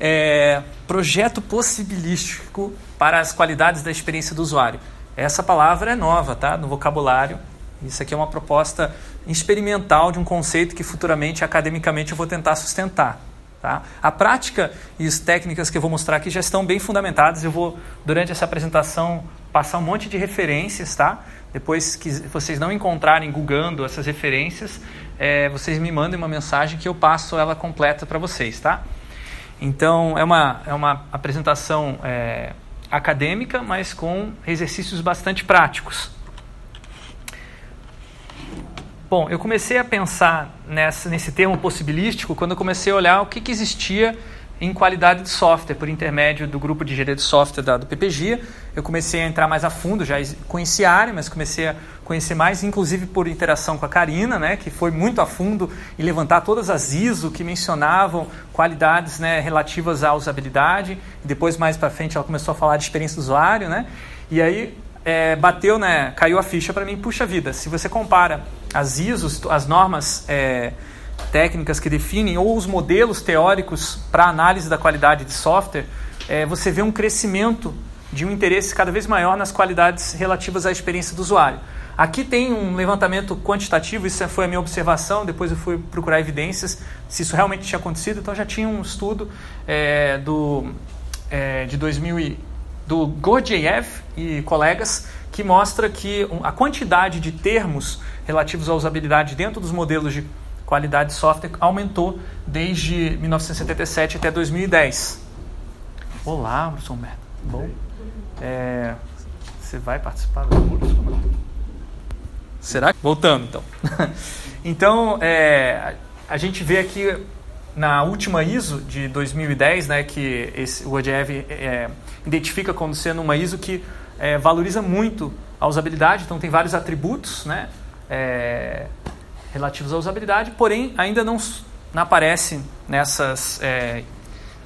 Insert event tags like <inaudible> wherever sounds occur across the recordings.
é, projeto possibilístico para as qualidades da experiência do usuário. Essa palavra é nova, tá? No vocabulário. Isso aqui é uma proposta experimental de um conceito que futuramente, academicamente, eu vou tentar sustentar. Tá? A prática e as técnicas que eu vou mostrar aqui já estão bem fundamentadas. Eu vou, durante essa apresentação, passar um monte de referências. Tá? Depois que vocês não encontrarem googando essas referências, é, vocês me mandem uma mensagem que eu passo ela completa para vocês. Tá? Então, é uma, é uma apresentação é, acadêmica, mas com exercícios bastante práticos. Bom, eu comecei a pensar nessa, nesse termo possibilístico quando eu comecei a olhar o que, que existia em qualidade de software, por intermédio do grupo de engenharia de software da, do PPG. Eu comecei a entrar mais a fundo, já conhecia a área, mas comecei a conhecer mais, inclusive por interação com a Karina, né, que foi muito a fundo e levantar todas as ISO que mencionavam qualidades né, relativas à usabilidade. Depois, mais para frente, ela começou a falar de experiência do usuário. Né? E aí é, bateu, né, caiu a ficha para mim, puxa vida, se você compara as ISOs, as normas é, técnicas que definem, ou os modelos teóricos para análise da qualidade de software, é, você vê um crescimento de um interesse cada vez maior nas qualidades relativas à experiência do usuário. Aqui tem um levantamento quantitativo, isso foi a minha observação, depois eu fui procurar evidências se isso realmente tinha acontecido, então já tinha um estudo é, do, é, de 2000 e, do Gurdjieff e colegas, que mostra que a quantidade de termos relativos à usabilidade dentro dos modelos de qualidade de software aumentou desde 1977 até 2010. Olá, Bruce Humberto. Bom, é, você vai participar do curso? Será? Voltando, então. <laughs> então, é, a gente vê aqui na última ISO de 2010, né, que esse, o ODEV é, identifica como sendo uma ISO que é, valoriza muito a usabilidade, então tem vários atributos né, é, relativos à usabilidade, porém ainda não, aparece nessas, é,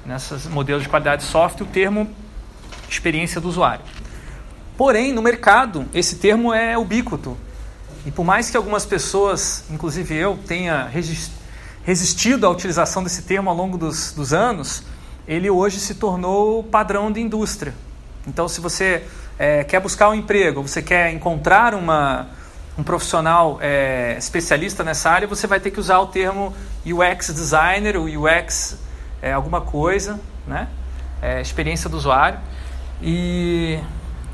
nessas modelos de qualidade de software o termo experiência do usuário. Porém, no mercado, esse termo é ubíquo. E por mais que algumas pessoas, inclusive eu, tenha resistido à utilização desse termo ao longo dos, dos anos, ele hoje se tornou padrão de indústria. Então, se você é, quer buscar um emprego, você quer encontrar uma, um profissional é, especialista nessa área, você vai ter que usar o termo UX designer ou UX é, alguma coisa, né? É, experiência do usuário. E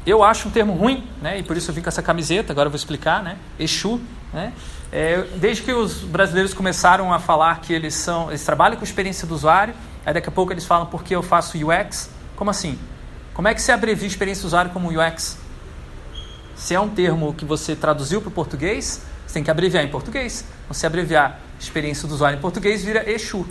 eu acho um termo ruim, né? E por isso eu vim com essa camiseta. Agora eu vou explicar, né? Exu, né? É, desde que os brasileiros começaram a falar que eles são, eles trabalham com experiência do usuário, aí daqui a pouco eles falam porque eu faço UX. Como assim? Como é que se abrevia experiência do usuário como UX? Se é um termo que você traduziu para o português, você tem que abreviar em português. Você abreviar experiência do usuário em português vira Exu.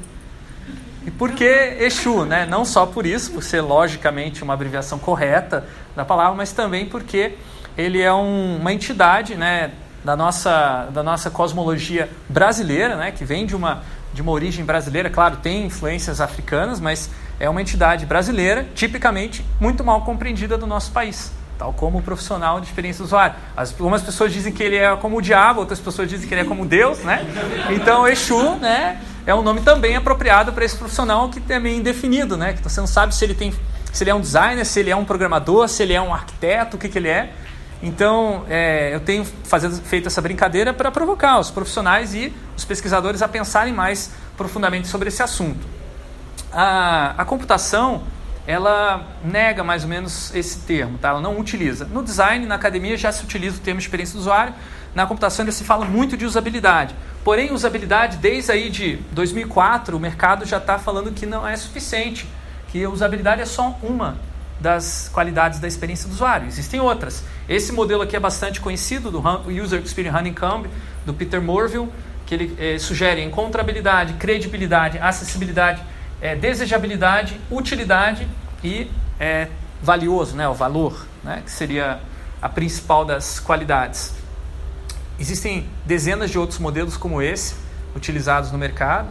E por que Exu? Né? Não só por isso, por ser logicamente uma abreviação correta da palavra, mas também porque ele é um, uma entidade né, da nossa, da nossa cosmologia brasileira, né, que vem de uma, de uma origem brasileira. Claro, tem influências africanas, mas é uma entidade brasileira, tipicamente muito mal compreendida do nosso país. Tal como o profissional de experiência do usuário. As, algumas pessoas dizem que ele é como o diabo, outras pessoas dizem que ele é como Deus, né? Então, Exu, né, é um nome também apropriado para esse profissional que é meio indefinido, né? Que você não sabe se ele tem, se ele é um designer, se ele é um programador, se ele é um arquiteto, o que, que ele é. Então, é, eu tenho fazendo, feito essa brincadeira para provocar os profissionais e os pesquisadores a pensarem mais profundamente sobre esse assunto. A, a computação, ela nega mais ou menos esse termo, tá? ela não utiliza. No design, na academia, já se utiliza o termo experiência do usuário, na computação ainda se fala muito de usabilidade. Porém, usabilidade, desde aí de 2004, o mercado já está falando que não é suficiente, que usabilidade é só uma das qualidades da experiência do usuário. Existem outras. Esse modelo aqui é bastante conhecido, do User Experience Honeycomb, do Peter Morville, que ele eh, sugere encontrabilidade, credibilidade, acessibilidade, eh, desejabilidade, utilidade e eh, valioso, né, o valor, né, que seria a principal das qualidades. Existem dezenas de outros modelos como esse, utilizados no mercado.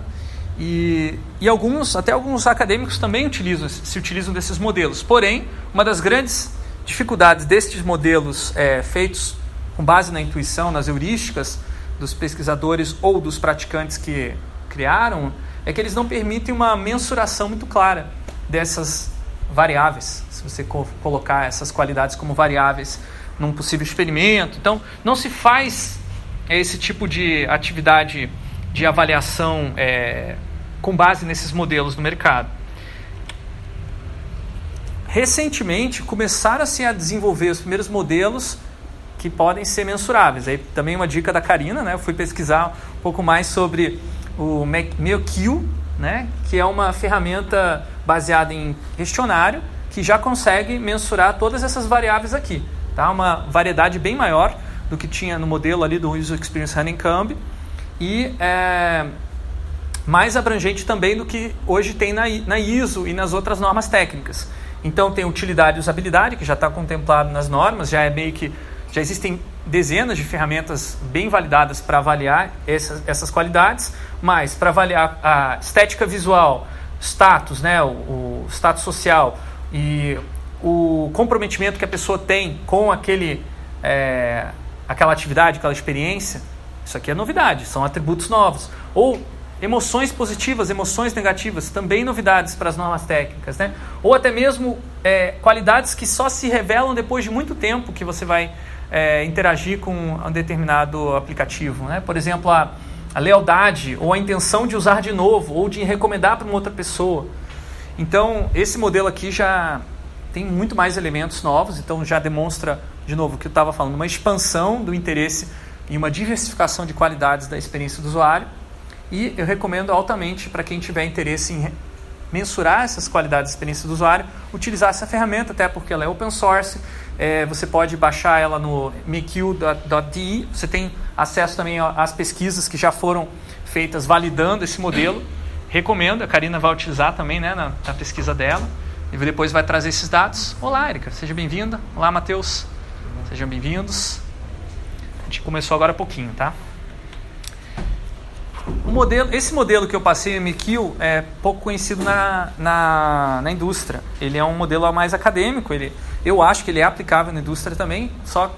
E, e alguns, até alguns acadêmicos também utilizam, se utilizam desses modelos. Porém, uma das grandes dificuldades destes modelos é, feitos com base na intuição, nas heurísticas dos pesquisadores ou dos praticantes que criaram, é que eles não permitem uma mensuração muito clara dessas variáveis, se você co colocar essas qualidades como variáveis num possível experimento. Então, não se faz esse tipo de atividade de avaliação é, com base nesses modelos no mercado. Recentemente, começaram-se a desenvolver os primeiros modelos que podem ser mensuráveis. Aí também uma dica da Karina, né? Eu fui pesquisar um pouco mais sobre o MeoQ, né? Que é uma ferramenta baseada em questionário que já consegue mensurar todas essas variáveis aqui, tá? Uma variedade bem maior do que tinha no modelo ali do User Experience Honeycomb e é, mais abrangente também do que hoje tem na, na ISO e nas outras normas técnicas. Então tem utilidade e usabilidade, que já está contemplado nas normas, já é meio que já existem dezenas de ferramentas bem validadas para avaliar essas, essas qualidades, mas para avaliar a estética visual, status, né, o, o, status social e o comprometimento que a pessoa tem com aquele, é, aquela atividade, aquela experiência, isso aqui é novidade, são atributos novos. Ou emoções positivas, emoções negativas, também novidades para as normas técnicas, né? Ou até mesmo é, qualidades que só se revelam depois de muito tempo que você vai é, interagir com um determinado aplicativo. Né? Por exemplo, a, a lealdade ou a intenção de usar de novo ou de recomendar para uma outra pessoa. Então, esse modelo aqui já tem muito mais elementos novos, então já demonstra, de novo, o que eu estava falando, uma expansão do interesse e uma diversificação de qualidades da experiência do usuário. E eu recomendo altamente para quem tiver interesse em mensurar essas qualidades da experiência do usuário, utilizar essa ferramenta, até porque ela é open source, é, você pode baixar ela no meq.de. Você tem acesso também às pesquisas que já foram feitas validando esse modelo. Recomendo, a Karina vai utilizar também né, na, na pesquisa dela. E depois vai trazer esses dados. Olá, Erika, seja bem-vinda. Olá, Matheus. Sejam bem-vindos. A gente começou agora há pouquinho, tá? Modelo, esse modelo que eu passei, MQ, é pouco conhecido na, na, na indústria. Ele é um modelo mais acadêmico, ele, eu acho que ele é aplicável na indústria também, só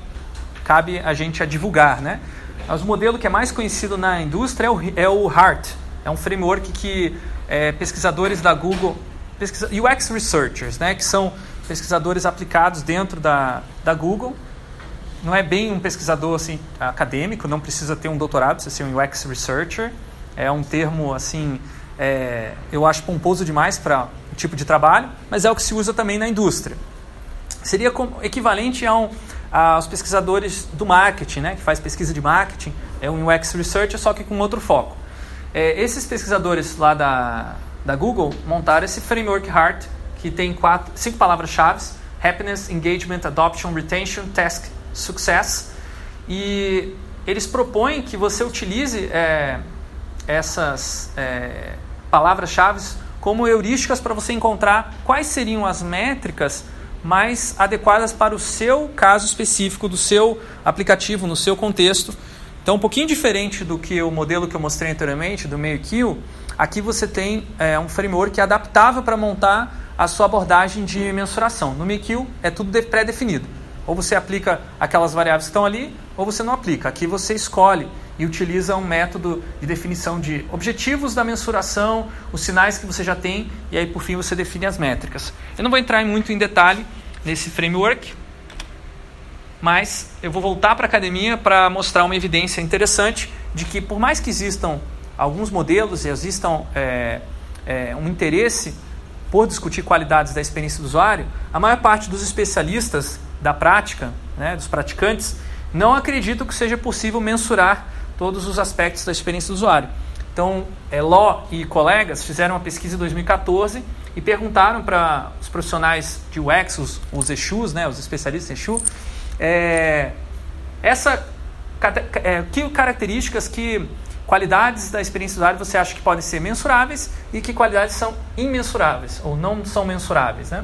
cabe a gente a divulgar, né? Mas o modelo que é mais conhecido na indústria é o, é o HART. É um framework que é, pesquisadores da Google, pesquisa, UX Researchers, né, que são pesquisadores aplicados dentro da, da Google, não é bem um pesquisador assim acadêmico, não precisa ter um doutorado, precisa ser um UX researcher. É um termo assim, é, eu acho pomposo demais para o tipo de trabalho, mas é o que se usa também na indústria. Seria equivalente a um, aos pesquisadores do marketing, né, que faz pesquisa de marketing, é um UX researcher, só que com outro foco. É, esses pesquisadores lá da, da Google montaram esse framework HEART, que tem quatro, cinco palavras-chave: Happiness, Engagement, Adoption, Retention, Task Success. E eles propõem que você utilize é, essas é, palavras-chave como heurísticas para você encontrar quais seriam as métricas mais adequadas para o seu caso específico, do seu aplicativo, no seu contexto. Então, um pouquinho diferente do que o modelo que eu mostrei anteriormente, do meio aqui você tem é, um framework adaptável para montar a sua abordagem de mensuração. No MeQ é tudo pré-definido. Ou você aplica aquelas variáveis que estão ali, ou você não aplica. Aqui você escolhe e utiliza um método de definição de objetivos da mensuração, os sinais que você já tem, e aí por fim você define as métricas. Eu não vou entrar muito em detalhe nesse framework, mas eu vou voltar para a academia para mostrar uma evidência interessante de que por mais que existam alguns modelos e existam é, é, um interesse por discutir qualidades da experiência do usuário, a maior parte dos especialistas da prática, né, dos praticantes, não acreditam que seja possível mensurar todos os aspectos da experiência do usuário. Então, é, Ló e colegas fizeram uma pesquisa em 2014 e perguntaram para os profissionais de UX, os, os EXUs, né, os especialistas em EXU, é, essa, é, que características, que qualidades da experiência do usuário você acha que podem ser mensuráveis e que qualidades são imensuráveis ou não são mensuráveis. Né?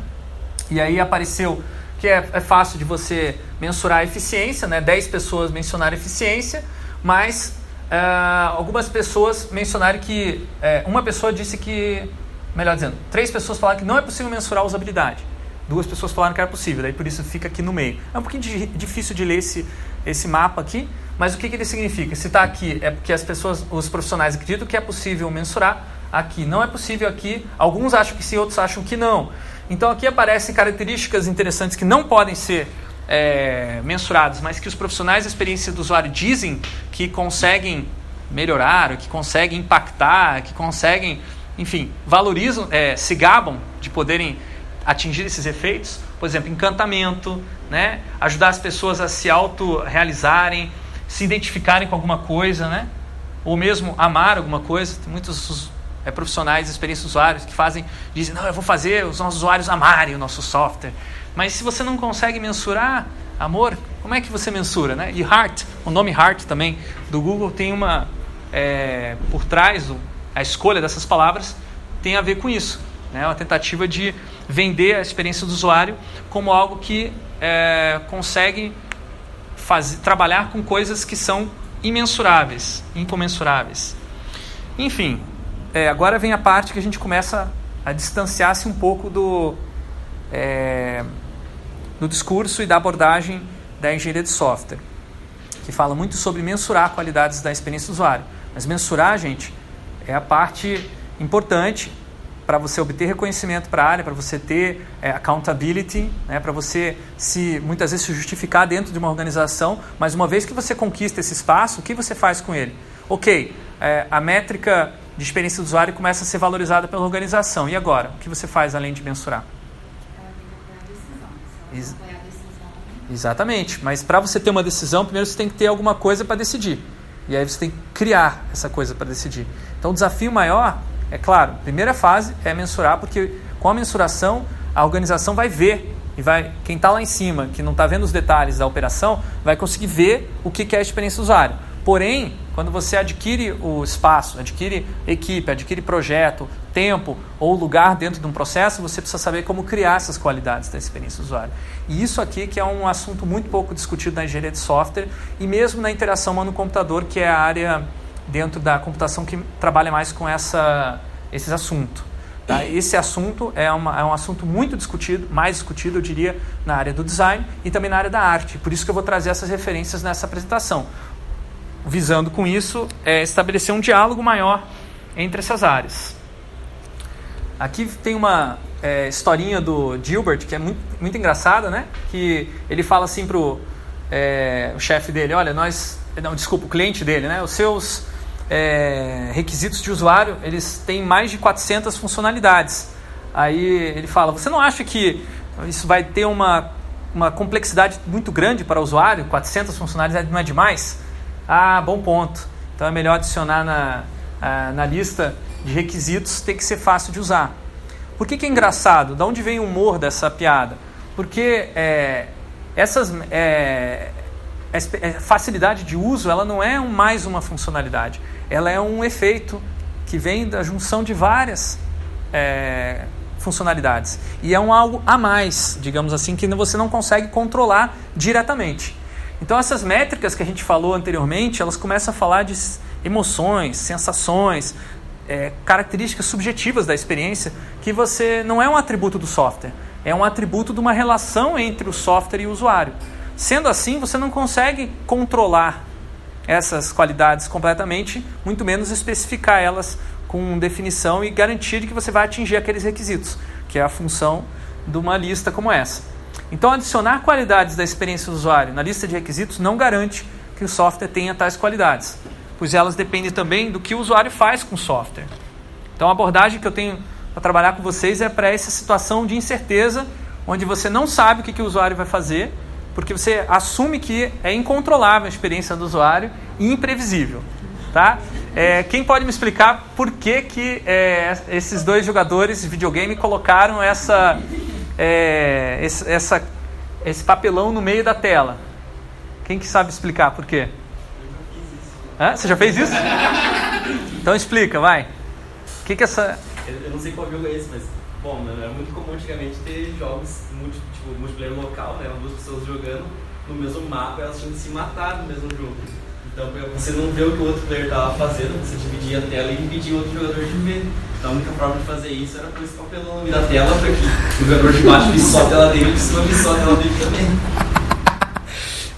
E aí apareceu que é, é fácil de você mensurar a eficiência, né? 10 pessoas mencionaram eficiência, mas uh, algumas pessoas mencionaram que. Uh, uma pessoa disse que. Melhor dizendo, três pessoas falaram que não é possível mensurar a usabilidade. Duas pessoas falaram que era possível, daí por isso fica aqui no meio. É um pouquinho de, difícil de ler esse, esse mapa aqui, mas o que, que ele significa? Se está aqui é porque as pessoas, os profissionais acreditam que é possível mensurar, aqui. Não é possível aqui. Alguns acham que sim, outros acham que não. Então aqui aparecem características interessantes que não podem ser é, mensuradas, mas que os profissionais da experiência do usuário dizem que conseguem melhorar, que conseguem impactar, que conseguem, enfim, valorizam, é, se gabam de poderem atingir esses efeitos. Por exemplo, encantamento, né? ajudar as pessoas a se autorrealizarem, se identificarem com alguma coisa, né? ou mesmo amar alguma coisa. Tem muitos é, profissionais, experiências usuários que fazem, dizem, não, eu vou fazer os nossos usuários amarem o nosso software. Mas se você não consegue mensurar amor, como é que você mensura? Né? E Heart, o nome Heart também do Google tem uma, é, por trás, a escolha dessas palavras tem a ver com isso. Né? Uma tentativa de vender a experiência do usuário como algo que é, consegue fazer, trabalhar com coisas que são imensuráveis, incomensuráveis. Enfim, é, agora vem a parte que a gente começa a distanciar-se um pouco do, é, do discurso e da abordagem da engenharia de software, que fala muito sobre mensurar qualidades da experiência do usuário. Mas mensurar, gente, é a parte importante para você obter reconhecimento para a área, para você ter é, accountability, né, para você se muitas vezes se justificar dentro de uma organização, mas uma vez que você conquista esse espaço, o que você faz com ele? Ok, é, a métrica de experiência do usuário começa a ser valorizada pela organização. E agora? O que você faz além de mensurar? Ex Exatamente, mas para você ter uma decisão, primeiro você tem que ter alguma coisa para decidir. E aí você tem que criar essa coisa para decidir. Então o desafio maior é claro, primeira fase é mensurar, porque com a mensuração a organização vai ver e vai quem está lá em cima, que não está vendo os detalhes da operação, vai conseguir ver o que é a experiência do usuário. Porém, quando você adquire o espaço, adquire equipe, adquire projeto, tempo ou lugar dentro de um processo, você precisa saber como criar essas qualidades da experiência do usuário. E isso aqui que é um assunto muito pouco discutido na engenharia de software e mesmo na interação humano-computador, que é a área dentro da computação que trabalha mais com essa, esses assuntos. Tá? Esse assunto é, uma, é um assunto muito discutido, mais discutido, eu diria, na área do design e também na área da arte. Por isso que eu vou trazer essas referências nessa apresentação. Visando com isso é estabelecer um diálogo maior entre essas áreas. Aqui tem uma é, historinha do Gilbert que é muito, muito engraçada, né? Que ele fala assim pro é, o chefe dele, olha, nós, não, desculpa, o cliente dele, né? Os seus é, requisitos de usuário, eles têm mais de 400 funcionalidades. Aí ele fala, você não acha que isso vai ter uma, uma complexidade muito grande para o usuário? 400 funcionalidades não é demais? Ah, bom ponto. Então é melhor adicionar na, na lista de requisitos, tem que ser fácil de usar. Por que, que é engraçado? Da onde vem o humor dessa piada? Porque é, essas, é, é, facilidade de uso ela não é mais uma funcionalidade ela é um efeito que vem da junção de várias é, funcionalidades. E é um algo a mais, digamos assim, que você não consegue controlar diretamente. Então essas métricas que a gente falou anteriormente, elas começam a falar de emoções, sensações, é, características subjetivas da experiência, que você não é um atributo do software, é um atributo de uma relação entre o software e o usuário. Sendo assim, você não consegue controlar essas qualidades completamente, muito menos especificar elas com definição e garantir que você vai atingir aqueles requisitos, que é a função de uma lista como essa. Então, adicionar qualidades da experiência do usuário na lista de requisitos não garante que o software tenha tais qualidades, pois elas dependem também do que o usuário faz com o software. Então, a abordagem que eu tenho para trabalhar com vocês é para essa situação de incerteza, onde você não sabe o que, que o usuário vai fazer porque você assume que é incontrolável a experiência do usuário e imprevisível. Tá? É, quem pode me explicar por que, que é, esses dois jogadores de videogame colocaram essa, é, esse, essa, esse papelão no meio da tela? Quem que sabe explicar por quê? Hã? Você já fez isso? Então explica, vai. O que, que essa. Eu não sei qual jogo é esse, mas Bom, era muito comum antigamente ter jogos multi, tipo, multiplayer local, né? Duas pessoas jogando no mesmo mapa elas tinham que se matar no mesmo jogo. Então, você não vê o que o outro player estava fazendo, você dividia a tela e impedia o outro jogador de ver. Então, a única forma de fazer isso era por esse papelão no da tela, para que o jogador de baixo visse só a tela dele e o de cima visse só a tela dele também.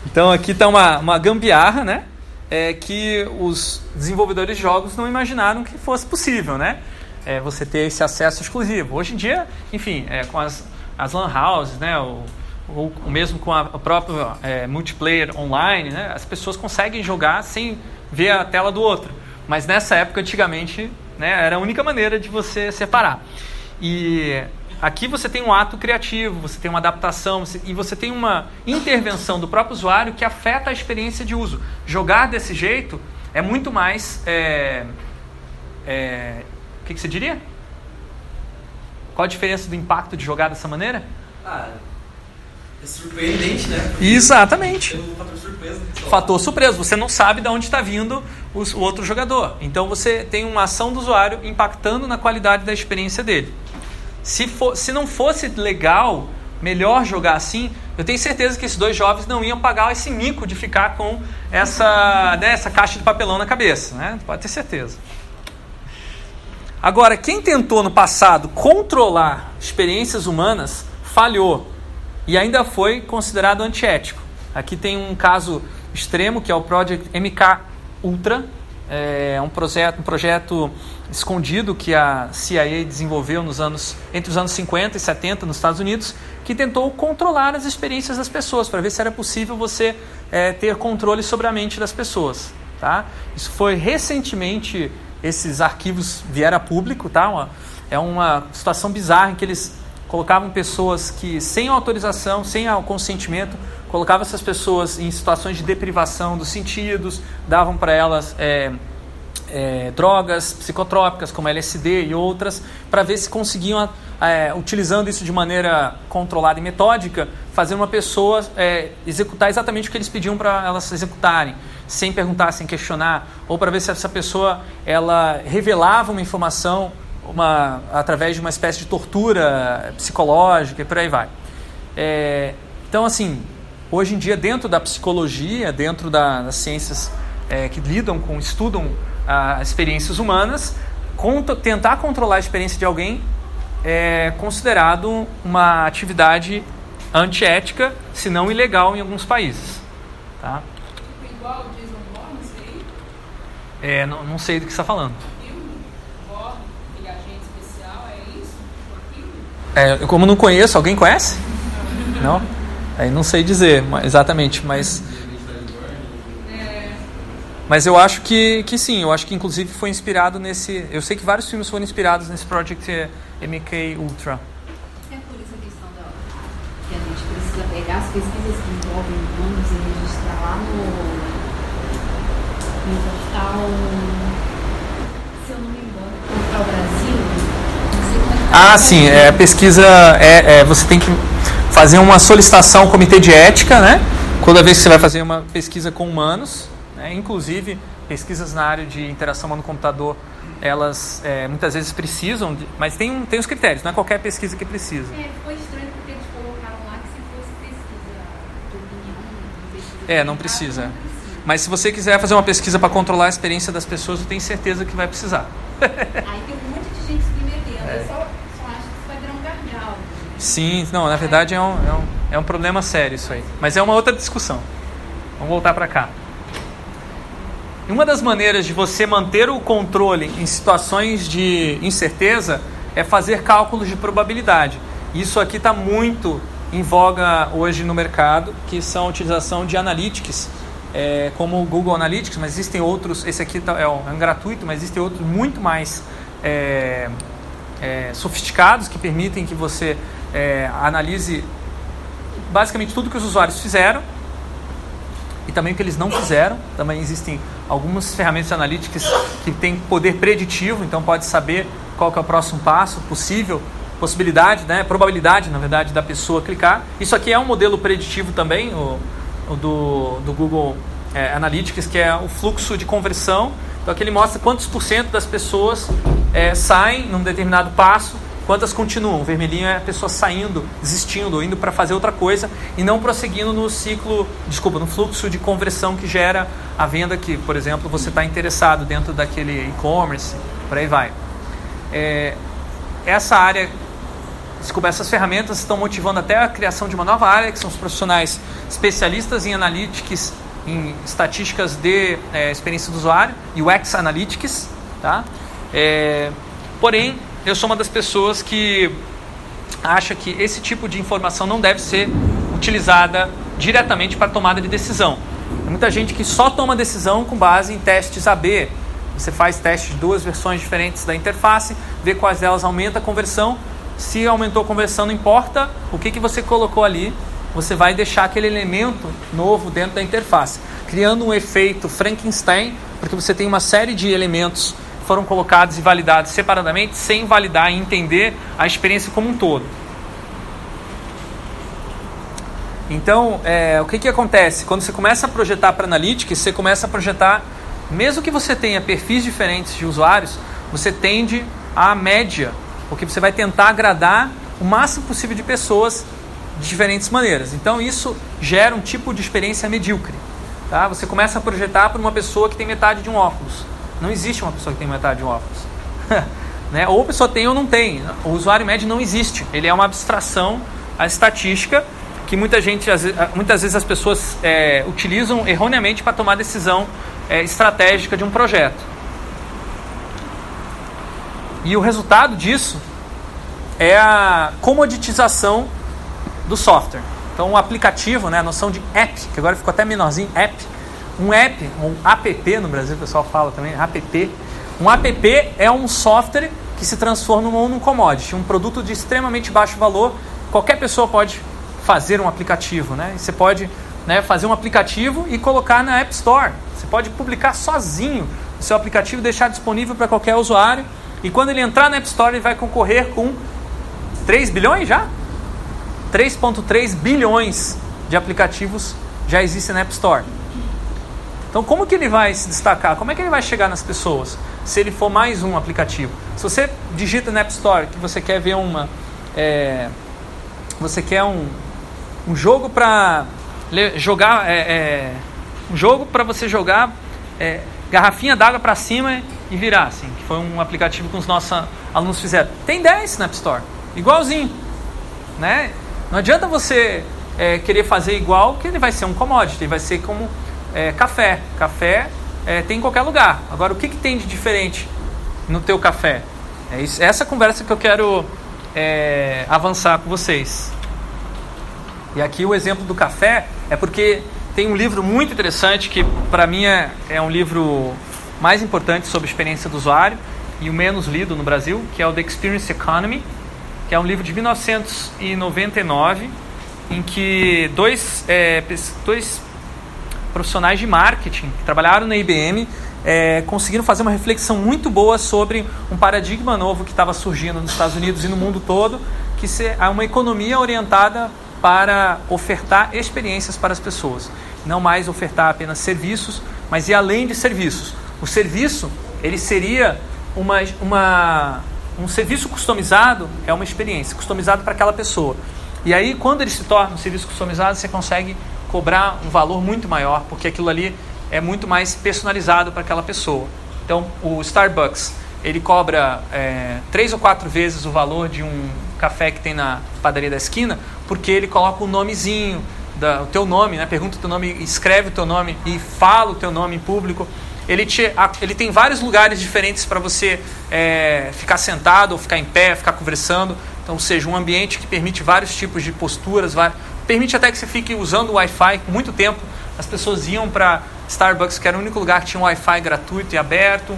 Então, aqui está uma, uma gambiarra, né? É que os desenvolvedores de jogos não imaginaram que fosse possível, né? é, você ter esse acesso exclusivo. Hoje em dia, enfim, é, com as, as lan houses, né, ou, ou mesmo com a própria é, multiplayer online, né, as pessoas conseguem jogar sem ver a tela do outro. Mas nessa época, antigamente, né, era a única maneira de você separar. E aqui você tem um ato criativo, você tem uma adaptação você, e você tem uma intervenção do próprio usuário que afeta a experiência de uso. Jogar desse jeito é muito mais. É, é, o que, que você diria? Qual a diferença do impacto de jogar dessa maneira? Ah, surpreendente, né? Porque Exatamente. Tem um fator surpresa. só. Fator surpresa, você não sabe de onde está vindo os- o outro jogador. Então você tem uma ação do usuário impactando na qualidade da experiência dele. Se, for, se não fosse legal, melhor jogar assim, eu tenho certeza que esses dois jovens não iam pagar esse mico de ficar com essa, né, essa caixa de papelão na cabeça. Né? Pode ter certeza. Agora, quem tentou no passado controlar experiências humanas falhou e ainda foi considerado antiético. Aqui tem um caso extremo que é o Project MK Ultra, é um projeto, um projeto escondido que a CIA desenvolveu nos anos entre os anos 50 e 70 nos Estados Unidos, que tentou controlar as experiências das pessoas para ver se era possível você é, ter controle sobre a mente das pessoas. Tá? Isso foi recentemente esses arquivos vieram a público, tá? Uma, é uma situação bizarra em que eles colocavam pessoas que sem autorização, sem o consentimento, colocavam essas pessoas em situações de deprivação dos sentidos, davam para elas é, é, drogas psicotrópicas como LSD e outras, para ver se conseguiam, é, utilizando isso de maneira controlada e metódica, fazer uma pessoa é, executar exatamente o que eles pediam para elas executarem, sem perguntar, sem questionar, ou para ver se essa pessoa ela revelava uma informação uma, através de uma espécie de tortura psicológica e por aí vai. É, então, assim, hoje em dia, dentro da psicologia, dentro da, das ciências é, que lidam com, estudam as experiências humanas, conto, tentar controlar a experiência de alguém é considerado uma atividade antiética, se não ilegal em alguns países. Tá? Igual o Jason Bourne, sei. É, não, não sei do que você está falando. Filme, Bourne, aquele agente especial, é isso? Tipo aquilo? É, como não conheço, alguém conhece? Não? Aí não sei dizer exatamente, mas, mas eu acho que, que sim, eu acho que inclusive foi inspirado nesse. Eu sei que vários filmes foram inspirados nesse Project MK Ultra. É por isso a questão da, que a gente precisa pegar as pesquisas que envolvem humanos e registrar lá no, no portal, se eu não me engano, no portal Brasil. Ah, sim, é, a pesquisa é, é, você tem que fazer uma solicitação ao comitê de ética, né? Toda vez que você vai fazer uma pesquisa com humanos, né? inclusive pesquisas na área de interação humano-computador, elas é, muitas vezes precisam, de, mas tem, um- tem os critérios, não é qualquer pesquisa que precisa. É, ficou estranho porque eles colocaram lá que se fosse pesquisa de opinião, pesquisa É, não precisa. não precisa. Mas se você quiser fazer uma pesquisa para controlar a experiência das pessoas, eu tenho certeza que vai precisar. Aí tem um monte de gente. Só, acho que vai virar um gargalo. Sim, não, na verdade é um, é um, é um problema sério isso aí. Mas é uma outra discussão. Vamos voltar para cá. Uma das maneiras de você manter o controle em situações de incerteza é fazer cálculos de probabilidade. Isso aqui está muito em voga hoje no mercado, que são a utilização de analytics, é, como o Google Analytics, mas existem outros. Esse aqui tá- é, um, é um gratuito, mas existem outros muito mais é, é, sofisticados que permitem que você é, analise basicamente tudo que os usuários fizeram e também o que eles não fizeram. Também existem algumas ferramentas analíticas que têm poder preditivo, então pode saber qual é o próximo passo possível, possibilidade, né, probabilidade, na verdade, da pessoa clicar. Isso aqui é um modelo preditivo também, o, o do, do Google é, Analytics, que é o fluxo de conversão. Então aqui ele mostra quantos por cento das pessoas é, saem num determinado passo Quantas continuam? O vermelhinho é a pessoa saindo, desistindo, indo para fazer outra coisa e não prosseguindo no ciclo, desculpa, no fluxo de conversão que gera a venda que, por exemplo, você está interessado dentro daquele e-commerce, por aí vai. É, essa área, desculpa, essas ferramentas estão motivando até a criação de uma nova área, que são os profissionais especialistas em analytics, em estatísticas de é, experiência do usuário, UX Analytics, tá? É, Porém, eu sou uma das pessoas que acha que esse tipo de informação não deve ser utilizada diretamente para tomada de decisão. Tem muita gente que só toma decisão com base em testes AB. Você faz teste de duas versões diferentes da interface, vê quais delas aumenta a conversão. Se aumentou a conversão, não importa o que, que você colocou ali, você vai deixar aquele elemento novo dentro da interface, criando um efeito Frankenstein, porque você tem uma série de elementos foram colocados e validados separadamente, sem validar e entender a experiência como um todo. Então, é, o que, que acontece? Quando você começa a projetar para Analytics, você começa a projetar, mesmo que você tenha perfis diferentes de usuários, você tende à média, porque você vai tentar agradar o máximo possível de pessoas de diferentes maneiras. Então, isso gera um tipo de experiência medíocre. Tá? Você começa a projetar para uma pessoa que tem metade de um óculos. Não existe uma pessoa que tem metade de um óculos. <laughs> né? Ou a pessoa tem ou não tem. O usuário médio não existe. Ele é uma abstração a estatística que muita gente, muitas vezes as pessoas é, utilizam erroneamente para tomar decisão é, estratégica de um projeto. E o resultado disso é a comoditização do software. Então, um aplicativo, né, a noção de app, que agora ficou até menorzinho, app. Um app, um app no Brasil o pessoal fala também, app. Um app é um software que se transforma num commodity, um produto de extremamente baixo valor. Qualquer pessoa pode fazer um aplicativo, né? você pode né, fazer um aplicativo e colocar na App Store. Você pode publicar sozinho o seu aplicativo, deixar disponível para qualquer usuário. E quando ele entrar na App Store, ele vai concorrer com 3 bilhões já? 3,3 bilhões de aplicativos já existem na App Store. Então, como que ele vai se destacar? Como é que ele vai chegar nas pessoas? Se ele for mais um aplicativo. Se você digita na App Store que você quer ver uma. É, você quer um, um jogo para jogar é, é, um jogo para você jogar é, garrafinha d'água para cima e virar assim que foi um aplicativo que os nossos alunos fizeram tem 10 na App Store igualzinho né não adianta você é, querer fazer igual que ele vai ser um commodity vai ser como é, café. Café é, tem em qualquer lugar. Agora o que, que tem de diferente no teu café? É isso, essa conversa que eu quero avançar com vocês. E aqui o exemplo do café é porque tem um livro muito interessante que para mim é, é um livro mais importante sobre experiência do usuário e o menos lido no Brasil, que é o The Experience Economy, que é um livro de 1999 em que dois, é, dois profissionais de marketing que trabalharam na IBM é, conseguiram fazer uma reflexão muito boa sobre um paradigma novo que estava surgindo nos Estados Unidos e no mundo todo, que é uma economia orientada para ofertar experiências para as pessoas, não mais ofertar apenas serviços, mas ir além de serviços. O serviço ele seria uma, uma, um serviço customizado é uma experiência customizado para aquela pessoa. E aí quando ele se torna um serviço customizado você consegue cobrar um valor muito maior porque aquilo ali é muito mais personalizado para aquela pessoa. Então o Starbucks ele cobra é, três ou quatro vezes o valor de um café que tem na padaria da esquina, porque ele coloca o nomezinho, da, o teu nome, né? pergunta o teu nome, escreve o teu nome e fala o teu nome em público. Ele, te, ele tem vários lugares diferentes para você é, ficar sentado, ou ficar em pé, ficar conversando. Então, ou seja, um ambiente que permite vários tipos de posturas, permite até que você fique usando o Wi-Fi muito tempo. As pessoas iam para Starbucks, que era o único lugar que tinha um Wi-Fi gratuito e aberto.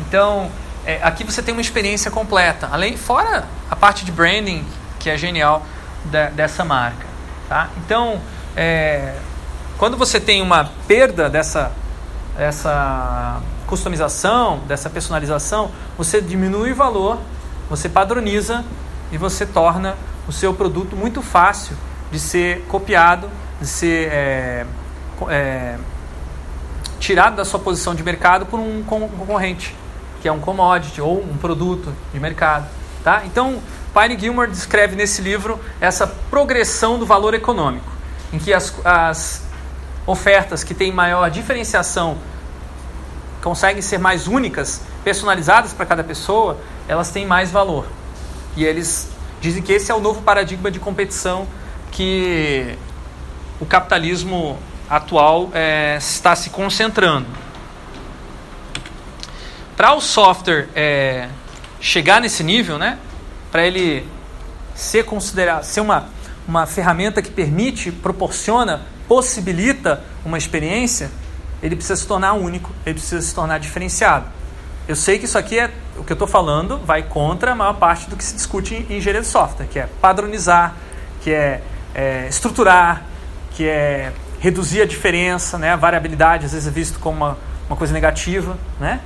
Então, é, aqui você tem uma experiência completa. Além, fora a parte de branding, que é genial da, dessa marca. Tá? Então, é, quando você tem uma perda dessa, dessa customização, dessa personalização, você diminui o valor, você padroniza e você torna o seu produto muito fácil de ser copiado, de ser é, é, tirado da sua posição de mercado por um concorrente que é um commodity ou um produto de mercado. Tá? Então, Pine Gilmore descreve nesse livro essa progressão do valor econômico, em que as, as ofertas que têm maior diferenciação conseguem ser mais únicas, personalizadas para cada pessoa, elas têm mais valor. E eles dizem que esse é o novo paradigma de competição que o capitalismo atual é, está se concentrando. Para o software é, chegar nesse nível, né? Para ele ser considerado, ser uma, uma ferramenta que permite, proporciona, possibilita uma experiência, ele precisa se tornar único, ele precisa se tornar diferenciado. Eu sei que isso aqui é o que eu estou falando, vai contra a maior parte do que se discute em engenharia de software, que é padronizar, que é, é estruturar, que é reduzir a diferença, né? a variabilidade às vezes é visto como uma, uma coisa negativa, né?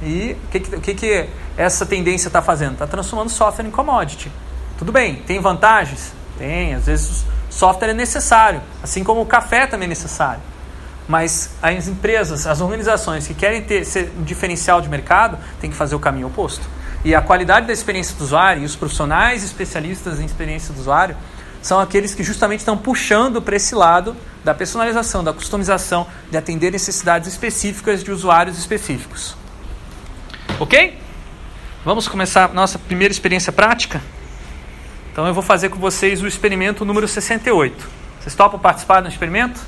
E o que, que, que essa tendência está fazendo? Está transformando software em commodity. Tudo bem, tem vantagens? Tem, às vezes software é necessário, assim como o café também é necessário. Mas as empresas, as organizações que querem ter ser um diferencial de mercado, têm que fazer o caminho oposto. E a qualidade da experiência do usuário e os profissionais especialistas em experiência do usuário são aqueles que justamente estão puxando para esse lado da personalização, da customização, de atender necessidades específicas de usuários específicos. Ok? Vamos começar nossa primeira experiência prática? Então eu vou fazer com vocês o experimento número 68. Vocês topam participar do experimento?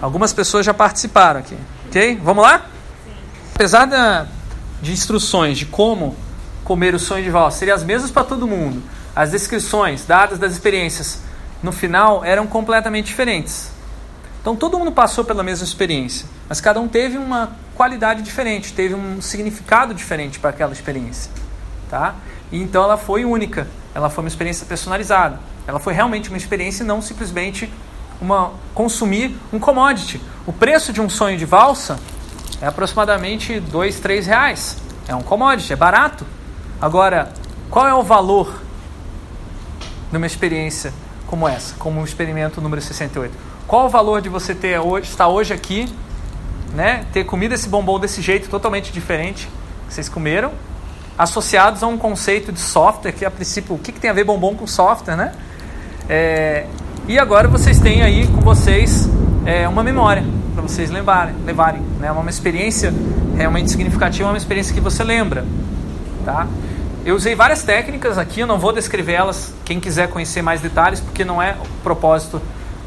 Algumas pessoas já participaram aqui. Ok? Vamos lá? Apesar da, de instruções de como comer o sonho de valsa seriam as mesmas para todo mundo, as descrições dadas das experiências no final eram completamente diferentes. Então todo mundo passou pela mesma experiência, mas cada um teve uma qualidade diferente, teve um significado diferente para aquela experiência, tá? E então ela foi única, ela foi uma experiência personalizada, ela foi realmente uma experiência e não simplesmente uma consumir um commodity. O preço de um sonho de valsa é aproximadamente dois, três reais. É um commodity, é barato. Agora, qual é o valor numa experiência como essa, como o experimento número 68? Qual o valor de você ter hoje, estar hoje aqui, né, ter comido esse bombom desse jeito totalmente diferente que vocês comeram, associados a um conceito de software que a princípio, o que, que tem a ver bombom com software, né? É, e agora vocês têm aí com vocês é, uma memória para vocês levarem, levarem né? uma experiência realmente significativa, uma experiência que você lembra. Tá? Eu usei várias técnicas aqui, eu não vou descrever elas, quem quiser conhecer mais detalhes, porque não é o propósito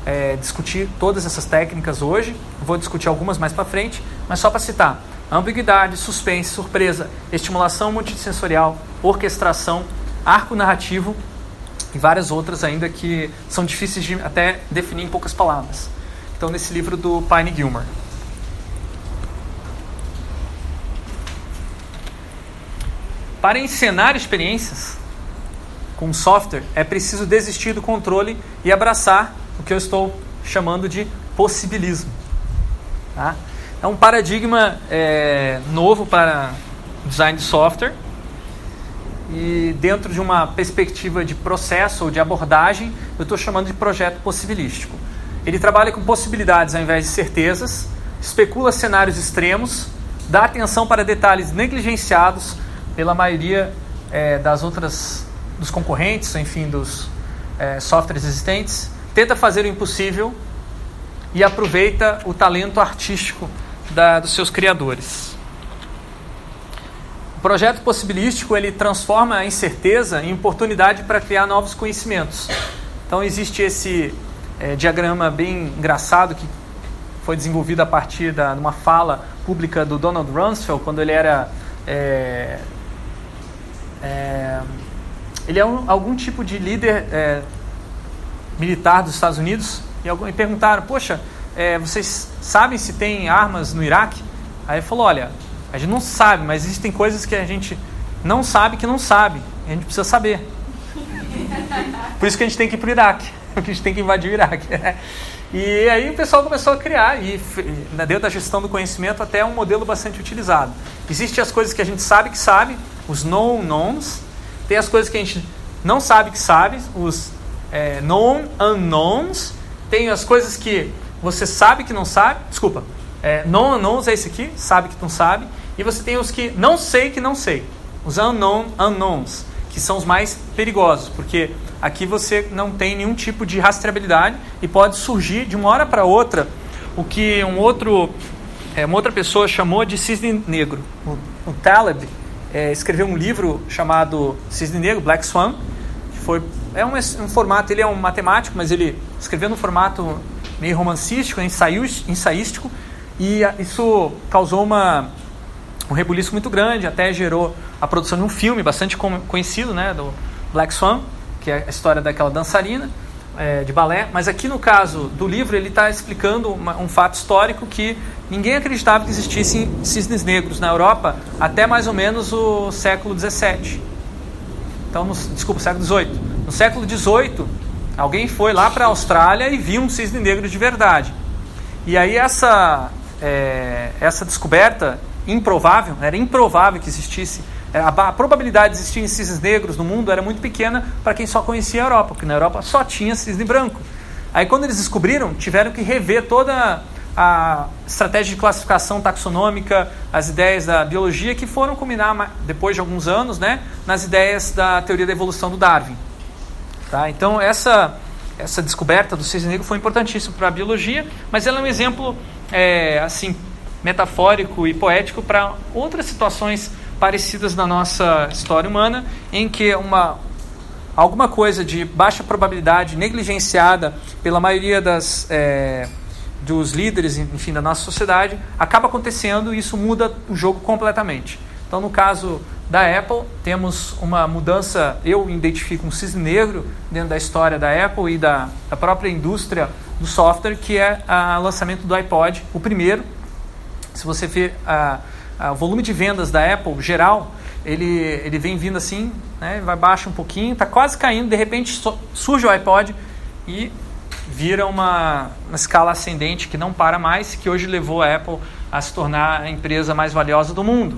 é, discutir todas essas técnicas hoje, vou discutir algumas mais para frente, mas só para citar: ambiguidade, suspense, surpresa, estimulação multissensorial, orquestração, arco narrativo e várias outras ainda que são difíceis de até definir em poucas palavras. Então, nesse livro do Pine Gilmer. Para encenar experiências com software, é preciso desistir do controle e abraçar o que eu estou chamando de possibilismo. Tá? É um paradigma é, novo para design de software e dentro de uma perspectiva de processo ou de abordagem, eu estou chamando de projeto possibilístico. Ele trabalha com possibilidades ao invés de certezas, especula cenários extremos, dá atenção para detalhes negligenciados pela maioria é, das outras dos concorrentes, enfim, dos é, softwares existentes, tenta fazer o impossível e aproveita o talento artístico da, dos seus criadores projeto possibilístico ele transforma a incerteza em oportunidade para criar novos conhecimentos. Então existe esse é, diagrama bem engraçado que foi desenvolvido a partir da, de uma fala pública do Donald Rumsfeld quando ele era é, é, ele é um, algum tipo de líder é, militar dos Estados Unidos e, algum, e perguntaram, poxa, é, vocês sabem se tem armas no Iraque? Aí ele falou, olha, a gente não sabe, mas existem coisas que a gente não sabe que não sabe. A gente precisa saber. <laughs> Por isso que a gente tem que ir para o Iraque. <laughs> Porque a gente tem que invadir o Iraque. <laughs> E aí o pessoal começou a criar, e dentro da gestão do conhecimento, até um modelo bastante utilizado. Existem as coisas que a gente sabe que sabe, os known knowns. Tem as coisas que a gente não sabe que sabe, os é, known unknowns. Tem as coisas que você sabe que não sabe. Desculpa. É, known unknowns é esse aqui, sabe que não sabe. E você tem os que não sei que não sei, os unknown unknowns, que são os mais perigosos, porque aqui você não tem nenhum tipo de rastreabilidade e pode surgir de uma hora para outra o que um outro, é, uma outra pessoa chamou de cisne negro. O, o Taleb é, escreveu um livro chamado Cisne Negro, Black Swan, que foi é um, um formato, ele é um matemático, mas ele escreveu no formato meio romancístico, ensaístico, e isso causou uma um rebuliço muito grande, até gerou a produção de um filme bastante conhecido, né, do Black Swan, que é a história daquela dançarina é, de balé. Mas aqui no caso do livro ele está explicando uma, um fato histórico que ninguém acreditava que existissem cisnes negros na Europa até mais ou menos o século 17. Então, no, desculpa, século 18. No século 18, alguém foi lá para a Austrália e viu um cisne negro de verdade. E aí essa é, essa descoberta improvável, era improvável que existisse é, a, probabilidade de existirem cisnes negros no mundo era muito pequena para quem só conhecia a Europa, porque na Europa só tinha cisne branco. Aí quando eles descobriram, tiveram que rever toda a estratégia de classificação taxonômica, as ideias da biologia que foram combinar depois de alguns anos, né, nas ideias da teoria da evolução do Darwin. Tá? Então essa essa descoberta do cisne negro foi importantíssima para a biologia, mas ela é um exemplo é, assim metafórico e poético para outras situações parecidas na nossa história humana, em que uma alguma coisa de baixa probabilidade negligenciada pela maioria das é, dos líderes, enfim, da nossa sociedade, acaba acontecendo e isso muda o jogo completamente. Então, no caso da Apple, temos uma mudança, eu identifico um cisne negro dentro da história da Apple e da, da própria indústria do software, que é o lançamento do iPod, o primeiro. Se você ver a ah, o volume de vendas da Apple geral, ele, ele vem vindo assim, né, vai baixo um pouquinho, está quase caindo, de repente surge o iPod e vira uma, uma escala ascendente que não para mais, que hoje levou a Apple a se tornar a empresa mais valiosa do mundo.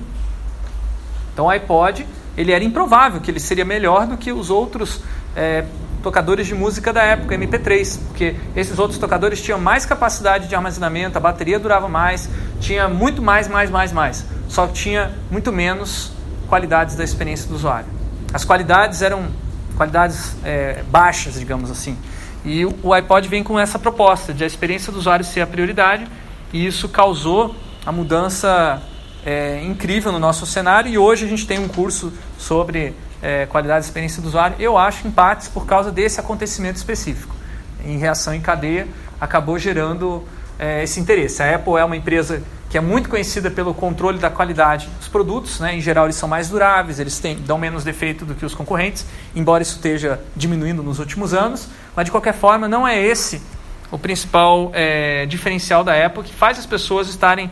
Então o iPod, ele era improvável que ele seria melhor do que os outros é, tocadores de música da época, MP3, porque esses outros tocadores tinham mais capacidade de armazenamento, a bateria durava mais, tinha muito mais, mais, mais, mais. Só tinha muito menos qualidades da experiência do usuário. As qualidades eram qualidades é, baixas, digamos assim. E o iPod vem com essa proposta de a experiência do usuário ser a prioridade, e isso causou a mudança é, incrível no nosso cenário. E hoje a gente tem um curso sobre é, qualidade de experiência do usuário, eu acho, em partes, por causa desse acontecimento específico. Em reação em cadeia, acabou gerando é, esse interesse. A Apple é uma empresa que é muito conhecida pelo controle da qualidade dos produtos, né? em geral eles são mais duráveis, eles têm, dão menos defeito do que os concorrentes, embora isso esteja diminuindo nos últimos anos, mas de qualquer forma não é esse o principal é, diferencial da Apple que faz as pessoas estarem,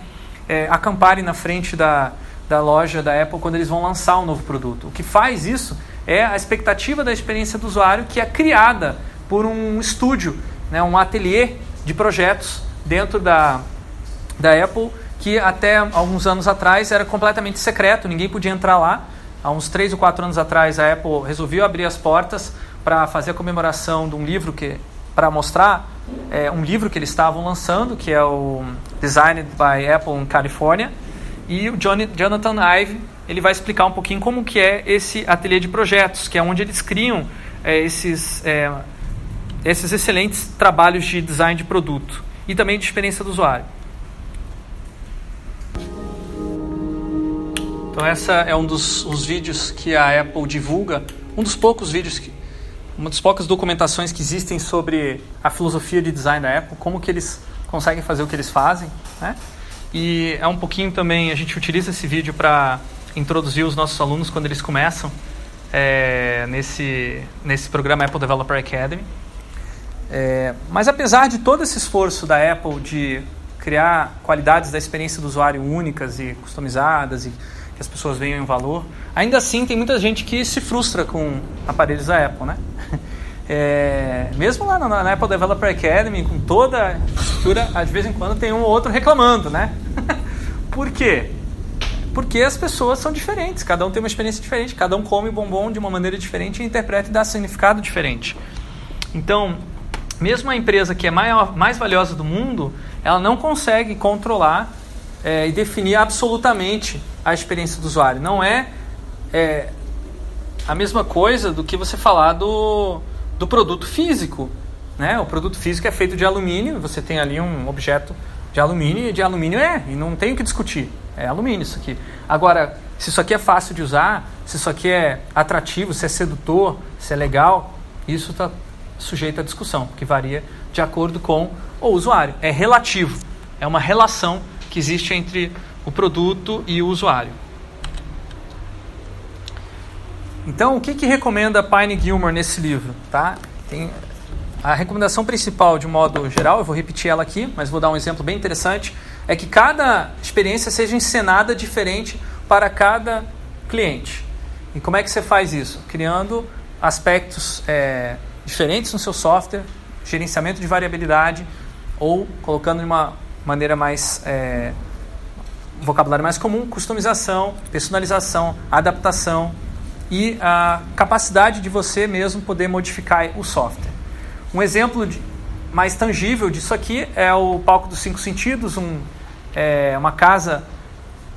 é, acamparem na frente da, da loja da Apple quando eles vão lançar um novo produto. O que faz isso é a expectativa da experiência do usuário que é criada por um estúdio, né, um ateliê de projetos dentro da, da Apple que até alguns anos atrás era completamente secreto, ninguém podia entrar lá. Há uns três ou quatro anos atrás a Apple resolveu abrir as portas para fazer a comemoração de um livro que para mostrar é, um livro que eles estavam lançando, que é o Designed by Apple in California, e o Johnny, Jonathan Ive ele vai explicar um pouquinho como que é esse ateliê de projetos, que é onde eles criam é, esses, é, esses excelentes trabalhos de design de produto e também de experiência do usuário. Então essa é um dos os vídeos que a Apple divulga, um dos poucos vídeos que, uma das poucas documentações que existem sobre a filosofia de design da Apple, como que eles conseguem fazer o que eles fazem, né? E é um pouquinho também, a gente utiliza esse vídeo para introduzir os nossos alunos quando eles começam é, nesse, nesse programa Apple Developer Academy. É, mas apesar de todo esse esforço da Apple de criar qualidades da experiência do usuário únicas e customizadas e que as pessoas venham em valor, ainda assim tem muita gente que se frustra com aparelhos da Apple, né? <laughs> É, mesmo lá na, na, Apple Developer Academy, com toda a estrutura, de vez em quando tem um ou outro reclamando, né? <laughs> Por quê? Porque as pessoas são diferentes, cada um tem uma experiência diferente, cada um come bombom de uma maneira diferente e interpreta e dá significado diferente. Então, mesmo a empresa que é maior, mais valiosa do mundo, ela não consegue controlar é, e definir absolutamente a experiência do usuário. Não é, é a mesma coisa do que você falar do do produto físico. Né? O produto físico é feito de alumínio, você tem ali um objeto de alumínio, e de alumínio é, e não tem o que discutir. É alumínio isso aqui. Agora, se isso aqui é fácil de usar, se isso aqui é atrativo, se é sedutor, se é legal, isso está sujeito à discussão, que varia de acordo com o usuário. É relativo, é uma relação que existe entre o produto e o usuário. Então, o que, que recomenda Pine Gilmore nesse livro? Tá? Tem a recomendação principal, de modo geral, eu vou repetir ela aqui, mas vou dar um exemplo bem interessante, é que cada experiência seja encenada diferente para cada cliente. E como é que você faz isso? Criando aspectos é, diferentes no seu software, gerenciamento de variabilidade, ou colocando de uma maneira mais é, vocabulário mais comum, customização, personalização, adaptação e a capacidade de você mesmo poder modificar o software. Um exemplo de, mais tangível disso aqui é o palco dos cinco sentidos, um, é, uma casa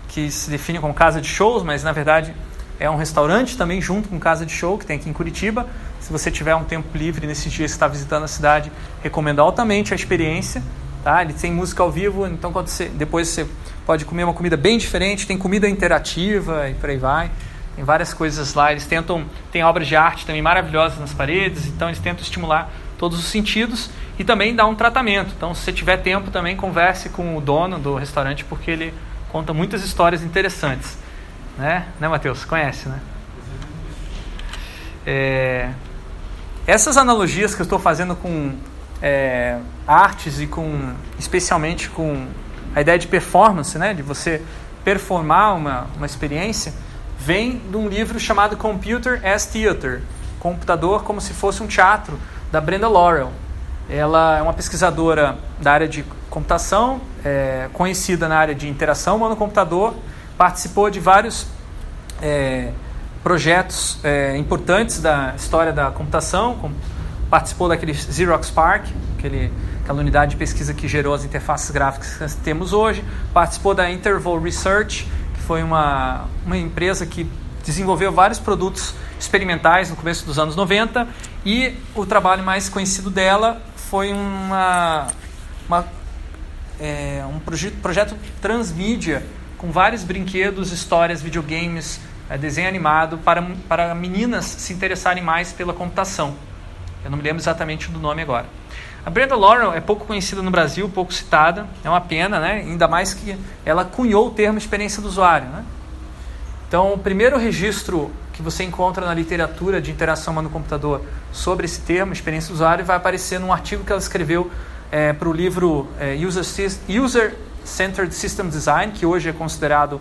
que se define como casa de shows, mas na verdade é um restaurante também junto com casa de show que tem aqui em Curitiba. Se você tiver um tempo livre nesses dias que está visitando a cidade, recomendo altamente a experiência. Tá? Ele tem música ao vivo, então você, depois você pode comer uma comida bem diferente, tem comida interativa e por aí vai. Tem várias coisas lá. Eles tentam, tem obras de arte também maravilhosas nas paredes, então eles tentam estimular todos os sentidos e também dar um tratamento. Então, se você tiver tempo, também converse com o dono do restaurante, porque ele conta muitas histórias interessantes. Né, né Matheus? Conhece, né? É, essas analogias que eu estou fazendo com é, artes e com, especialmente com a ideia de performance, né, de você performar uma, uma experiência, vem de um livro chamado Computer as Theater, computador como se fosse um teatro, da Brenda Laurel. Ela é uma pesquisadora da área de computação, é, conhecida na área de interação humano-computador, participou de vários é, projetos é, importantes da história da computação, com, participou daquele Xerox PARC, aquele, aquela unidade de pesquisa que gerou as interfaces gráficas que temos hoje, participou da Interval Research, foi uma, uma empresa que desenvolveu vários produtos experimentais no começo dos anos 90 e o trabalho mais conhecido dela foi uma, uma é, um projeto, projeto transmídia com vários brinquedos, histórias, videogames, é, desenho animado para, para meninas se interessarem mais pela computação. Eu não me lembro exatamente do nome agora. A Brenda Laurel é pouco conhecida no Brasil, pouco citada, é uma pena, né? ainda mais que ela cunhou o termo experiência do usuário. Né? Então, o primeiro registro que você encontra na literatura de interação humano-computador sobre esse termo, experiência do usuário, vai aparecer num artigo que ela escreveu é, para o livro é, User, Centered System Design, que hoje é considerado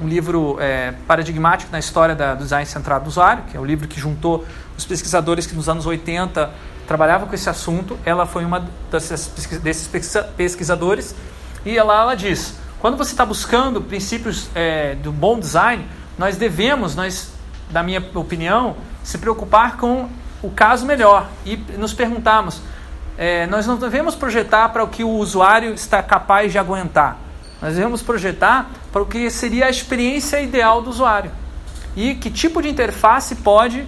um livro é, paradigmático na história da, do design centrado do usuário, que é o livro que juntou os pesquisadores que nos anos 80 trabalhavam com esse assunto. Ela foi uma dessas, desses pesquisadores e ela, ela diz: quando você está buscando princípios é, do bom design, nós devemos, nós na minha opinião, se preocupar com o caso melhor e nos perguntarmos: é, nós não devemos projetar para o que o usuário está capaz de aguentar, nós devemos projetar para o que seria a experiência ideal do usuário e que tipo de interface pode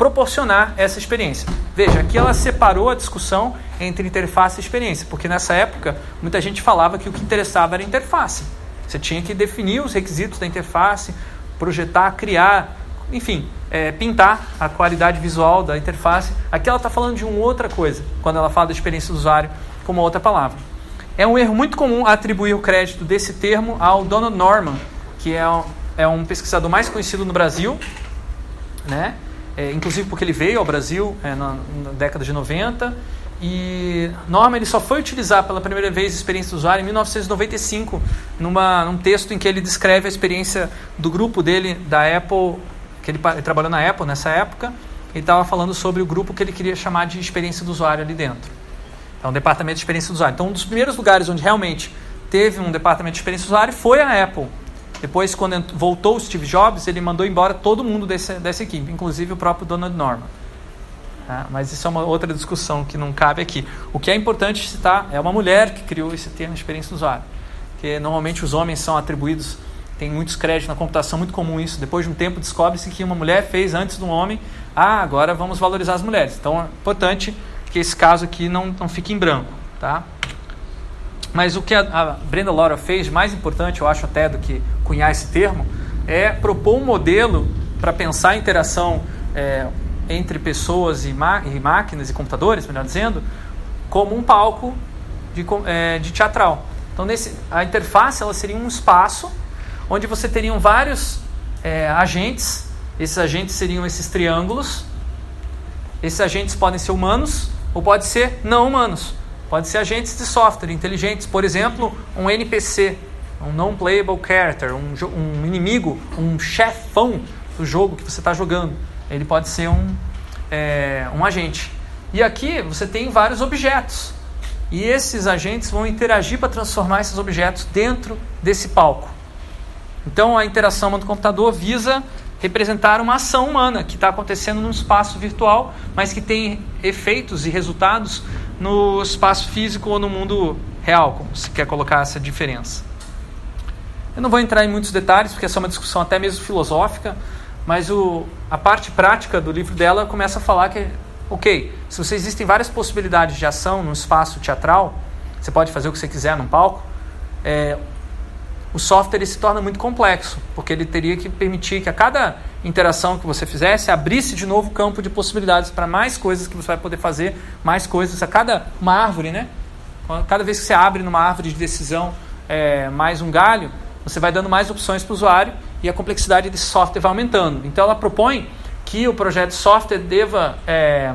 proporcionar essa experiência. Veja, aqui ela separou a discussão entre interface e experiência, porque nessa época muita gente falava que o que interessava era a interface. Você tinha que definir os requisitos da interface, projetar, criar, enfim, é, pintar a qualidade visual da interface. Aqui ela está falando de uma outra coisa, quando ela fala da experiência do usuário com uma outra palavra. É um erro muito comum atribuir o crédito desse termo ao Donald Norman, que é um, é um pesquisador mais conhecido no Brasil, né? É, inclusive porque ele veio ao Brasil é, na, na década de 90 e Norman ele só foi utilizar pela primeira vez a experiência do usuário em 1995, numa, num texto em que ele descreve a experiência do grupo dele, da Apple, que ele, ele trabalhou na Apple nessa época, ele estava falando sobre o grupo que ele queria chamar de experiência do usuário ali dentro. Então, departamento de experiência do usuário. Então, um dos primeiros lugares onde realmente teve um departamento de experiência do usuário foi a Apple. Depois, quando voltou o Steve Jobs, ele mandou embora todo mundo desse, dessa equipe, inclusive o próprio Donald Norman. Tá? Mas isso é uma outra discussão que não cabe aqui. O que é importante citar é uma mulher que criou esse termo experiência do usuário. Porque normalmente os homens são atribuídos, tem muitos créditos na computação, muito comum isso. Depois de um tempo descobre-se que uma mulher fez antes de um homem. Ah, agora vamos valorizar as mulheres. Então é importante que esse caso aqui não, não fique em branco. Tá? Mas o que a, a Brenda Laura fez, mais importante, eu acho até do que cunhar esse termo, é propor um modelo para pensar a interação é, entre pessoas e, e, máquinas e computadores, melhor dizendo, como um palco de, é, de teatral. Então, nesse, a interface ela seria um espaço onde você teriam vários é, agentes Esses agentes seriam esses triângulos. Esses agentes podem ser humanos ou pode ser não humanos. Pode ser agentes de software inteligentes, por exemplo, um NPC, um non-playable character, um, um, inimigo, um chefão do jogo que você está jogando. Ele pode ser um, é, um agente. E aqui você tem vários objetos. E esses agentes vão interagir para transformar esses objetos dentro desse palco. Então a interação do computador visa representar uma ação humana que está acontecendo num espaço virtual, mas que tem efeitos e resultados no espaço físico ou no mundo real, como se quer colocar essa diferença. Eu não vou entrar em muitos detalhes, porque essa é uma discussão até mesmo filosófica, mas o, a parte prática do livro dela começa a falar que, ok, se você existem várias possibilidades de ação no espaço teatral, você pode fazer o que você quiser num palco, é, o software se torna muito complexo, porque ele teria que permitir que a cada interação que você fizesse abrisse de novo campo de possibilidades para mais coisas que você vai poder fazer, mais coisas a cada uma árvore, né? Cada vez que você abre numa árvore de decisão é, mais um galho, você vai dando mais opções para o usuário e a complexidade desse software vai aumentando. Então ela propõe que o projeto de software deva é,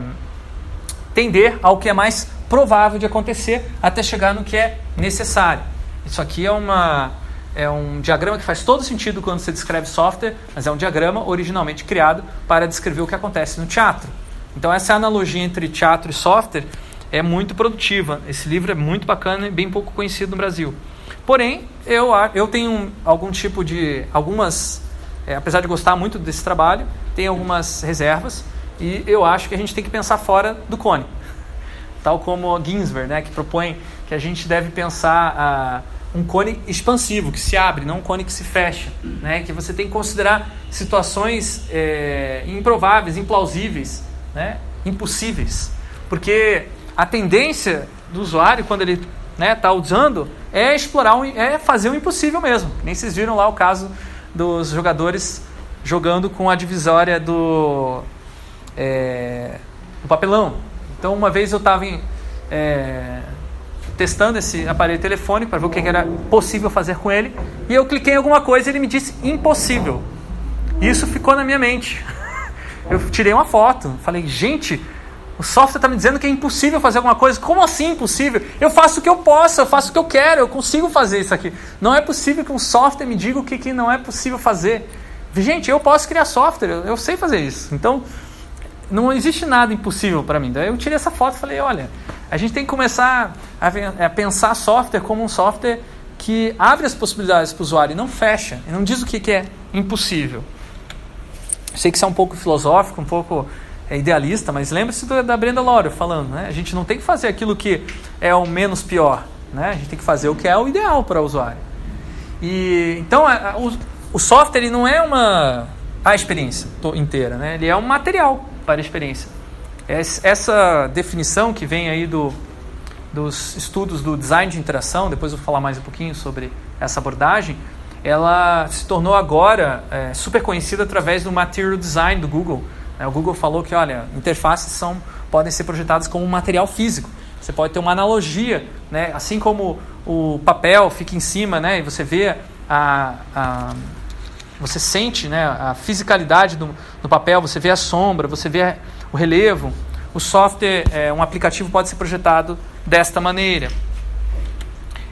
tender ao que é mais provável de acontecer até chegar no que é necessário. Isso aqui é uma é um diagrama que faz todo sentido quando você descreve software, mas é um diagrama originalmente criado para descrever o que acontece no teatro. Então essa analogia entre teatro e software é muito produtiva. Esse livro é muito bacana e bem pouco conhecido no Brasil. Porém, eu, eu tenho algum tipo de. algumas. É, apesar de gostar muito desse trabalho, tem algumas reservas e eu acho que a gente tem que pensar fora do cone. <laughs> Tal como Ginsberg, né, que propõe que a gente deve pensar. A, um cone expansivo, que se abre, não um cone que se fecha. Né? Que você tem que considerar situações é, improváveis, implausíveis, né? impossíveis. Porque a tendência do usuário, quando ele está né, tá usando, é explorar, um, é fazer o impossível mesmo. Nem vocês viram lá o caso dos jogadores jogando com a divisória do, é, do papelão. Então, uma vez eu estava em. É, testando esse aparelho telefônico para ver o que era possível fazer com ele. E eu cliquei em alguma coisa e ele me disse impossível. Isso ficou na minha mente. <laughs> Eu tirei uma foto, falei, gente, o software está me dizendo que é impossível fazer alguma coisa. Como assim impossível? Eu faço o que eu posso, eu faço o que eu quero, eu consigo fazer isso aqui. Não é possível que um software me diga o que, que não é possível fazer. Gente, eu posso criar software, eu, eu sei fazer isso. Então, não existe nada impossível para mim. Daí eu tirei essa foto e falei, olha, a gente tem que começar a, pensar software como um software que abre as possibilidades para o usuário e não fecha, e não diz o que, que é impossível. Sei que isso é um pouco filosófico, um pouco é, idealista, mas lembre-se da Brenda Laura falando, né? A gente não tem que fazer aquilo que é o menos pior, né? A gente tem que fazer o que é o ideal para o usuário. E então a, a, o, o software ele não é uma a experiência inteira, né? Ele é um material para a experiência. Essa definição que vem aí do, dos estudos do design de interação, depois eu vou falar mais um pouquinho sobre essa abordagem, ela se tornou agora é, super conhecida através do Material Design do Google. É, o Google falou que, olha, interfaces são, podem ser projetadas como um material físico. Você pode ter uma analogia, né? assim como o papel fica em cima né? e você vê a, a você sente né, a fisicalidade do, do papel, você vê a sombra, você vê o relevo. O software, é, um aplicativo pode ser projetado desta maneira.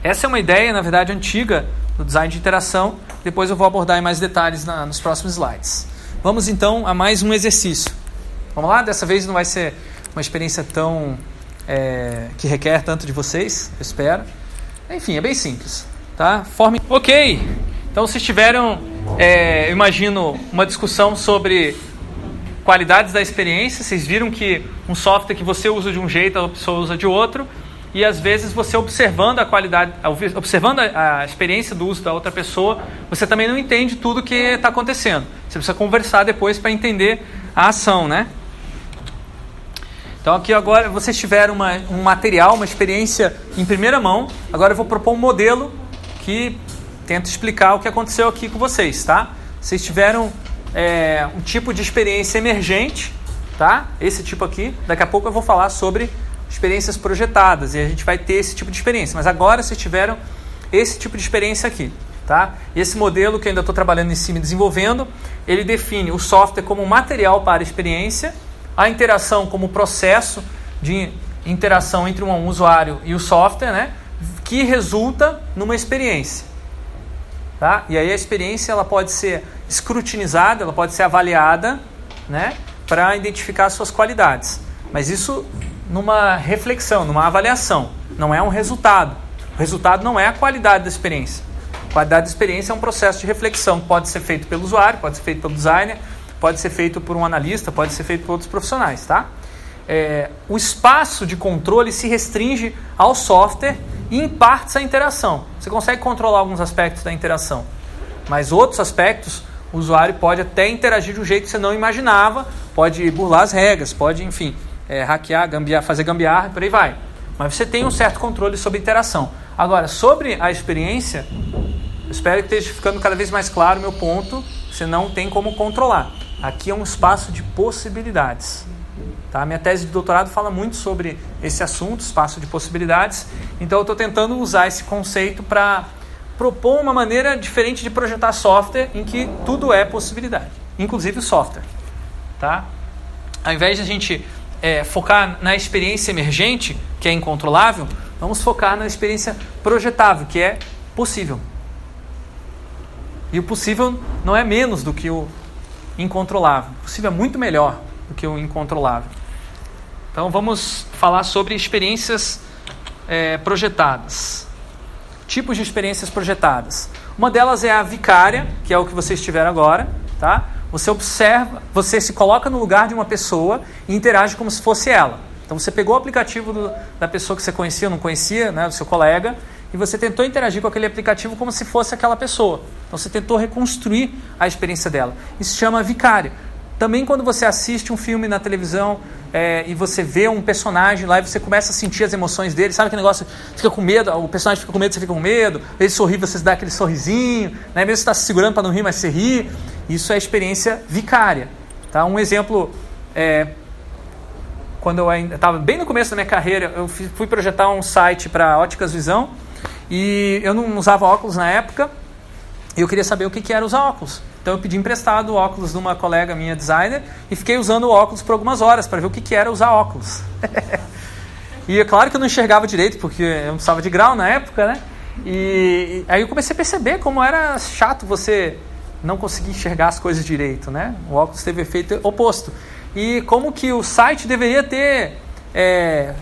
Essa é uma ideia, na verdade, antiga do design de interação. Depois eu vou abordar em mais detalhes na, nos próximos slides. Vamos então a mais um exercício. Vamos lá? Dessa vez não vai ser uma experiência tão é, que requer tanto de vocês, eu espero. Enfim, é bem simples, tá? Forme. Ok. Então vocês tiveram, é, imagino, uma discussão sobre qualidades da experiência. Vocês viram que um software que você usa de um jeito, a pessoa usa de outro. E às vezes você observando a qualidade, observando a experiência do uso da outra pessoa, você também não entende tudo que está acontecendo. Você precisa conversar depois para entender a ação, né? Então aqui agora vocês tiveram uma, um material, uma experiência em primeira mão. Agora eu vou propor um modelo que tenta explicar o que aconteceu aqui com vocês, tá? Vocês tiveram é, um tipo de experiência emergente, tá? Esse tipo aqui. Daqui a pouco eu vou falar sobre experiências projetadas e a gente vai ter esse tipo de experiência. Mas agora vocês tiveram esse tipo de experiência aqui. Tá? Esse modelo que eu ainda estou trabalhando em cima e desenvolvendo, ele define o software como material para a experiência, a interação como processo de interação entre um usuário e o software, né? que resulta numa experiência. Tá? E aí a experiência ela pode ser escrutinizada, ela pode ser avaliada né? para identificar suas qualidades. Mas isso numa reflexão, numa avaliação, não é um resultado. O resultado não é a qualidade da experiência. A qualidade da experiência é um processo de reflexão pode ser feito pelo usuário, pode ser feito pelo designer, pode ser feito por um analista, pode ser feito por outros profissionais, tá? É, o espaço de controle se restringe ao software e em partes à interação. Você consegue controlar alguns aspectos da interação, mas outros aspectos o usuário pode até interagir de um jeito que você não imaginava, pode burlar as regras, pode, enfim, é, hackear, gambiar, fazer gambiarra, por aí vai. Mas você tem um certo controle sobre a interação. Agora, sobre a experiência, espero que esteja ficando cada vez mais claro o meu ponto, você não tem como controlar. Aqui é um espaço de possibilidades. Tá? Minha tese de doutorado fala muito sobre esse assunto, espaço de possibilidades. Então eu estou tentando usar esse conceito para propor uma maneira diferente de projetar software em que tudo é possibilidade, inclusive o software. Tá? Ao invés de a gente é, focar na experiência emergente, que é incontrolável, vamos focar na experiência projetável, que é possível. E o possível não é menos do que o incontrolável. O possível é muito melhor do que o incontrolável. Então vamos falar sobre experiências é, projetadas. Tipos de experiências projetadas. Uma delas é a vicária, que é o que vocês tiveram agora, tá? Você observa, você se coloca no lugar de uma pessoa e interage como se fosse ela. Então você pegou o aplicativo do, da pessoa que você conhecia ou não conhecia, né, do seu colega, e você tentou interagir com aquele aplicativo como se fosse aquela pessoa. Então você tentou reconstruir a experiência dela. Isso se chama vicário. Também quando você assiste um filme na televisão é, e você vê um personagem lá e você começa a sentir as emoções dele, sabe aquele negócio, fica com medo, o personagem fica com medo, você fica com medo, ele sorri, você dá aquele sorrisinho, né? mesmo você está se segurando para não rir, mas você ri. Isso é experiência vicária. Tá? Um exemplo, é, quando eu ainda estava bem no começo da minha carreira, eu fui projetar um site para Óticas Visão e eu não usava óculos na época e eu queria saber o que, que era usar óculos. Então eu pedi emprestado o óculos de uma colega minha designer e fiquei usando o óculos por algumas horas para ver o que, que era usar óculos. <laughs> e é claro que eu não enxergava direito porque eu não precisava de grau na época, né? E aí eu comecei a perceber como era chato você não conseguir enxergar as coisas direito, né? O óculos teve efeito oposto. E como que o site deveria ter é,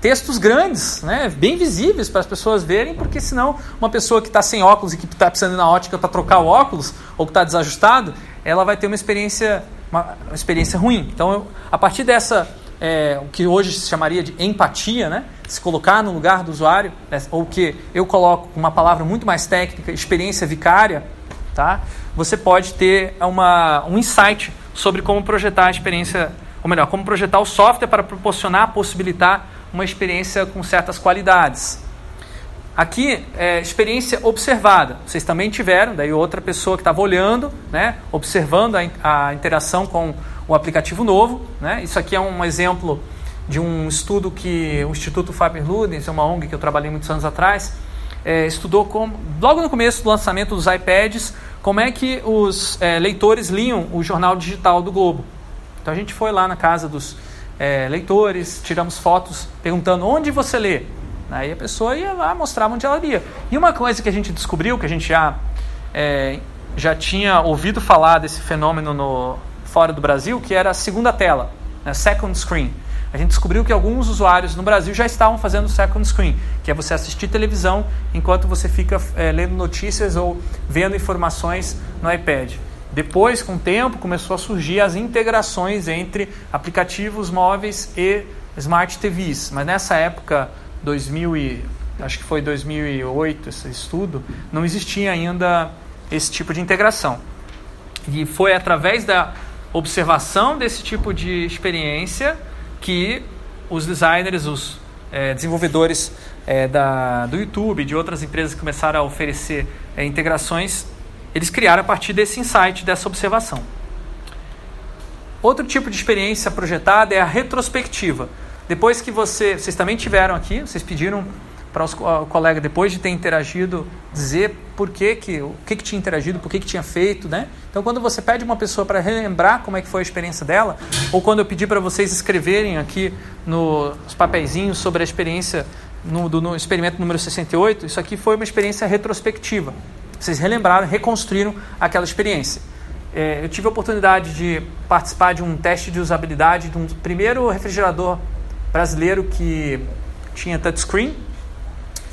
textos grandes, né? bem visíveis para as pessoas verem, porque senão uma pessoa que está sem óculos e que está precisando ir na ótica para trocar o óculos, ou que está desajustado, ela vai ter uma experiência, uma, uma experiência ruim. Então, eu, a partir dessa, é, o que hoje se chamaria de empatia, né? se colocar no lugar do usuário, né? ou que eu coloco uma palavra muito mais técnica, experiência vicária, tá? você pode ter uma, um insight sobre como projetar a experiência, ou melhor, como projetar o software para proporcionar, possibilitar uma experiência com certas qualidades. Aqui, é, experiência observada. Vocês também tiveram, daí outra pessoa que estava olhando, né, observando a, a, interação com o aplicativo novo. Né? Isso aqui é um exemplo de um estudo que o Instituto Faber-Ludens, é uma ONG que eu trabalhei muitos anos atrás, é, estudou como, logo no começo do lançamento dos iPads, como é que os é, leitores liam o jornal digital do Globo. Então a gente foi lá na casa dos é, leitores, tiramos fotos perguntando onde você lê. Aí a pessoa ia lá, mostrava onde ela lia. E uma coisa que a gente descobriu, que a gente já, é, já tinha ouvido falar desse fenômeno no, fora do Brasil, que era a segunda tela, né, second screen a gente descobriu que alguns usuários no Brasil já estavam fazendo second screen, que é você assistir televisão enquanto você fica é, lendo notícias ou vendo informações no iPad. Depois, com o tempo, começou a surgir as integrações entre aplicativos móveis e smart TVs. Mas nessa época, 2000 e, acho que foi 2008 esse estudo, não existia ainda esse tipo de integração. E foi através da observação desse tipo de experiência que os designers, os é, desenvolvedores é, da, do YouTube, de outras empresas que começaram a oferecer é, integrações, eles criaram a partir desse insight, dessa observação. Outro tipo de experiência projetada é a retrospectiva. Depois que você, vocês também tiveram aqui, vocês pediram para o colega, depois de ter interagido, dizer por que, que, o que, que tinha interagido, por que, que tinha feito, né? Então, quando você pede uma pessoa para relembrar como é que foi a experiência dela, ou quando eu pedi para vocês escreverem aqui nos papeizinhos sobre a experiência no, do, no experimento número 68, isso aqui foi uma experiência retrospectiva. Vocês relembraram, reconstruíram aquela experiência. É, eu tive a oportunidade de participar de um teste de usabilidade de um primeiro refrigerador brasileiro que tinha touchscreen,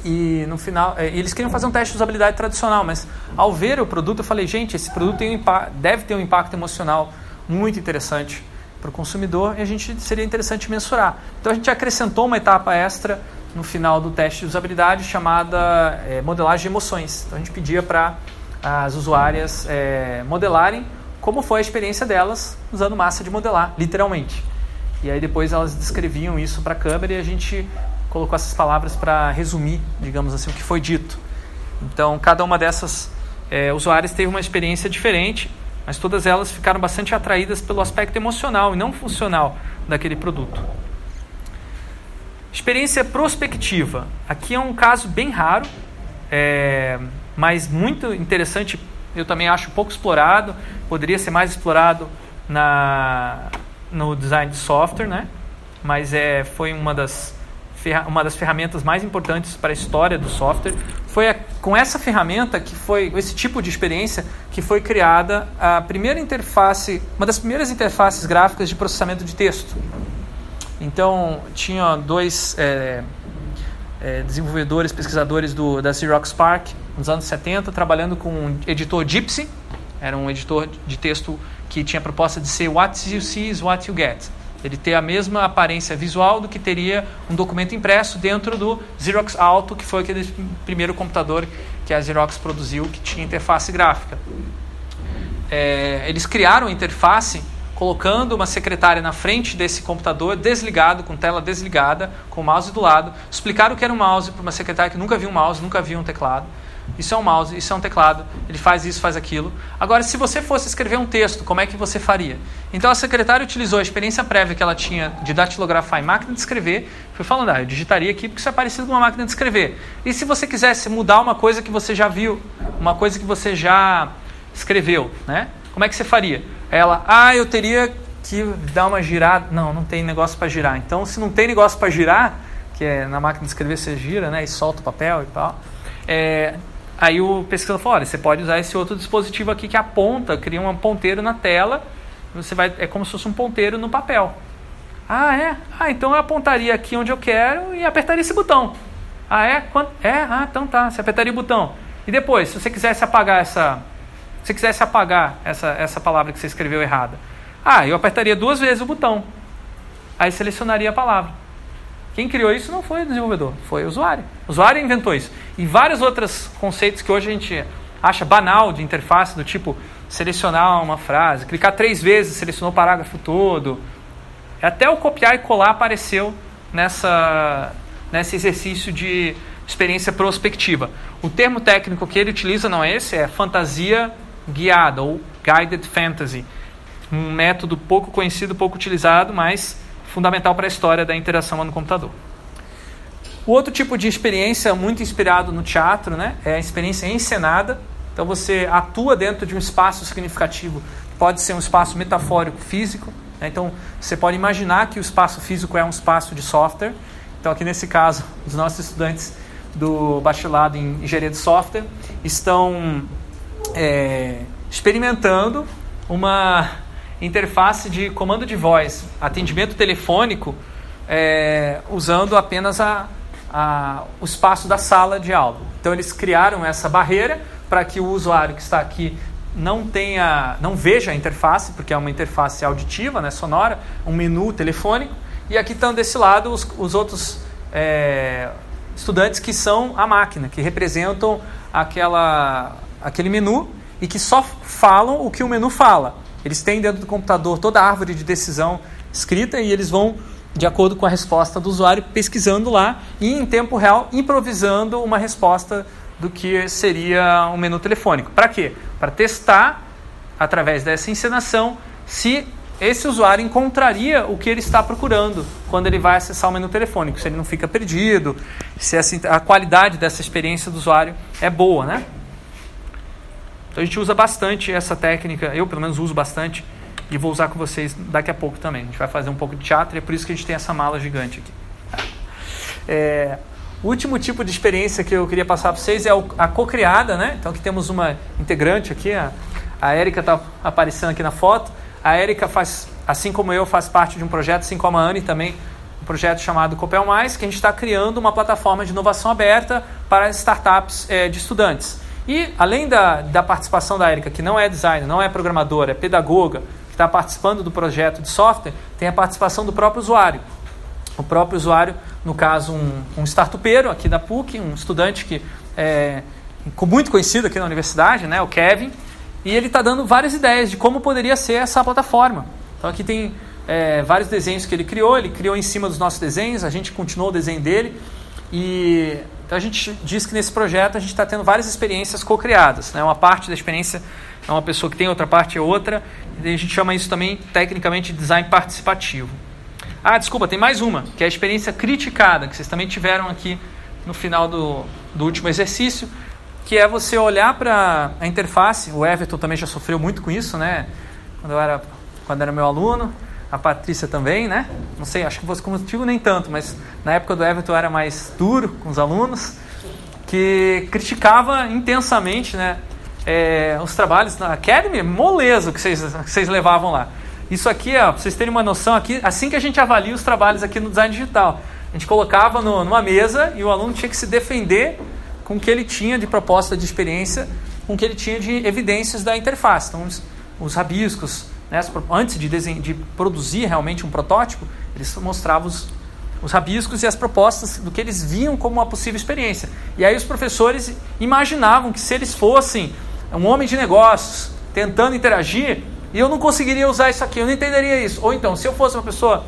e no final, é, eles queriam fazer um teste de usabilidade tradicional, mas ao ver o produto, eu falei, gente, esse produto tem um deve ter um impacto emocional muito interessante para o consumidor e a gente seria interessante mensurar. Então a gente acrescentou uma etapa extra no final do teste de usabilidade chamada é, modelagem de emoções. Então a gente pedia para as usuárias é, modelarem como foi a experiência delas usando massa de modelar, literalmente. E aí depois elas descreviam isso para a câmera e a gente colocou essas palavras para resumir, digamos assim, o que foi dito. Então, cada uma dessas é, usuárias teve uma experiência diferente, mas todas elas ficaram bastante atraídas pelo aspecto emocional e não funcional daquele produto. Experiência prospectiva. Aqui é um caso bem raro, é, mas muito interessante. Eu também acho pouco explorado. Poderia ser mais explorado na, no design de software, né? Mas é, foi uma das uma das ferramentas mais importantes para a história do software. Foi a, com essa ferramenta que foi esse tipo de experiência que foi criada a primeira interface, uma das primeiras interfaces gráficas de processamento de texto. Então tinha dois é, é, desenvolvedores, pesquisadores do, da Xerox Park nos anos 70 trabalhando com o editor Gypsy. Era um editor de texto que tinha a proposta de ser what you see is what you get ele ter a mesma aparência visual do que teria um documento impresso dentro do Xerox Alto, que foi aquele primeiro computador que a Xerox produziu que tinha interface gráfica. É, eles criaram a interface colocando uma secretária na frente desse computador, desligado, com tela desligada, com o mouse do lado, explicaram o que era um mouse para uma secretária que nunca viu um mouse, nunca viu um teclado. Isso é um mouse, isso é um teclado, ele faz isso, faz aquilo. Agora, se você fosse escrever um texto, como é que você faria? Então a secretária utilizou a experiência prévia que ela tinha de datilografar em máquina de escrever, foi falando, ah, eu digitaria aqui porque isso é parecido com uma máquina de escrever. E se você quisesse mudar uma coisa que você já viu, uma coisa que você já escreveu, né? Como é que você faria? Ela, ah, eu teria que dar uma girada. Não, não tem negócio para girar. Então, se não tem negócio para girar, que é na máquina de escrever você gira, né, e solta o papel e tal. É, Aí o pesquisador falou, olha, você pode usar esse outro dispositivo aqui que aponta, cria um ponteiro na tela, você vai, é como se fosse um ponteiro no papel. Ah, é? Ah, então eu apontaria aqui onde eu quero e apertaria esse botão. Ah, é? Quanto? É? Ah, então tá, você apertaria o botão. E depois, se você quisesse apagar essa, você quisesse apagar essa, essa palavra que você escreveu errada, ah, eu apertaria duas vezes o botão. Aí selecionaria a palavra. Quem criou isso não foi o desenvolvedor, foi o usuário. O usuário inventou isso. E vários outros conceitos que hoje a gente acha banal de interface, do tipo selecionar uma frase, clicar três vezes, selecionou o parágrafo todo. Até o copiar e colar apareceu nessa, nesse exercício de experiência prospectiva. O termo técnico que ele utiliza não é esse, é fantasia guiada ou guided fantasy. Um método pouco conhecido, pouco utilizado, mas fundamental para a história da interação no computador. O outro tipo de experiência muito inspirado no teatro né, é a experiência encenada. Então você atua dentro de um espaço significativo. Pode ser um espaço metafórico físico. Né, então você pode imaginar que o espaço físico é um espaço de software. Então aqui nesse caso, os nossos estudantes do bacharelado em engenharia de software estão é, experimentando uma interface de comando de voz, atendimento telefônico, é, usando apenas a, a, o espaço da sala de aula. Então eles criaram essa barreira para que o usuário que está aqui não tenha, não veja a interface, porque é uma interface auditiva, né, sonora, um menu telefônico. E aqui estão desse lado os, os outros é, estudantes que são a máquina, que representam aquela, aquele menu e que só falam o que o menu fala. Eles têm dentro do computador toda a árvore de decisão escrita e eles vão, de acordo com a resposta do usuário, pesquisando lá e em tempo real improvisando uma resposta do que seria um menu telefônico. Para quê? Para testar, através dessa encenação, se esse usuário encontraria o que ele está procurando quando ele vai acessar o menu telefônico, se ele não fica perdido, se a qualidade dessa experiência do usuário é boa, né? Então a gente usa bastante essa técnica, eu pelo menos uso bastante e vou usar com vocês daqui a pouco também. A gente vai fazer um pouco de teatro e é por isso que a gente tem essa mala gigante aqui. É, o último tipo de experiência que eu queria passar para vocês é a co-criada, né? Então aqui temos uma integrante aqui, a, a Érica está aparecendo aqui na foto. A Érica faz, assim como eu, faz parte de um projeto, assim como a Anne também, um projeto chamado Copel Mais, que a gente está criando uma plataforma de inovação aberta para startups é, de estudantes. E além da, da participação da Érica, que não é designer, não é programadora, é pedagoga, que está participando do projeto de software, tem a participação do próprio usuário. O próprio usuário, no caso, um, um startupeiro aqui da PUC, um estudante que é muito conhecido aqui na universidade, né, o Kevin, e ele está dando várias ideias de como poderia ser essa plataforma. Então aqui tem é, vários desenhos que ele criou, ele criou em cima dos nossos desenhos, a gente continuou o desenho dele e então a gente diz que nesse projeto a gente está tendo várias experiências co-criadas. Né? Uma parte da experiência é uma pessoa que tem, outra parte é outra, e a gente chama isso também tecnicamente de design participativo. Ah, desculpa, tem mais uma, que é a experiência criticada, que vocês também tiveram aqui no final do, do último exercício, que é você olhar para a interface. O Everton também já sofreu muito com isso, né? Quando eu era, quando era meu aluno, a Patrícia também, né? Não sei, acho que você contigo nem tanto, mas na época do Everton era mais duro com os alunos, que criticava intensamente, né? É, os trabalhos na Academy, moleza que vocês, que vocês levavam lá. Isso aqui, ó, para vocês terem uma noção, aqui, assim que a gente avalia os trabalhos aqui no design digital, a gente colocava no, numa mesa e o aluno tinha que se defender com o que ele tinha de proposta de experiência, com o que ele tinha de evidências da interface. Então, os, os rabiscos, né, antes de, de, produzir realmente um protótipo, eles mostravam os, os rabiscos e as propostas do que eles viam como uma possível experiência. E aí os professores imaginavam que se eles fossem um homem de negócios tentando interagir, eu não conseguiria usar isso aqui, eu não entenderia isso. Ou então, se eu fosse uma pessoa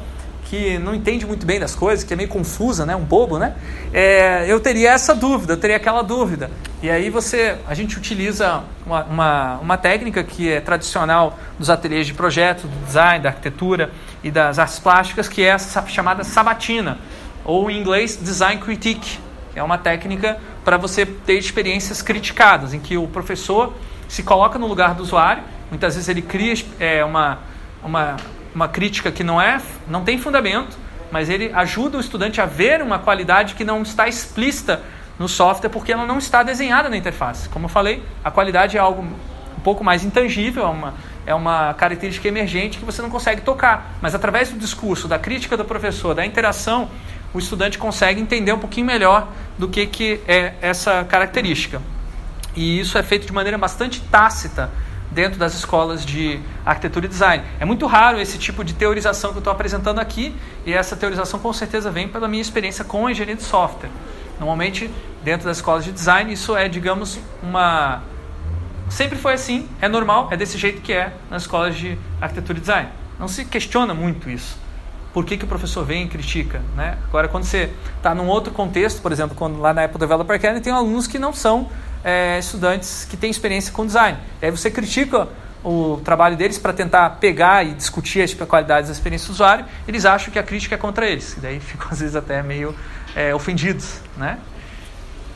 que não entende muito bem das coisas, que é meio confusa, né, um bobo, né? É, eu teria essa dúvida, eu teria aquela dúvida. E aí você, a gente utiliza uma, uma, uma técnica que é tradicional dos ateliês de projeto, do design, da arquitetura e das artes plásticas, que é essa chamada sabatina, ou em inglês design critique, que é uma técnica para você ter experiências criticadas, em que o professor se coloca no lugar do usuário, muitas vezes ele cria é, uma, uma uma crítica que não é, não tem fundamento, mas ele ajuda o estudante a ver uma qualidade que não está explícita no software porque ela não está desenhada na interface. Como eu falei, a qualidade é algo um pouco mais intangível, é uma, é uma característica emergente que você não consegue tocar. Mas através do discurso, da crítica do professor, da interação, o estudante consegue entender um pouquinho melhor do que, que é essa característica. E isso é feito de maneira bastante tácita dentro das escolas de arquitetura e design. É muito raro esse tipo de teorização que eu estou apresentando aqui, e essa teorização com certeza vem pela minha experiência com engenharia de software. Normalmente, dentro das escolas de design, isso é, digamos, uma. Sempre foi assim, é normal, é desse jeito que é nas escolas de arquitetura e design. Não se questiona muito isso. Por que, que o professor vem e critica? Né? Agora, quando você está num outro contexto, por exemplo, quando lá na Apple Developer Academy, tem alunos que não são é, estudantes que têm experiência com design. E aí você critica o trabalho deles para tentar pegar e discutir as qualidades da experiência do usuário, eles acham que a crítica é contra eles. E daí <laughs> ficam às vezes até meio é, ofendidos. Né?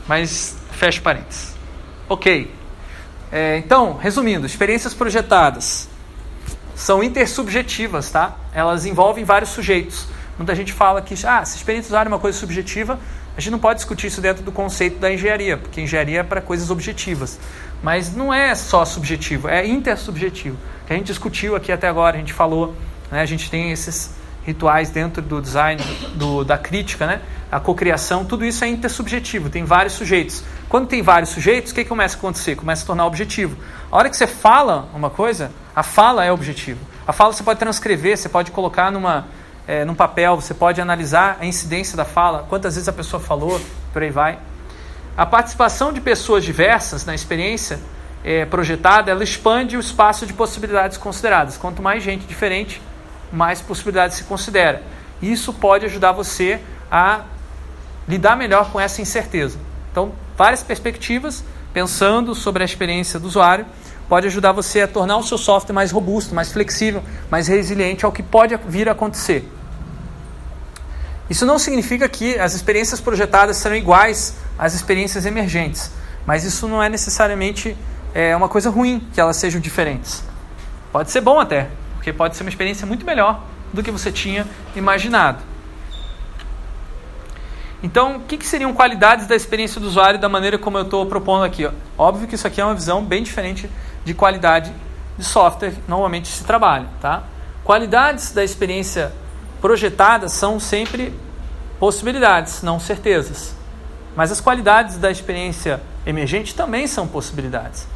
Mas fecha parênteses. Ok. É, então, resumindo, experiências projetadas são intersubjetivas, tá? Elas envolvem vários sujeitos. Muita gente fala que ah, essa experiência do usuário é uma coisa subjetiva, a gente não pode discutir isso dentro do conceito da engenharia, porque engenharia é para coisas objetivas. Mas não é só subjetivo, é intersubjetivo. Que a gente discutiu aqui até agora, a gente falou, né, a gente tem esses rituais dentro do design, do, da crítica, né? a cocriação, tudo isso é intersubjetivo, tem vários sujeitos. Quando tem vários sujeitos, o que começa a acontecer? Começa a tornar objetivo. A hora que você fala uma coisa, a fala é objetivo. A fala você pode transcrever, você pode colocar numa, é, num papel, você pode analisar a incidência da fala, quantas vezes a pessoa falou, por aí vai. A participação de pessoas diversas na experiência é, projetada, ela expande o espaço de possibilidades consideradas. Quanto mais gente diferente, mais possibilidades se considera. Isso pode ajudar você a lidar melhor com essa incerteza. Então, várias perspectivas, pensando sobre a experiência do usuário, pode ajudar você a tornar o seu software mais robusto, mais flexível, mais resiliente ao que pode vir a acontecer. Isso não significa que as experiências projetadas serão iguais às experiências emergentes, mas isso não é necessariamente é, uma coisa ruim que elas sejam diferentes. Pode ser bom até, porque pode ser uma experiência muito melhor do que você tinha imaginado. Então, o que, que seriam qualidades da experiência do usuário da maneira como eu estou propondo aqui? Óbvio que isso aqui é uma visão bem diferente de qualidade de software normalmente se trabalha. Tá? Qualidades da experiência projetada são sempre possibilidades, não certezas. Mas as qualidades da experiência emergente também são possibilidades.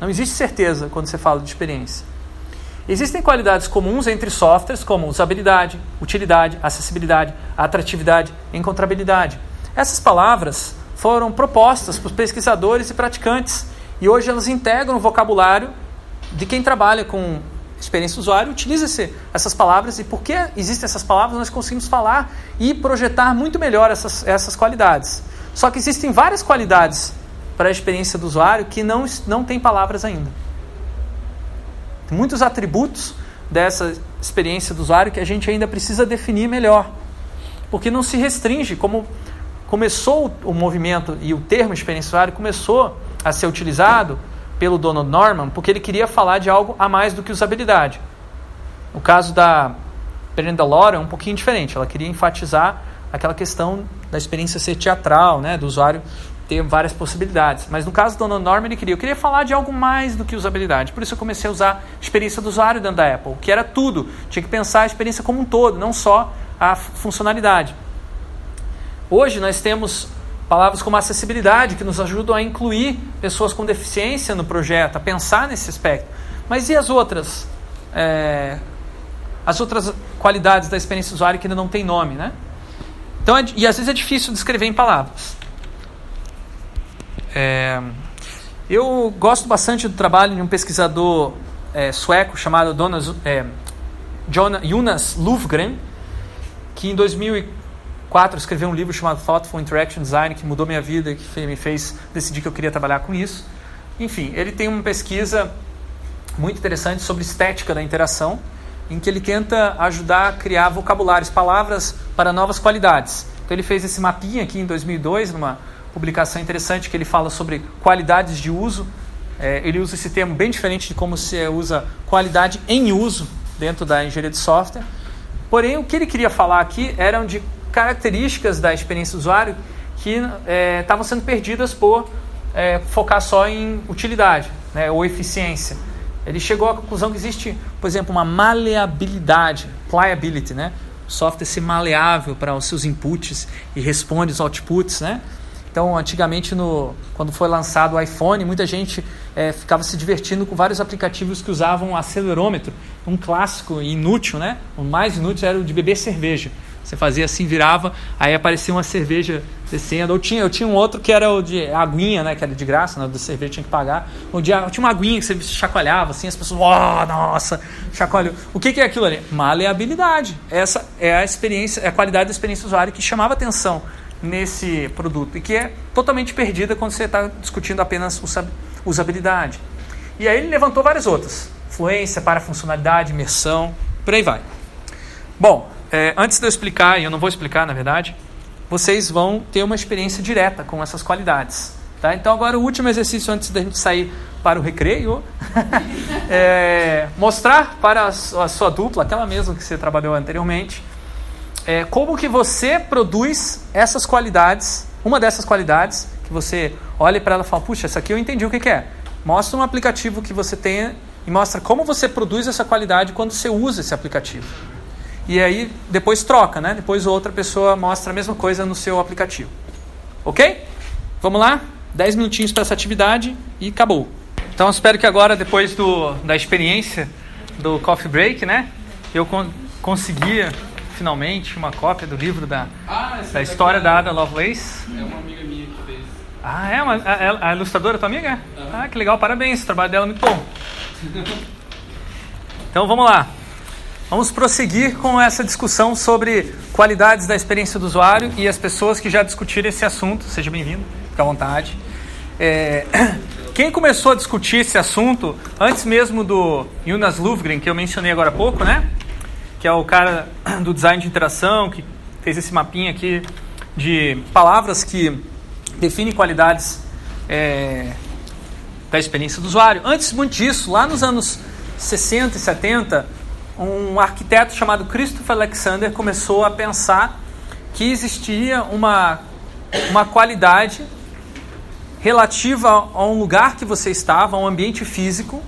Não existe certeza quando você fala de experiência. Existem qualidades comuns entre softwares como usabilidade, utilidade, acessibilidade, atratividade, encontrabilidade. Essas palavras foram propostas por pesquisadores e praticantes e hoje elas integram o vocabulário de quem trabalha com experiência do usuário, utiliza essas palavras e porque existem essas palavras nós conseguimos falar e projetar muito melhor essas, essas qualidades. Só que existem várias qualidades para a experiência do usuário que não, não tem palavras ainda muitos atributos dessa experiência do usuário que a gente ainda precisa definir melhor. Porque não se restringe, como começou o movimento e o termo experiência do usuário começou a ser utilizado pelo Donald Norman, porque ele queria falar de algo a mais do que usabilidade. O caso da Brenda Laura é um pouquinho diferente. Ela queria enfatizar aquela questão da experiência ser teatral, né, do usuário ter várias possibilidades. Mas no caso do Donald Norman, ele queria, eu queria falar de algo mais do que usabilidade. Por isso eu comecei a usar a experiência do usuário dentro da Apple, que era tudo. Tinha que pensar a experiência como um todo, não só a funcionalidade. Hoje nós temos palavras como acessibilidade, que nos ajudam a incluir pessoas com deficiência no projeto, a pensar nesse aspecto. Mas e as outras? É, as outras qualidades da experiência do usuário que ainda não tem nome, né? Então, é, e às vezes é difícil descrever em palavras. É, eu gosto bastante do trabalho de um pesquisador é, sueco chamado é, Jonas Lufgren, que em 2004 escreveu um livro chamado Thoughtful Interaction Design, que mudou minha vida, que me fez decidir que eu queria trabalhar com isso. Enfim, ele tem uma pesquisa muito interessante sobre estética da interação, em que ele tenta ajudar a criar vocabulários, palavras para novas qualidades. Então ele fez esse mapinha aqui em 2002, numa publicação interessante que ele fala sobre qualidades de uso. É, ele usa esse termo bem diferente de como se usa qualidade em uso dentro da engenharia de software. Porém, o que ele queria falar aqui eram de características da experiência do usuário que é, estavam sendo perdidas por é, focar só em utilidade né, ou eficiência. Ele chegou à conclusão que existe, por exemplo, uma maleabilidade, pliability, né? O software ser maleável para os seus inputs e responde os outputs, né? Então, antigamente, no, quando foi lançado o iPhone, muita gente é, ficava se divertindo com vários aplicativos que usavam acelerômetro. Um clássico inútil, né? O mais inútil era o de beber cerveja. Você fazia assim, virava, aí aparecia uma cerveja descendo. Ou tinha, eu tinha um outro que era o de aguinha, né? Que era de graça, né? Do cerveja tinha que pagar. O de, tinha uma aguinha que você chacoalhava, assim, as pessoas, oh, nossa, chacoalhou. O que, que é aquilo ali? Maleabilidade. Essa é a experiência, é a qualidade da experiência do usuário que chamava atenção nesse produto e que é totalmente perdida quando você está discutindo apenas usabilidade. E aí ele levantou várias outras: fluência, parafuncionalidade, imersão, por aí vai. Bom, é, antes de eu explicar, e eu não vou explicar na verdade, vocês vão ter uma experiência direta com essas qualidades. Tá? Então, agora o último exercício antes da gente sair para o recreio <laughs> é mostrar para a sua dupla, aquela mesma que você trabalhou anteriormente, é, como que você produz essas qualidades, uma dessas qualidades, que você olha para ela e fala, puxa, essa aqui eu entendi o que, que é. Mostra um aplicativo que você tenha e mostra como você produz essa qualidade quando você usa esse aplicativo. E aí depois troca, né? Depois outra pessoa mostra a mesma coisa no seu aplicativo. Ok? Vamos lá? 10 minutinhos para essa atividade e acabou. Então espero que agora, depois do, da experiência do coffee break, né? Eu con conseguia finalmente uma cópia do livro da, ah, da história da Ada Lovelace. É uma amiga minha que fez. Ah, é? Uma, a, a, ilustradora tua amiga? Uhum. Ah, que legal, parabéns, o trabalho dela é muito bom. <laughs> Então vamos lá. Vamos prosseguir com essa discussão sobre qualidades da experiência do usuário e as pessoas que já discutiram esse assunto, seja bem-vindo, fique à vontade. É, <clears throat> quem começou a discutir esse assunto antes mesmo do Jonas Lufgren, que eu mencionei agora há pouco, né? Que é o cara <clears throat> do design de interação, que fez esse mapinha aqui de palavras que definem qualidades é, da experiência do usuário. Antes muito disso, lá nos anos 60 e 70, um arquiteto chamado Christopher Alexander começou a pensar que existia uma, uma qualidade relativa a um lugar que você estava, a um ambiente físico,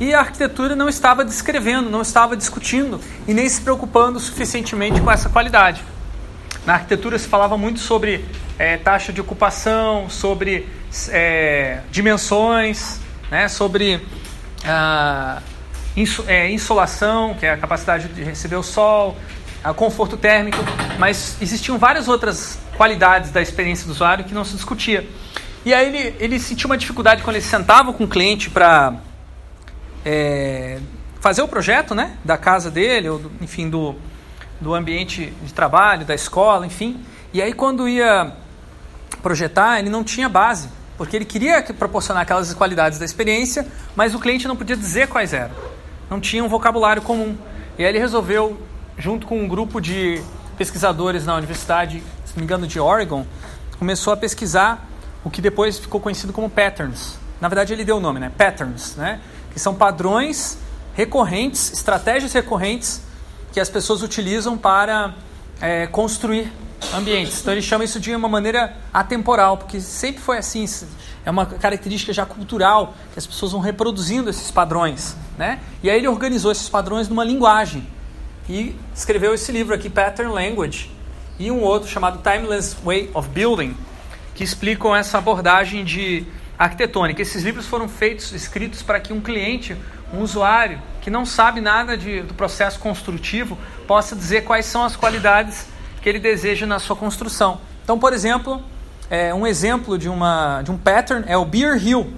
e a arquitetura não estava descrevendo, não estava discutindo e nem se preocupando suficientemente com essa qualidade. Na arquitetura se falava muito sobre é, taxa de ocupação, sobre é, dimensões, né, sobre ah, insolação, que é a capacidade de receber o sol, a conforto térmico, mas existiam várias outras qualidades da experiência do usuário que não se discutia. E aí ele, ele sentiu uma dificuldade quando ele sentava com o cliente para é, fazer o projeto né, da casa dele, ou do, enfim, do, do ambiente de trabalho, da escola, enfim. E aí quando ia projetar, ele não tinha base, porque ele queria proporcionar aquelas qualidades da experiência, mas o cliente não podia dizer quais eram. Não tinha um vocabulário comum. E aí ele resolveu, junto com um grupo de pesquisadores na universidade, se não me engano, de Oregon, começou a pesquisar o que depois ficou conhecido como patterns. Na verdade, ele deu o nome, né? Patterns, né? Que são padrões recorrentes, estratégias recorrentes que as pessoas utilizam para é, construir ambientes. Então ele chama isso de uma maneira atemporal, porque sempre foi assim. É uma característica já cultural que as pessoas vão reproduzindo esses padrões, né? E aí ele organizou esses padrões numa linguagem e escreveu esse livro aqui, Pattern Language, e um outro chamado Timeless Way of Building, que explicam essa abordagem de arquitetônica. Esses livros foram feitos, escritos para que um cliente um usuário que não sabe nada de, do processo construtivo possa dizer quais são as qualidades que ele deseja na sua construção. Então, por exemplo, é, um exemplo de, uma, de um pattern é o Beer Hill,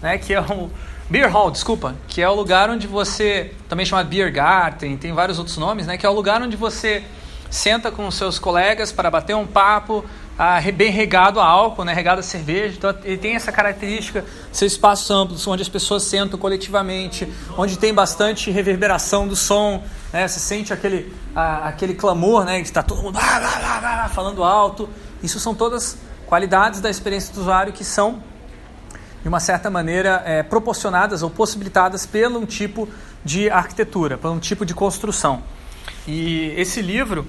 né, que é o Beer Hall, desculpa, que é o lugar onde você, também chamado Beer Garden, tem vários outros nomes, né, que é o lugar onde você senta com seus colegas para bater um papo, ah, bem regado a álcool, né, regado a cerveja. Então ele tem essa característica, seu espaço amplo, onde as pessoas sentam coletivamente, onde tem bastante reverberação do som, né, você sente aquele, ah, aquele clamor, né, de estar todo mundo ah, falando alto. Isso são todas qualidades da experiência do usuário que são, de uma certa maneira, é, proporcionadas ou possibilitadas pelo um tipo de arquitetura, por um tipo de construção. E esse livro,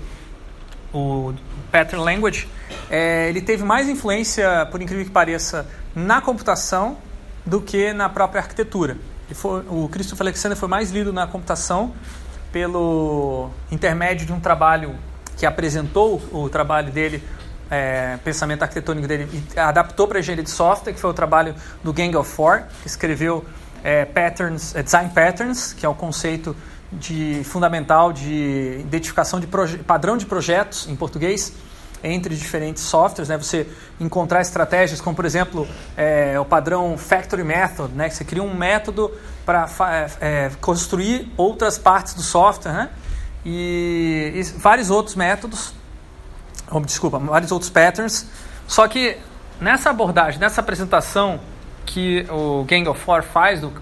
o Pattern Language, é, ele teve mais influência, por incrível que pareça, na computação do que na própria arquitetura. Foi, o Christopher Alexander foi mais lido na computação pelo intermédio de um trabalho que apresentou o trabalho dele, é, pensamento arquitetônico dele, e adaptou para a engenharia de software, que foi o trabalho do Gang of Four, que escreveu é, patterns, é, Design Patterns, que é o conceito de fundamental de identificação de padrão de projetos em português entre diferentes softwares, né? Você encontrar estratégias como, por exemplo, é, o padrão Factory Method, né? Que você cria um método para é, é, construir outras partes do software, né? E, e vários outros métodos, desculpa, vários outros patterns. Só que nessa abordagem, nessa apresentação que o Gang of Four faz do,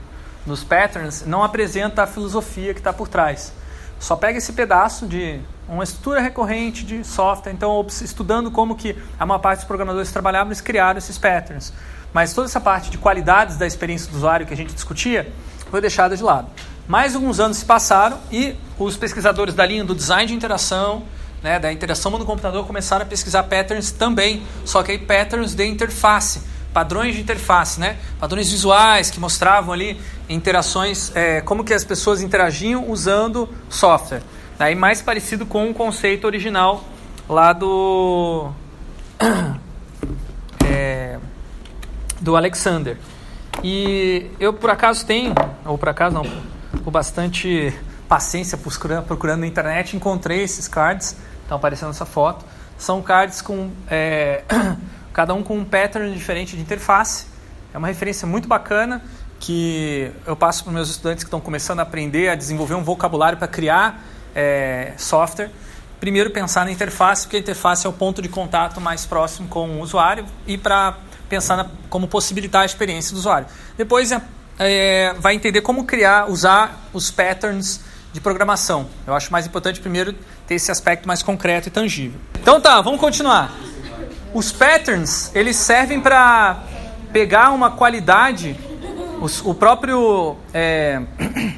dos patterns, não apresenta a filosofia que está por trás. Só pega esse pedaço de uma estrutura recorrente de software. Então, estudando como que a maior parte dos programadores trabalhavam, eles criaram esses patterns. Mas toda essa parte de qualidades da experiência do usuário que a gente discutia foi deixada de lado. Mais alguns anos se passaram e os pesquisadores da linha do design de interação, né, da interação no computador, começaram a pesquisar patterns também, só que aí patterns de interface, padrões de interface, né, padrões visuais que mostravam ali interações, é, como que as pessoas interagiam usando software. Daí mais parecido com o conceito original lá do <coughs> é, do Alexander. E eu por acaso tenho, ou por acaso não, com bastante paciência procurando, procurando na internet, encontrei esses cards, estão aparecendo nessa foto. São cards com é, <clears throat> cada um com um pattern diferente de interface. É uma referência muito bacana que eu passo para meus estudantes que estão começando a aprender a desenvolver um vocabulário para criar é, software, primeiro pensar na interface, porque a interface é o ponto de contato mais próximo com o usuário, e para pensar na, como possibilitar a experiência do usuário. Depois é, é, vai entender como criar, usar os patterns de programação. Eu acho mais importante primeiro ter esse aspecto mais concreto e tangível. Então tá, vamos continuar. Os patterns, eles servem para pegar uma qualidade, os, o próprio é,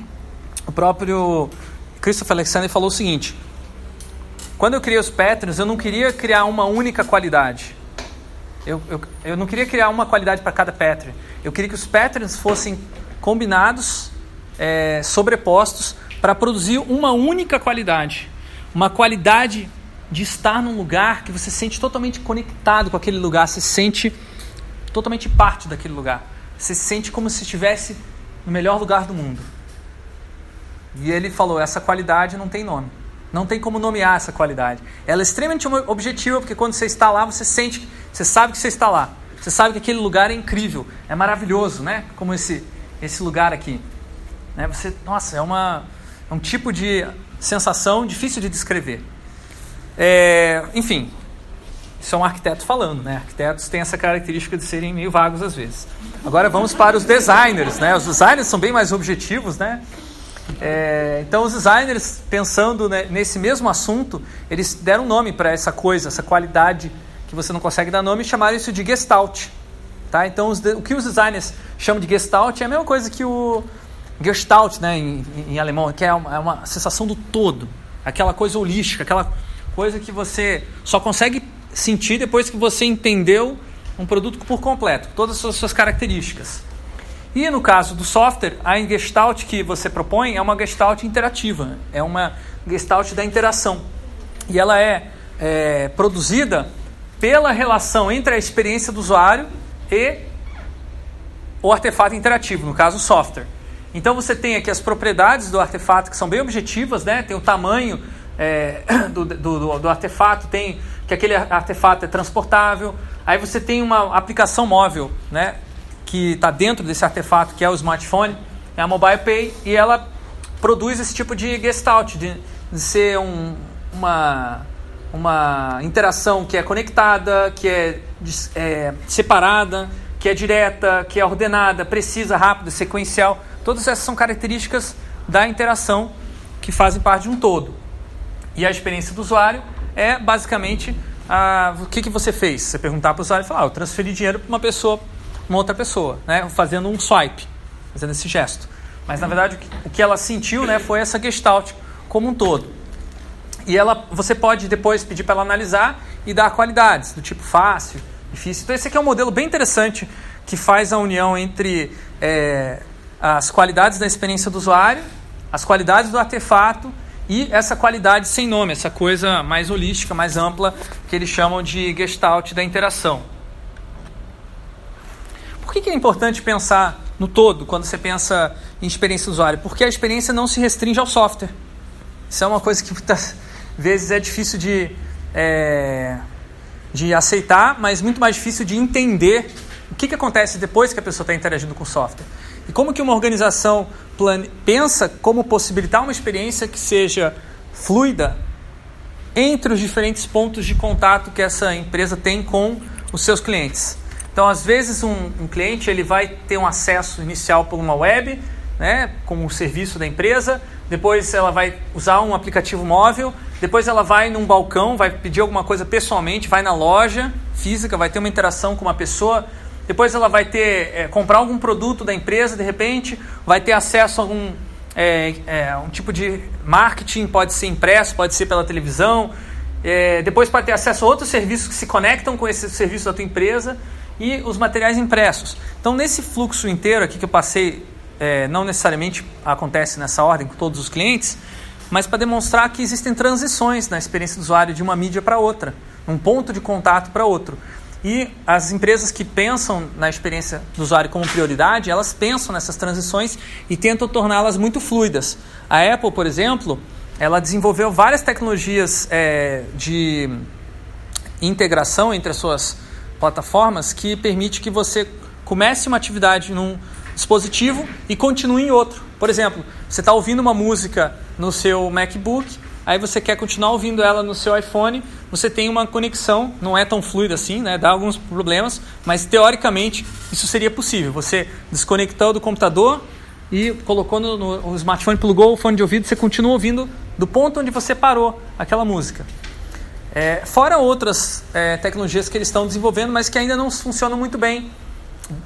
<clears throat> o próprio Christopher Alexander falou o seguinte: quando eu criei os patterns, eu não queria criar uma única qualidade. Eu, eu, eu não queria criar uma qualidade para cada pattern. Eu queria que os patterns fossem combinados, é, sobrepostos, para produzir uma única qualidade. Uma qualidade de estar num lugar que você se sente totalmente conectado com aquele lugar, se sente totalmente parte daquele lugar. Você se sente como se estivesse no melhor lugar do mundo. E ele falou: essa qualidade não tem nome. Não tem como nomear essa qualidade. Ela é extremamente objetiva, porque quando você está lá, você sente, você sabe que você está lá. Você sabe que aquele lugar é incrível, é maravilhoso, né? Como esse, esse lugar aqui. Né? Você, nossa, é, uma, é um tipo de sensação difícil de descrever. É, enfim, isso é um arquiteto falando, né? Arquitetos têm essa característica de serem meio vagos às vezes. Agora vamos para os designers, né? Os designers são bem mais objetivos, né? É, então, os designers, pensando né, nesse mesmo assunto, eles deram nome para essa coisa, essa qualidade que você não consegue dar nome, e chamaram isso de Gestalt. Tá? Então, os, o que os designers chamam de Gestalt é a mesma coisa que o Gestalt né, em, em alemão, que é uma, é uma sensação do todo, aquela coisa holística, aquela coisa que você só consegue sentir depois que você entendeu um produto por completo, todas as suas, características. E no caso do software, a Gestalt que você propõe é uma Gestalt interativa, é uma Gestalt da interação. E ela é, é produzida pela relação entre a experiência do usuário e o artefato interativo, no caso o software. Então você tem aqui as propriedades do artefato que são bem objetivas, né? tem o tamanho é, <coughs> do, do, do, artefato, tem que aquele artefato é transportável. Aí você tem uma aplicação móvel, né? que está dentro desse artefato que é o smartphone, é a Mobile Pay, e ela produz esse tipo de gestalt, de, de ser um, uma, uma interação que é conectada, que é, é, separada, que é direta, que é ordenada, precisa, rápida, sequencial. Todas essas são características da interação que fazem parte de um todo. E a experiência do usuário é basicamente o que, que você fez. Você perguntar para o usuário e falar: ah, eu transferi dinheiro para uma pessoa uma outra pessoa, né? fazendo um swipe, fazendo esse gesto. Mas na verdade o que ela sentiu né, foi essa gestalt como um todo. E ela, você pode depois pedir para ela analisar e dar qualidades, do tipo fácil, difícil. Então esse aqui é um modelo bem interessante que faz a união entre é, as qualidades da experiência do usuário, as qualidades do artefato e essa qualidade sem nome, essa coisa mais holística, mais ampla, que eles chamam de gestalt da interação. Por que, é importante pensar no todo quando você pensa em experiência do usuário? Porque a experiência não se restringe ao software. Isso é uma coisa que muitas <laughs> vezes é difícil de, é, de aceitar, mas muito mais difícil de entender o que, que acontece depois que a pessoa está interagindo com o software. E como que uma organização plane... pensa como possibilitar uma experiência que seja fluida entre os diferentes pontos de contato que essa empresa tem com os seus clientes. Então, às vezes, um, um, cliente ele vai ter um acesso inicial por uma web, né, com o serviço da empresa, depois ela vai usar um aplicativo móvel, depois ela vai num balcão, vai pedir alguma coisa pessoalmente, vai na loja física, vai ter uma interação com uma pessoa, depois ela vai ter é, comprar algum produto da empresa, de repente, vai ter acesso a algum é, é, um tipo de marketing, pode ser impresso, pode ser pela televisão, é, depois pode ter acesso a outros serviços que se conectam com esse serviço da tua empresa e os materiais impressos. Então, nesse fluxo inteiro aqui que eu passei, é, não necessariamente acontece nessa ordem com todos os clientes, mas para demonstrar que existem transições na experiência do usuário de uma mídia para outra, um ponto de contato para outro. E as empresas que pensam na experiência do usuário como prioridade, elas pensam nessas transições e tentam torná-las muito fluidas. A Apple, por exemplo, ela desenvolveu várias tecnologias é, de integração entre as suas plataformas que permite que você comece uma atividade num dispositivo e continue em outro. Por exemplo, você está ouvindo uma música no seu MacBook, aí você quer continuar ouvindo ela no seu iPhone, você tem uma conexão, não é tão fluida assim, né? dá alguns problemas, mas teoricamente isso seria possível. Você desconectou do computador e colocou no, no, o smartphone, plugou o fone de ouvido, você continua ouvindo do ponto onde você parou aquela música. É, fora outras é, tecnologias que eles estão desenvolvendo, mas que ainda não funcionam muito bem,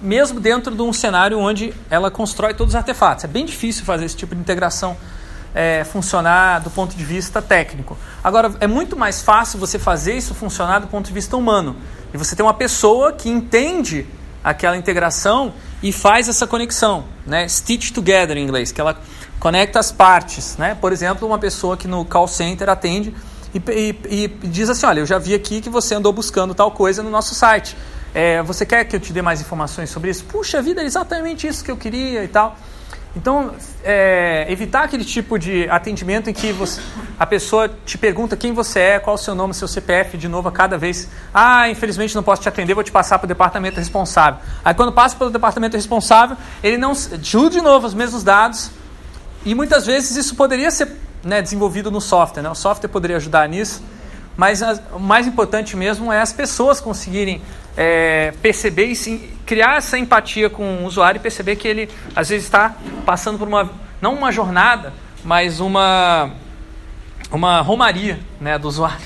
mesmo dentro de um cenário onde ela constrói todos os artefatos. É bem difícil fazer esse tipo de integração é, funcionar do ponto de vista técnico. Agora, é muito mais fácil você fazer isso funcionar do ponto de vista humano. E você tem uma pessoa que entende aquela integração e faz essa conexão, né? Stitch together em inglês, que ela conecta as partes, né? Por exemplo, uma pessoa que no call center atende e, e, e, diz assim: Olha, eu já vi aqui que você andou buscando tal coisa no nosso site. É, você quer que eu te dê mais informações sobre isso? Puxa vida, é exatamente isso que eu queria e tal. Então, é, evitar aquele tipo de atendimento em que você, a pessoa te pergunta quem você é, qual o seu nome, seu CPF, de novo a cada vez. Ah, infelizmente não posso te atender, vou te passar para o departamento responsável. Aí, quando passa pelo departamento responsável, ele não tudo de novo os mesmos dados. E muitas vezes isso poderia ser né, desenvolvido no software. Né? O software poderia ajudar nisso, mas o mais importante mesmo é as pessoas conseguirem é, perceber e sim, criar essa empatia com o usuário e perceber que ele às vezes está passando por uma não uma jornada, mas uma uma romaria né, do usuário,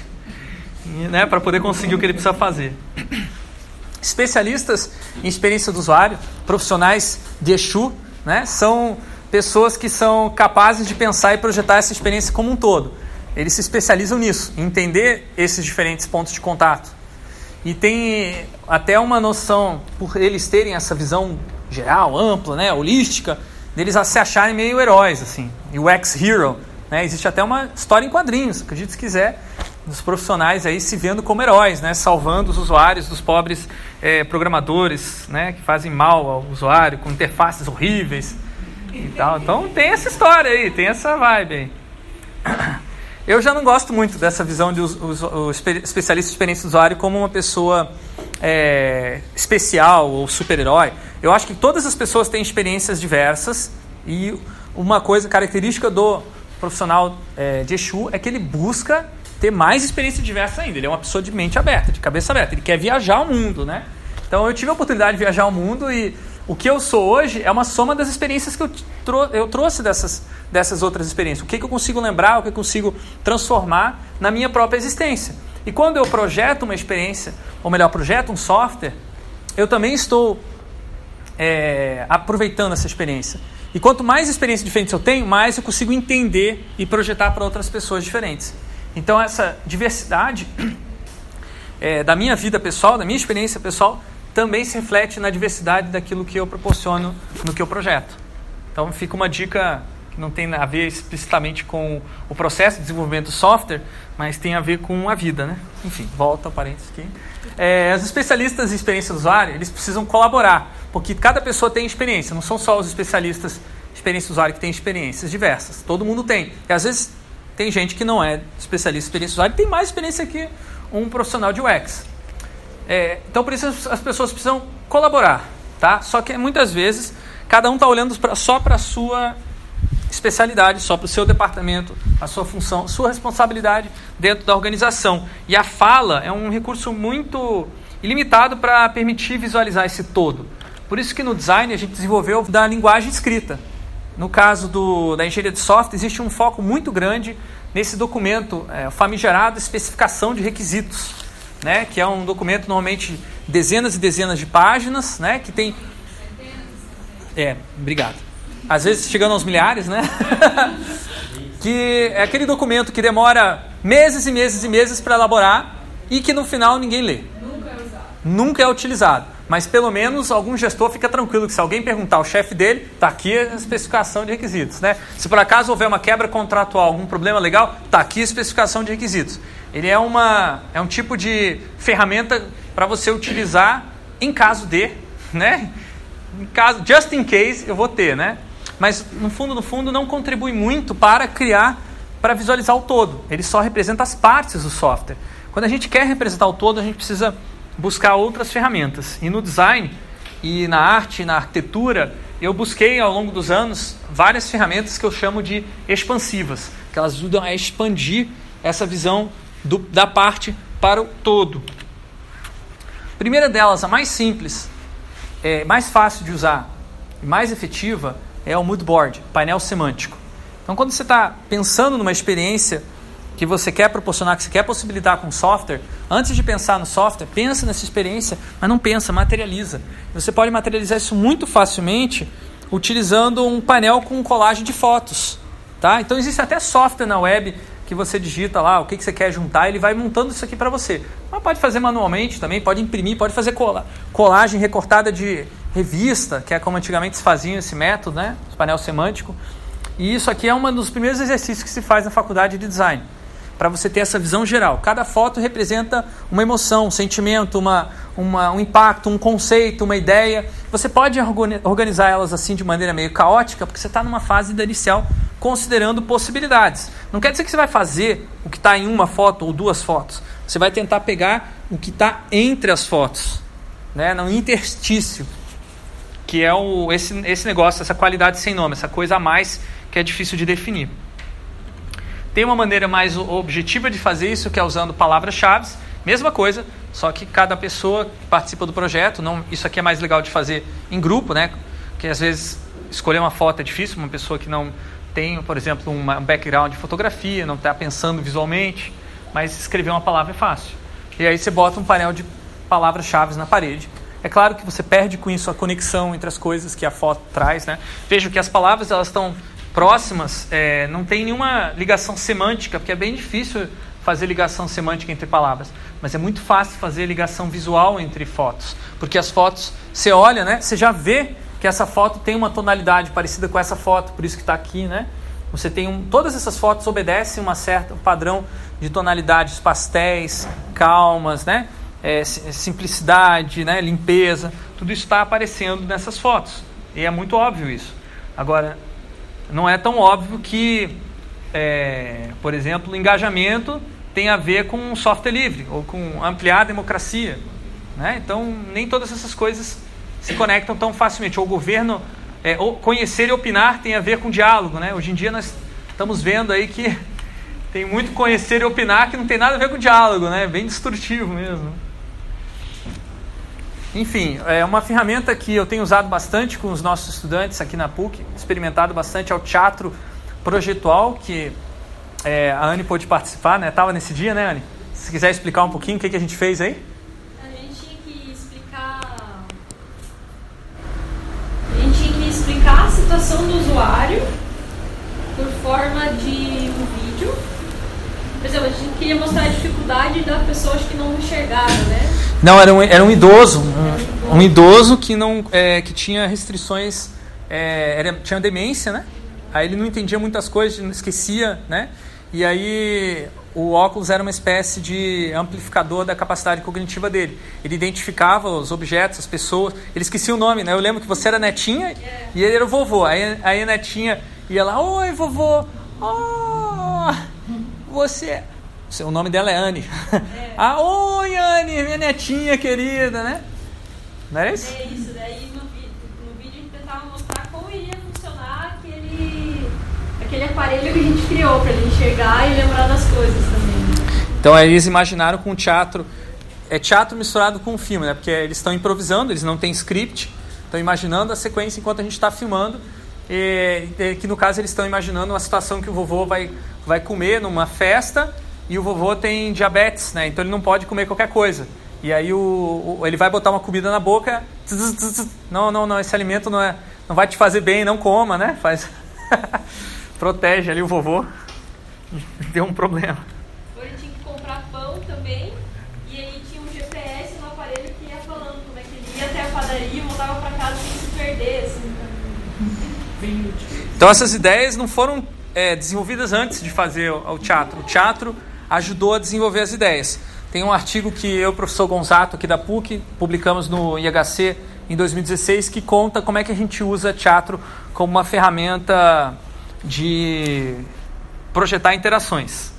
né, para poder conseguir o que ele precisa fazer. Especialistas em experiência do usuário, profissionais de Exu, né, são pessoas que são capazes de pensar e projetar essa experiência como um todo. Eles se especializam nisso, entender esses diferentes pontos de contato. E tem até uma noção, por eles terem essa visão geral, ampla, né, holística, deles se acharem meio heróis, assim. E o ex-hero, né, existe até uma história em quadrinhos, acredite se quiser, dos profissionais aí se vendo como heróis, né, salvando os usuários dos pobres é, programadores, né, que fazem mal ao usuário, com interfaces horríveis e tal. Então tem essa história aí, tem essa vibe aí. Eu já não gosto muito dessa visão de o especialista de experiência do usuário como uma pessoa é, especial ou super-herói. Eu acho que todas as pessoas têm experiências diversas e uma coisa característica do profissional é, de Exu é que ele busca ter mais experiência diversa ainda. Ele é uma pessoa de mente aberta, de cabeça aberta. Ele quer viajar ao mundo, né? Então eu tive a oportunidade de viajar ao mundo e o que eu sou hoje é uma soma das experiências que eu, trou eu trouxe dessas, dessas outras experiências. O que, que eu consigo lembrar, o que eu consigo transformar na minha própria existência. E quando eu projeto uma experiência, ou melhor, projeto um software, eu também estou é, aproveitando essa experiência. E quanto mais experiências diferentes eu tenho, mais eu consigo entender e projetar para outras pessoas diferentes. Então, essa diversidade <clears throat> é, da minha vida pessoal, da minha experiência pessoal, também se reflete na diversidade daquilo que eu proporciono no que eu projeto. Então fica uma dica que não tem a ver explicitamente com o processo de desenvolvimento do software, mas tem a ver com a vida, né? Enfim, volta a parênteses aqui. É, os especialistas em experiência do usuário, eles precisam colaborar, porque cada pessoa tem experiência, não são só os especialistas em experiência do usuário que têm experiências diversas, todo mundo tem. E às vezes tem gente que não é especialista em experiência do usuário e tem mais experiência que um profissional de UX. É, então, por isso, as pessoas precisam colaborar, tá? Só que muitas vezes cada um está olhando pra, só para a sua especialidade, só para o seu departamento, a sua função, sua responsabilidade dentro da organização. E a fala é um recurso muito ilimitado para permitir visualizar esse todo. Por isso que no design a gente desenvolveu da linguagem escrita. No caso do, da engenharia de software, existe um foco muito grande nesse documento é, famigerado especificação de requisitos né, que é um documento normalmente dezenas e dezenas de páginas, né, que tem é, obrigado. Às vezes chegando aos milhares, né? <laughs> que é aquele documento que demora meses e meses e meses para elaborar e que no final ninguém lê. Nunca é usado. Nunca é utilizado. Mas pelo menos algum gestor fica tranquilo que se alguém perguntar ao chefe dele, está aqui a especificação de requisitos. Né? Se por acaso houver uma quebra contratual, algum problema legal, está aqui a especificação de requisitos. Ele é, uma, é um tipo de ferramenta para você utilizar em caso de, né? Em caso, just in case, eu vou ter, né? Mas no fundo, no fundo, não contribui muito para criar, para visualizar o todo. Ele só representa as partes do software. Quando a gente quer representar o todo, a gente precisa buscar outras ferramentas. E no design, e na arte, na arquitetura, eu busquei ao longo dos anos várias ferramentas que eu chamo de expansivas, que elas ajudam a expandir essa visão do, da parte para o todo. A primeira delas, a mais simples, é, mais fácil de usar e mais efetiva, é o mood board, painel semântico. Então, quando você está pensando numa experiência que você quer proporcionar, que você quer possibilitar com software, antes de pensar no software, pensa nessa experiência, mas não pensa, materializa. Você pode materializar isso muito facilmente utilizando um painel com colagem de fotos. Tá? Então existe até software na web que você digita lá o que, que você quer juntar, ele vai montando isso aqui para você. Mas pode fazer manualmente também, pode imprimir, pode fazer colagem recortada de revista, que é como antigamente se fazia esse método, né? Esse painel semântico. E isso aqui é um dos primeiros exercícios que se faz na faculdade de design, para você ter essa visão geral. Cada foto representa uma emoção, um sentimento, uma, uma, um impacto, um conceito, uma ideia. Você pode organizar elas assim de maneira meio caótica, porque você está numa fase inicial considerando possibilidades. Não quer dizer que você vai fazer o que está em uma foto ou duas fotos. Você vai tentar pegar o que está entre as fotos, né, no interstício, que é o, esse, esse negócio, essa qualidade sem nome, essa coisa a mais que é difícil de definir. Tem uma maneira mais objetiva de fazer isso, que é usando palavras-chave. Mesma coisa, só que cada pessoa que participa do projeto, não, isso aqui é mais legal de fazer em grupo, né? Porque às vezes escolher uma foto é difícil, uma pessoa que não tem, por exemplo, um background de fotografia, não está pensando visualmente, mas escrever uma palavra é fácil. E aí você bota um painel de palavras-chave na parede. É claro que você perde com isso a conexão entre as coisas que a foto traz, né? Veja que as palavras elas estão próximas, é, não tem nenhuma ligação semântica, porque é bem difícil fazer ligação semântica entre palavras, mas é muito fácil fazer ligação visual entre fotos, porque as fotos você olha, né? Você já vê que essa foto tem uma tonalidade parecida com essa foto, por isso que está aqui, né? Você tem um, todas essas fotos obedecem uma certa um padrão de tonalidades pastéis, calmas, né? É, simplicidade, né? limpeza, tudo está aparecendo nessas fotos e é muito óbvio isso. Agora, não é tão óbvio que, é, por exemplo, engajamento tem a ver com software livre ou com ampliar a democracia, né? Então, nem todas essas coisas se conectam tão facilmente. O governo, é, conhecer e opinar tem a ver com diálogo. Né? Hoje em dia nós estamos vendo aí que <laughs> tem muito conhecer e opinar que não tem nada a ver com diálogo, né? bem destrutivo mesmo. Enfim, é uma ferramenta que eu tenho usado bastante com os nossos estudantes aqui na PUC, experimentado bastante, é o teatro projetual, que é, a Anne pôde participar, né? Estava nesse dia, né, Anne? Se quiser explicar um pouquinho o que, que a gente fez aí. explicar a situação do usuário por forma de um vídeo. Por exemplo, a gente queria mostrar a dificuldade da pessoa que não enxergava, né? Não, era um, era um idoso. Um, um idoso que, não, é, que tinha restrições, é, era, tinha demência, né? Aí ele não entendia muitas coisas, esquecia, né? E aí o óculos era uma espécie de amplificador da capacidade cognitiva dele. Ele identificava os objetos, as pessoas. Ele esquecia o nome, né? Eu lembro que você era netinha e ele era o vovô. Aí, aí a netinha ia lá, oi vovô, oh, você. O nome dela é Anne. É. <laughs> ah, oi Anne, minha netinha querida, né? Não era isso? É isso, daí no vídeo, no vídeo a gente tentava mostrar como iria funcionar aquele aquele aparelho que a gente criou para ele enxergar e lembrar das coisas também. Então eles imaginaram com teatro, é teatro misturado com filme, né? Porque eles estão improvisando, eles não têm script, estão imaginando a sequência enquanto a gente está filmando. E, que no caso eles estão imaginando uma situação que o vovô vai, vai comer numa festa e o vovô tem diabetes, né? Então ele não pode comer qualquer coisa. E aí o, o ele vai botar uma comida na boca, não, não, não, esse alimento não é, não vai te fazer bem, não coma, né? Faz <laughs> protege ali o vovô. <laughs> Deu um problema. Ou ele tinha que comprar pão também. E aí tinha um GPS no aparelho que ia falando como é que ele ia até a padaria e voltava para casa sem se perder. Assim, então essas ideias não foram é, desenvolvidas antes de fazer o, o teatro. O teatro ajudou a desenvolver as ideias. Tem um artigo que eu, professor Gonzato, aqui da PUC, publicamos no IHC em 2016, que conta como é que a gente usa teatro como uma ferramenta de projetar interações.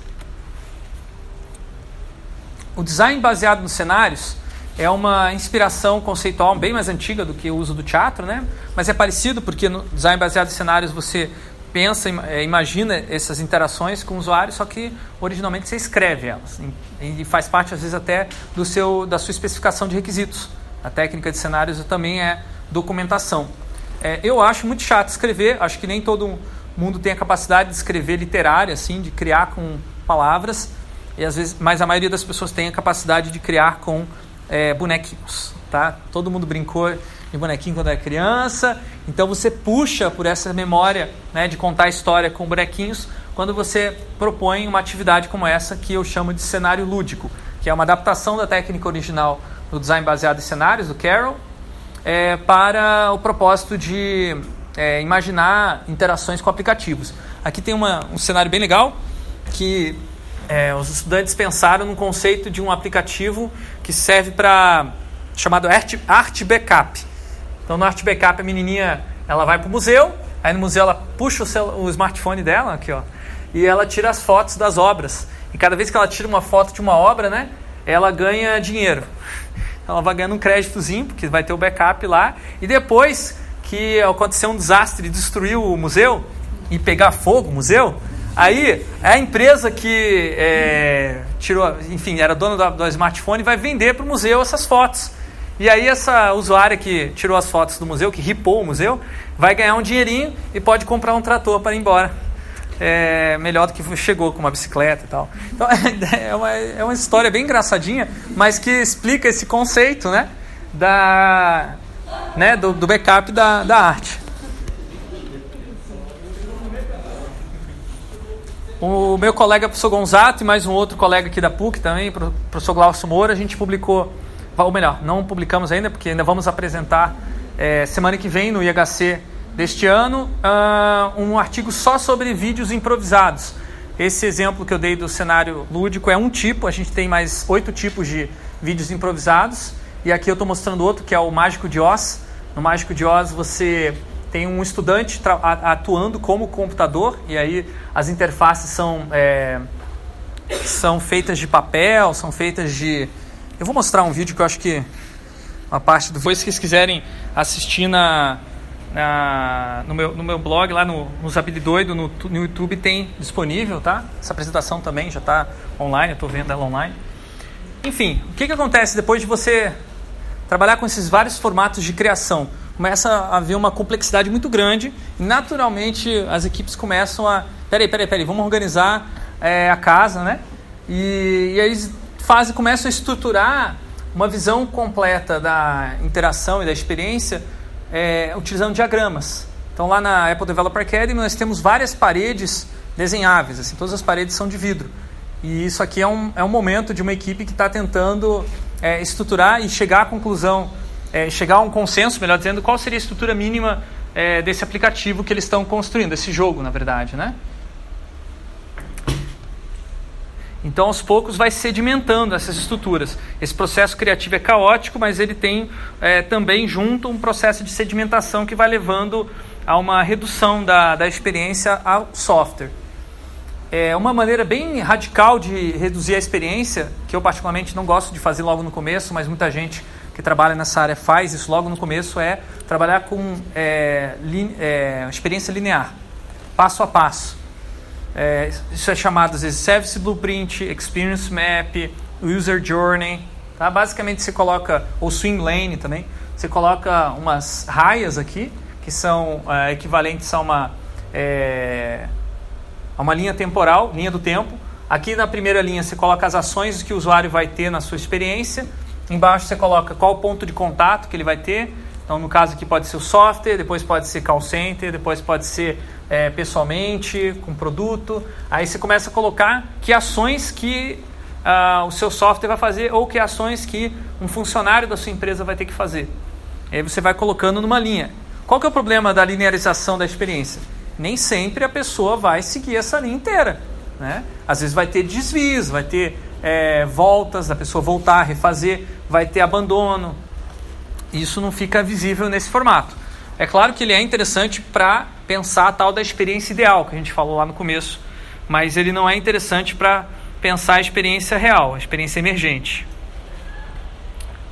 O design baseado nos cenários é uma inspiração conceitual bem mais antiga do que o uso do teatro, né? Mas é parecido porque no design baseado em cenários você pensa, é, imagina essas interações com o usuário, só que originalmente você escreve elas e faz parte às vezes até do seu da sua especificação de requisitos. A técnica de cenários também é documentação. É, eu acho muito chato escrever, acho que nem todo mundo tem a capacidade de escrever literária, assim, de criar com palavras, e às vezes, mas a maioria das pessoas tem a capacidade de criar com é, bonequinhos, tá? Todo mundo brincou de bonequinho quando era criança, então você puxa por essa memória né, de contar história com bonequinhos quando você propõe uma atividade como essa que eu chamo de cenário lúdico, que é uma adaptação da técnica original do design baseado em cenários, do Carroll, é, para o propósito de é, imaginar interações com aplicativos. Aqui tem uma, um cenário bem legal que é, os estudantes pensaram no conceito de um aplicativo que serve para chamado Art, Art Backup. Então no Art Backup a menininha ela vai para o museu, aí no museu ela puxa o, cel, o smartphone dela aqui ó, e ela tira as fotos das obras. E cada vez que ela tira uma foto de uma obra, né, ela ganha dinheiro. <laughs> Ela vai ganhando um créditozinho, porque vai ter o backup lá. E depois que aconteceu um desastre e destruiu o museu e pegar fogo o museu, Aí a empresa que é, tirou, enfim, era dona do, do smartphone vai vender para o museu essas fotos. E aí essa usuária que tirou as fotos do museu, que ripou o museu, vai ganhar um dinheirinho e pode comprar um trator para ir embora. É, melhor do que chegou com uma bicicleta e tal. Então <laughs> é uma, é uma história bem engraçadinha, mas que explica esse conceito né, da, né, do, do backup da, da arte. O meu colega, professor Gonzato, e mais um outro colega aqui da PUC também, professor Glaucio Moura, a gente publicou, ou melhor, não publicamos ainda, porque ainda vamos apresentar é, semana que vem no IHC deste ano, uh, um artigo só sobre vídeos improvisados. Esse exemplo que eu dei do cenário lúdico é um tipo, a gente tem mais oito tipos de vídeos improvisados, e aqui eu estou mostrando outro, que é o Mágico de Oz. No Mágico de Oz você tem um estudante atuando como computador, e aí as interfaces são, é, são feitas de papel, são feitas de. Eu vou mostrar um vídeo que eu acho que uma parte. Depois, se vocês quiserem assistir na, na, no, meu, no meu blog, lá no, no Zabilidoido, no, no YouTube, tem disponível, tá? Essa apresentação também já está online, eu estou vendo ela online. Enfim, o que, que acontece depois de você trabalhar com esses vários formatos de criação? Começa a haver uma complexidade muito grande e naturalmente as equipes começam a peraí, peraí, peraí, vamos organizar é, a casa, né? E, e aí fazem, começam a estruturar uma visão completa da interação e da experiência é, utilizando diagramas. Então lá na Apple Developer Academy nós temos várias paredes desenháveis, assim, todas as paredes são de vidro. E isso aqui é um, é um momento de uma equipe que está tentando é, estruturar e chegar à conclusão é, chegar a um consenso, melhor dizendo, qual seria a estrutura mínima é, desse aplicativo que eles estão construindo, desse jogo, na verdade, né? Então, aos poucos, vai sedimentando essas estruturas. Esse processo criativo é caótico, mas ele tem é, também junto um processo de sedimentação que vai levando a uma redução da, da experiência ao software. É uma maneira bem radical de reduzir a experiência, que eu particularmente não gosto de fazer logo no começo, mas muita gente que trabalha nessa área faz isso logo no começo é trabalhar com é, li, é, experiência linear, passo a passo. É, isso é chamado às vezes Service Blueprint, Experience Map, User Journey. Tá? Basicamente você coloca, ou Swing Lane também, você coloca umas raias aqui, que são é, equivalentes a uma, é, a uma linha temporal, linha do tempo. Aqui na primeira linha você coloca as ações que o usuário vai ter na sua experiência. Embaixo você coloca qual o ponto de contato que ele vai ter. Então, no caso aqui pode ser o software, depois pode ser call center, depois pode ser é, pessoalmente, com produto. Aí você começa a colocar que ações que uh, o seu software vai fazer ou que ações que um funcionário da sua empresa vai ter que fazer. Aí você vai colocando numa linha. Qual que é o problema da linearização da experiência? Nem sempre a pessoa vai seguir essa linha inteira. Né? Às vezes vai ter desvios, vai ter é, voltas, da pessoa voltar, refazer, vai ter abandono. Isso não fica visível nesse formato. É claro que ele é interessante para pensar a tal da experiência ideal, que a gente falou lá no começo, mas ele não é interessante para pensar a experiência real, a experiência emergente.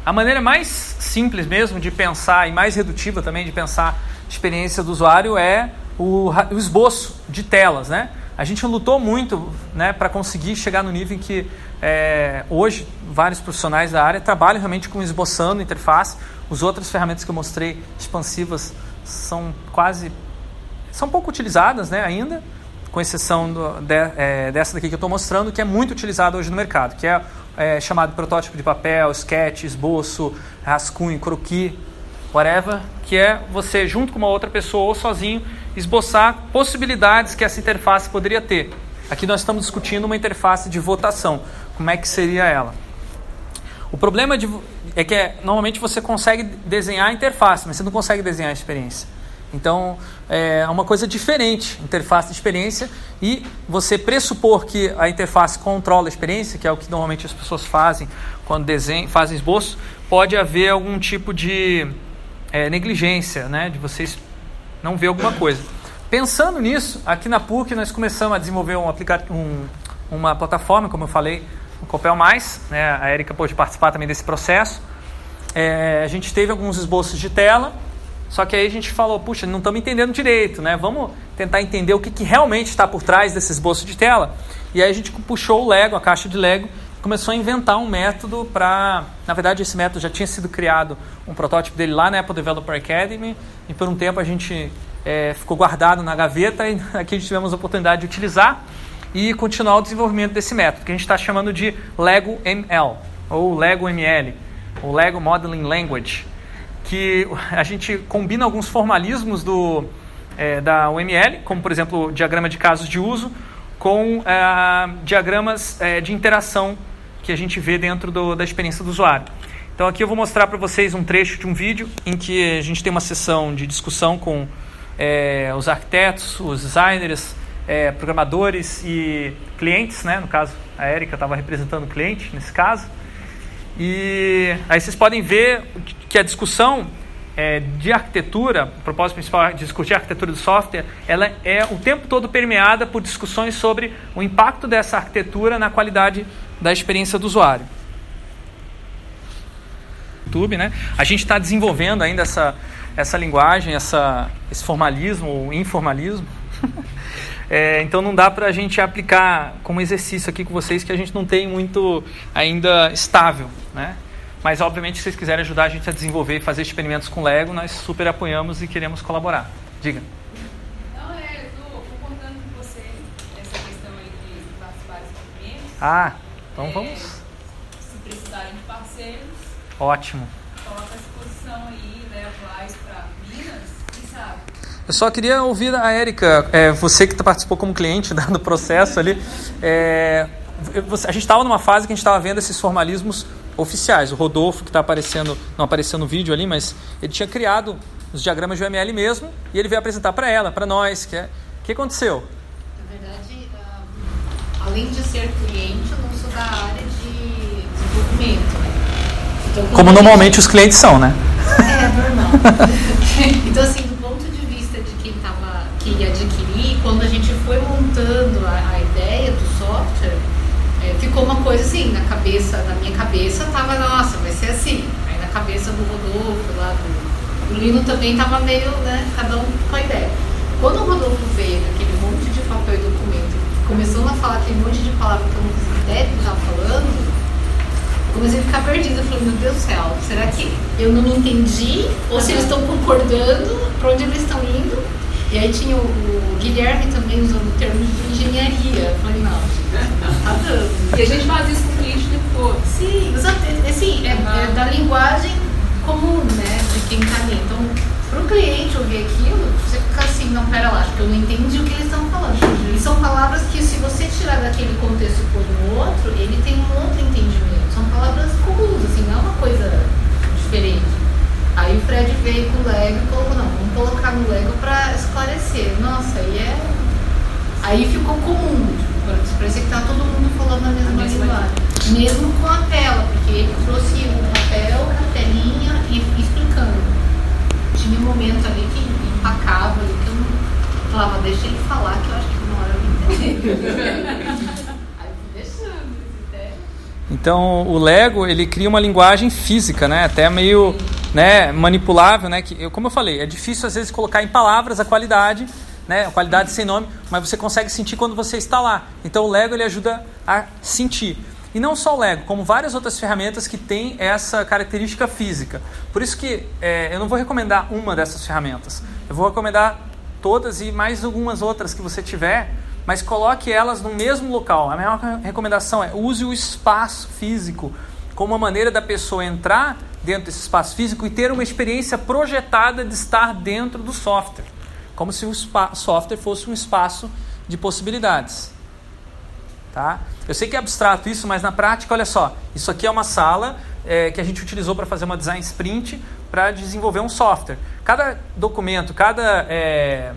A maneira mais simples mesmo de pensar e mais redutiva também de pensar a experiência do usuário é o, o esboço de telas, né? A gente lutou muito né, para conseguir chegar no nível em que é, hoje vários profissionais da área trabalham realmente com esboçando interface. As outras ferramentas que eu mostrei expansivas são quase são pouco utilizadas né, ainda, com exceção do, de, é, dessa daqui que eu estou mostrando, que é muito utilizada hoje no mercado, que é, é, chamado protótipo de papel, sketch, esboço, rascunho, croquis, whatever, que é você junto com uma outra pessoa ou sozinho esboçar possibilidades que essa interface poderia ter. Aqui nós estamos discutindo uma interface de votação, como é que seria ela. O problema de, é que é, normalmente você consegue desenhar a interface, mas você não consegue desenhar a experiência. Então, é uma coisa diferente, interface de experiência, e você pressupor que a interface controla a experiência, que é o que normalmente as pessoas fazem quando desenham, fazem esboço, pode haver algum tipo de é, negligência, né, de vocês não ver alguma coisa. Pensando nisso, aqui na PUC nós começamos a desenvolver um um, uma plataforma, como eu falei, o Copel Mais, né, a Erika pôde participar também desse processo. É, a gente teve alguns esboços de tela, só que aí a gente falou, puxa, não estamos entendendo direito, né? Vamos tentar entender o que, que realmente está por trás desse esboço de tela. E aí a gente puxou o Lego, a caixa de Lego, começou a inventar um método para. Na verdade, esse método já tinha sido criado, um protótipo dele lá na Apple Developer Academy, e por um tempo a gente é, ficou guardado na gaveta <laughs> e aqui tivemos a oportunidade de utilizar e continuar o desenvolvimento desse método, que a gente está chamando de Lego ML, ou Lego ML, ou Lego Modeling Language que a gente combina alguns formalismos do, é, da UML, como por exemplo o diagrama de casos de uso, com é, diagramas é, de interação que a gente vê dentro do, da experiência do usuário. Então aqui eu vou mostrar para vocês um trecho de um vídeo em que a gente tem uma sessão de discussão com é, os arquitetos, os designers, é, programadores e clientes, né? no caso a Erika estava representando o cliente nesse caso. E aí vocês podem ver que a discussão é, de arquitetura, o propósito principal de discutir a arquitetura do software, ela é o tempo todo permeada por discussões sobre o impacto dessa arquitetura na qualidade da experiência do usuário. YouTube, né? A gente está desenvolvendo ainda essa, essa linguagem, essa, esse formalismo ou informalismo. <laughs> É, então não dá para a gente aplicar como exercício aqui com vocês que a gente não tem muito ainda estável, né? Mas obviamente se vocês quiserem ajudar a gente a desenvolver e fazer experimentos com Lego, nós super apoiamos e queremos colaborar. Diga. Não, é, eu concordando com você essa questão aí de participar dos. Ah, então É, vamos. Se precisarem de parceiros, Ótimo. coloca à disposição aí, leva lá para Minas, quem sabe? Eu só queria ouvir a Érica, é, você que participou como cliente <laughs> né, do processo ali. é, você- a gente estava numa fase que a gente estava vendo esses formalismos oficiais. O Rodolfo, que está aparecendo, não apareceu no vídeo ali, mas ele tinha criado os diagramas de UML mesmo e ele veio apresentar para ela, para nós. Que é, o que aconteceu? Na verdade, além de ser cliente, eu não sou da área de desenvolvimento. né? Então, Como normalmente os clientes são, né? É, normal. <laughs> <laughs> então, assim, do ponto de vista de quem tava, que ia adquirir, quando a gente foi montando a, a ideia do software, é, ficou uma coisa assim, na cabeça, na minha cabeça tava, nossa, vai ser assim. Aí na cabeça do Rodolfo, lá do, do Lino também tava meio, né, cada um com a ideia. Quando o Rodolfo veio, aquele monte de papel e documento, começou a falar aquele monte de palavras que eu não fazia ideia do que estava falando, comecei a ficar perdida. Eu falei, meu Deus do céu, será que eu não entendi? Ou se eles estão concordando, para onde eles estão indo? E aí tinha o, o Guilherme também usando termos de engenharia. Eu falei, não, tá dando. E a gente faz isso com o cliente depois. Sim, exato. É, Assim, é, é da linguagem comum, né? De quem tá ali. Então, pro cliente ouvir aquilo, você fica assim, não, pera lá, acho que eu não entendi o que eles estão falando. E são palavras que se você tirar daquele contexto e pôr no outro, ele tem um outro entendimento. São palavras comuns, assim, não é uma coisa diferente. Aí o Fred veio com o Lego e colocou, não, vamos colocar no Lego pra esclarecer. Nossa, aí é. Aí ficou comum, tipo, parecia que tá todo mundo falando a mesma linguagem. Mesmo com a tela, porque ele trouxe o papel, a telinha e explicando. Tinha um momento ali que empacava, ali, que eu não falava, deixa ele falar, que eu acho que uma hora eu até. Então, o Lego, ele cria uma linguagem física, né? Até meio né, manipulável, né? Que, eu, como eu falei, é difícil às vezes colocar em palavras a qualidade né? Qualidade sem nome, mas você consegue sentir quando você está lá. Então o Lego ele ajuda a sentir. E não só o Lego, como várias outras ferramentas que têm essa característica física. Por isso que é, eu não vou recomendar uma dessas ferramentas. Eu vou recomendar todas e mais algumas outras que você tiver, mas coloque elas no mesmo local. A minha recomendação é use o espaço físico como uma maneira da pessoa entrar dentro desse espaço físico e ter uma experiência projetada de estar dentro do software, como se o software fosse um espaço de possibilidades. Tá? Eu sei que é abstrato isso, mas na prática, olha só, isso aqui é uma sala é, que a gente utilizou para fazer uma design sprint para desenvolver um software. Cada documento, cada é,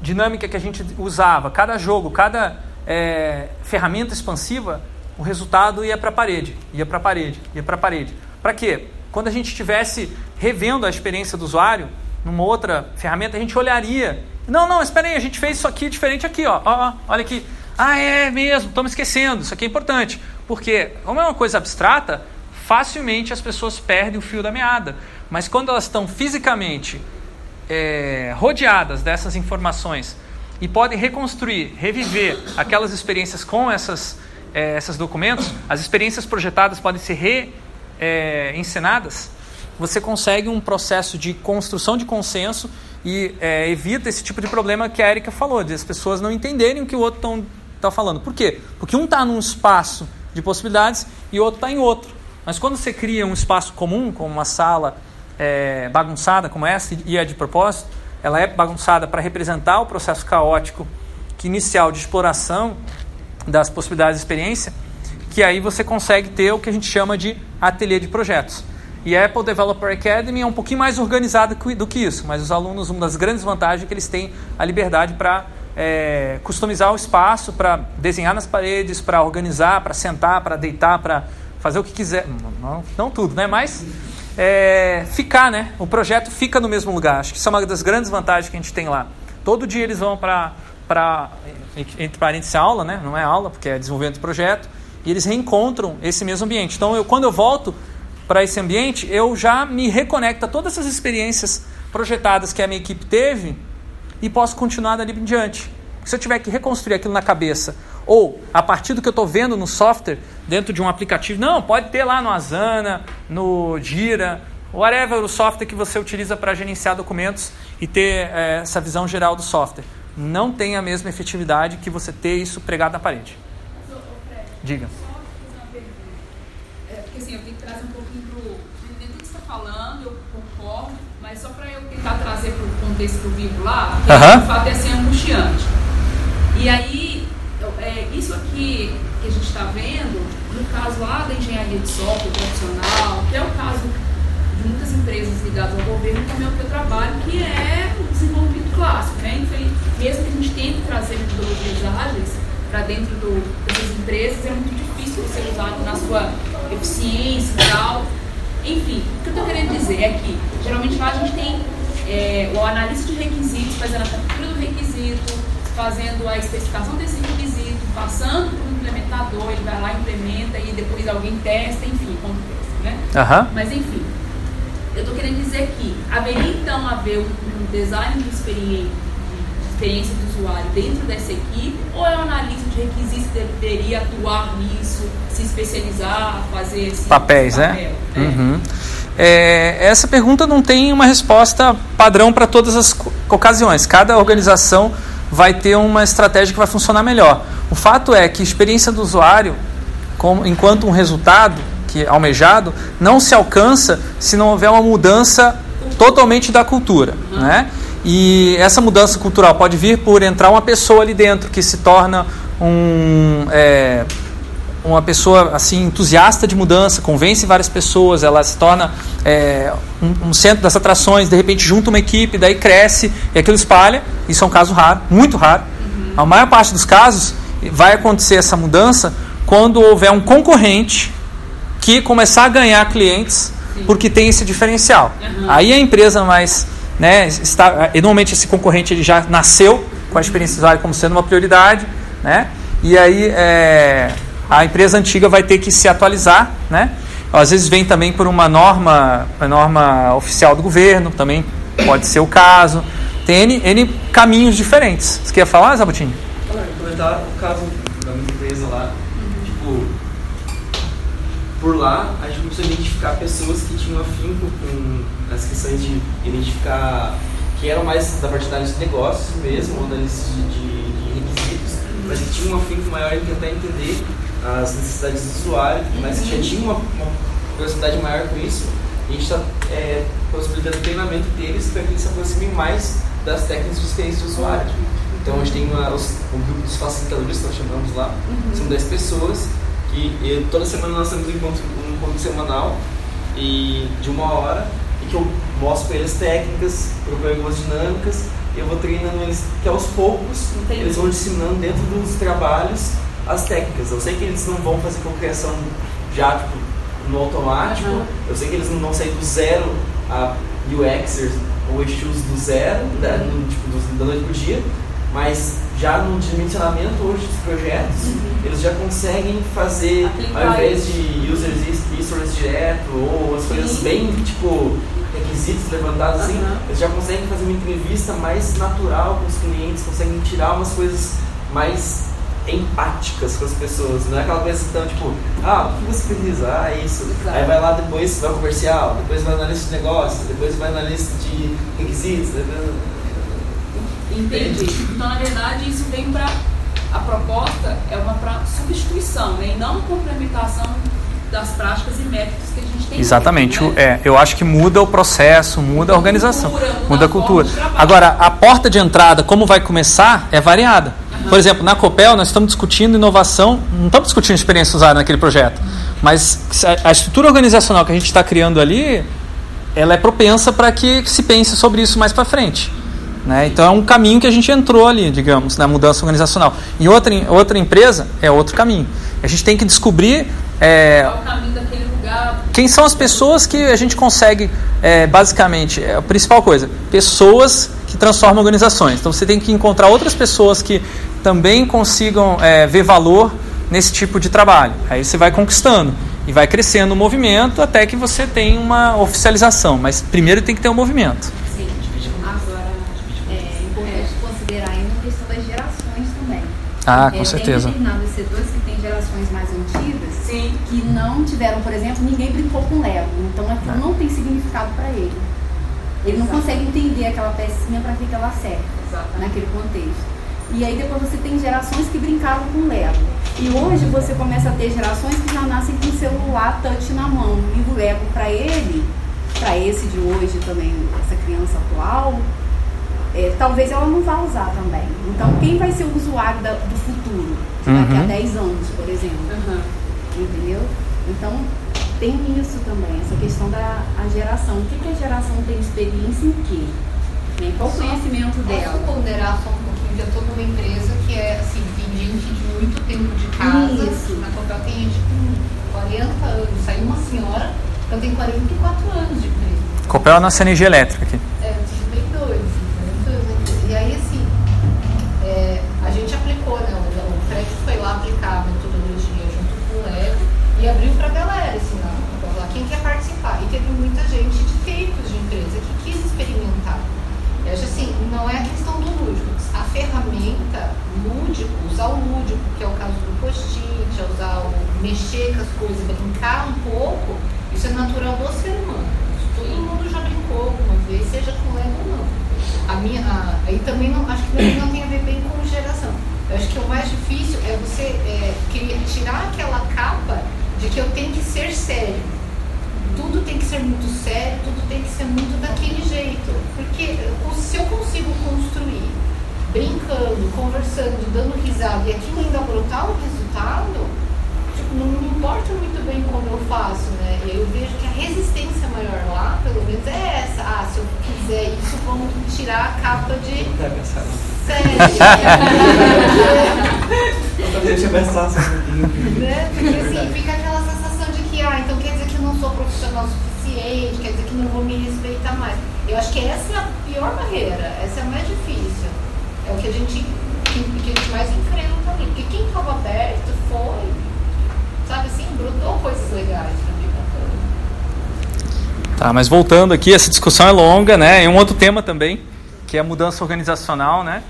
dinâmica que a gente usava, cada jogo, cada é, ferramenta expansiva, o resultado ia para a parede, ia para a parede, ia para a parede. Para quê? Quando a gente estivesse revendo a experiência do usuário, numa outra ferramenta, a gente olharia. Não, não, espera aí, a gente fez isso aqui diferente aqui, ó. ó, ó olha aqui. Ah, é mesmo, me esquecendo, isso aqui é importante. Porque, como é uma coisa abstrata, facilmente as pessoas perdem o fio da meada. Mas quando elas estão fisicamente é, rodeadas dessas informações e podem reconstruir, reviver aquelas experiências com essas, é, esses documentos, as experiências projetadas podem ser reencenadas, é, você consegue um processo de construção de consenso e é, evita esse tipo de problema que a Erika falou, de as pessoas não entenderem o que o outro estão está falando. Por quê? Porque um está num espaço de possibilidades e outro está em outro. Mas quando você cria um espaço comum, como uma sala é, bagunçada como essa, e é de propósito, ela é bagunçada para representar o processo caótico que inicial de exploração das possibilidades de experiência, que aí você consegue ter o que a gente chama de ateliê de projetos. E a Apple Developer Academy é um pouquinho mais organizada do que isso, mas os alunos, uma das grandes vantagens é que eles têm a liberdade para é, customizar o espaço para desenhar nas paredes, para organizar, para sentar, para deitar, para fazer o que quiser. Não, não tudo, né? Mas é, ficar, né? O projeto fica no mesmo lugar. Acho que isso é uma das grandes vantagens que a gente tem lá. Todo dia eles vão para, entre parênteses, aula, né? Não é aula, porque é desenvolvimento de projeto. E eles reencontram esse mesmo ambiente. Então, eu, quando eu volto para esse ambiente, eu já me reconecto a todas essas experiências projetadas que a minha equipe teve e posso continuar dali em diante. Se eu tiver que reconstruir aquilo na cabeça, ou a partir do que eu estou vendo no software, dentro de um aplicativo, não, pode ter lá no Asana, no Gira, whatever o software que você utiliza para gerenciar documentos e ter é, essa visão geral do software. Não tem a mesma efetividade que você ter isso pregado na parede. Diga. É, porque assim, eu tenho que trazer um pouquinho para o. Dentro do que você está falando, eu concordo, mas só para eu tentar trazer para o contexto do vínculo lá, que Aham. o fato é assim angustiante. E aí, eu- é, isso aqui que a gente está vendo, no caso lá da engenharia de software profissional, que é o caso de muitas empresas ligadas ao governo, também é o que eu trabalho, que é o desenvolvimento clássico. Né? Mesmo que a gente tente trazer metodologias ágeis para dentro do, dessas empresas, é muito difícil você usar na sua eficiência e tal. Enfim, o que eu estou querendo dizer é que, geralmente lá a gente tem é, o analista de requisitos fazendo a captura do requisito, fazendo a especificação desse requisito, passando para o implementador, ele vai lá, implementa e depois alguém testa, enfim, acontece, né? Aham. Mas enfim, eu estou querendo dizer que haveria então haver um, um design de experiência, de experiência do usuário dentro dessa equipe, ou é o analista de requisitos que deveria atuar nisso, se especializar, fazer esse Papéis, né? papel? É. Uhum. É, essa pergunta não tem uma resposta padrão para todas as ocasiões. Cada organização vai ter uma estratégia que vai funcionar melhor. O fato é que a experiência do usuário, como- enquanto um resultado que é almejado, não se alcança se não houver uma mudança totalmente da cultura. Né? E essa mudança cultural pode vir por entrar uma pessoa ali dentro que se torna um. é, uma pessoa assim entusiasta de mudança, convence várias pessoas, ela se torna é, um, um centro das atrações, de repente junta uma equipe, daí cresce e aquilo espalha. Isso é um caso raro, muito raro. A maior parte dos casos vai acontecer essa mudança quando houver um concorrente que começar a ganhar clientes porque tem esse diferencial. Aí a empresa mais né, está, e normalmente esse concorrente ele já nasceu com a experiência do usuário como sendo uma prioridade, né? E aí é, a empresa antiga vai ter que se atualizar, né? Às vezes vem também por uma norma, uma norma oficial do governo, também pode ser o caso. Tem N, N caminhos diferentes. Você quer falar, Zabutinho? Olha, comentar o caso da minha empresa lá. Tipo, por lá a gente começou a identificar pessoas que tinham afinco com as questões de identificar que eram mais da parte da de negócios mesmo, ou da de, de, de requisitos, mas que tinham um afinco maior em tentar entender as necessidades do usuário, mas que já tinham uma, uma curiosidade maior com isso. E a gente está é, possibilitando o treinamento deles para que eles se aproximem mais das técnicas de experiência do usuário. Então a gente tem uma, os, um grupo dos facilitadores, nós chamamos lá, são 10 pessoas, que eu, toda semana nós temos um encontro, um encontro semanal e de uma hora e que eu mostro para eles técnicas, proponho algumas dinâmicas, e eu vou treinando eles que aos poucos Entendi. eles vão ensinando dentro dos trabalhos as técnicas. Eu sei que eles não vão fazer cocriação já tipo, no automático, Aham. eu sei que eles não vão sair do zero a UXers ou issues do zero, da, no, tipo, do- da noite pro dia, mas já no dimensionamento hoje dos projetos, eles já conseguem fazer, Uhum. Aplicar ao invés de users resource direto ou as coisas Sim. bem, tipo, requisitos levantados assim, Aham. eles já conseguem fazer uma entrevista mais natural com os clientes, conseguem tirar umas coisas mais empáticas com as pessoas. Não é aquela coisa então, tipo, ah, o que você precisa? Ah, isso. Exato. Aí vai lá depois vai ao comercial, depois vai na lista de negócios, depois vai na lista de requisitos. Entendi. Então, na verdade, isso vem para. A proposta é uma para substituição, né? E não complementação das práticas e métodos que a gente tem. Exatamente. feito, né? É, eu acho que muda o processo, muda a organização, Cultura, muda muda a cultura. Agora, a porta de entrada, como vai começar, é variada. Por exemplo, na Copel, nós estamos discutindo inovação, não estamos discutindo experiência usada naquele projeto, mas a- a estrutura organizacional que a gente está criando ali, ela é propensa para que se pense sobre isso mais para frente. Né? Então é um caminho que a gente entrou ali, digamos, na mudança organizacional. Em outra, em outra empresa é outro caminho. A gente tem que descobrir é, quem são as pessoas que a gente consegue, é, basicamente, é a principal coisa, pessoas que transformam organizações. Então você tem que encontrar outras pessoas que também consigam é, ver valor nesse tipo de trabalho. Aí você vai conquistando e vai crescendo o movimento até que você tem uma oficialização. Mas primeiro tem que ter um movimento. Sim. Agora, é importante considerar ainda a questão das gerações também. Ah, É, com certeza. Tem determinados setores que têm gerações mais antigas Sim. que não tiveram, por exemplo, ninguém brincou com Lego. Então aquilo não tem significado para ele. Ele não Exato. consegue entender aquela pecinha para que, ela serve Exatamente. naquele contexto. E aí depois você tem gerações que brincaram com Lego. E hoje você começa a ter gerações que já nascem com celular touch na mão. E o Lego para ele, para esse de hoje também, essa criança atual, é, talvez ela não vá usar também. Então quem vai ser o usuário da- do futuro? Daqui a Uhum. 10 anos, por exemplo Aham. entendeu? Então tem isso também, essa questão da a geração. O que, que a geração tem experiência em quê? Né? Qual o conhecimento Posso dela? ponderar só um pouquinho? Já estou numa empresa que é assim, tem gente de muito tempo de casa. Isso. Na Copel tem gente com 40 anos. Saiu uma senhora, então tem 44 anos de empresa. Copel é a nossa energia elétrica aqui. É, eu tive bem dois, bem dois. E aí, assim, é, a gente aplicou, né? O, Fred foi lá aplicar a metodologia junto com o Lego e abriu pra galera, assim, lá, lá, quem E teve muita gente de tempos de empresa que quis experimentar. Eu acho assim, não é a questão do lúdico. A ferramenta lúdico, usar o lúdico, que é o caso do post-it, é usar o mexer com as coisas, brincar um pouco, isso é natural do ser humano. Todo mundo já brincou alguma vez, seja com Lego ou não. A minha, a- aí também não, acho que também não tem a ver bem com geração. Eu acho que o mais difícil é você é, querer tirar aquela capa de que eu tenho que ser sério. Tudo tem que ser muito sério, tudo tem que ser muito daquele jeito. Porque se eu consigo construir brincando, conversando, dando risada e aquilo ainda brotar um resultado, tipo, não me importa muito bem como eu faço, né? Eu vejo que a resistência maior lá, pelo menos, é essa. Ah, se eu fizer isso, vamos tirar a capa de sério. Deixa eu pensar <laughs> um pouquinho. né? Porque assim, fica aquela sensação de que, ah, então quer dizer sou profissional suficiente, quer dizer que não vou me respeitar mais. Eu acho que essa é a pior barreira, essa é a mais difícil. É o que a gente, que, que a gente mais enfrenta ali. Porque quem estava aberto foi, sabe assim, brotou coisas legais bacana. Tá, mas voltando aqui, essa discussão é longa, né? E um outro tema também que é a mudança organizacional, né?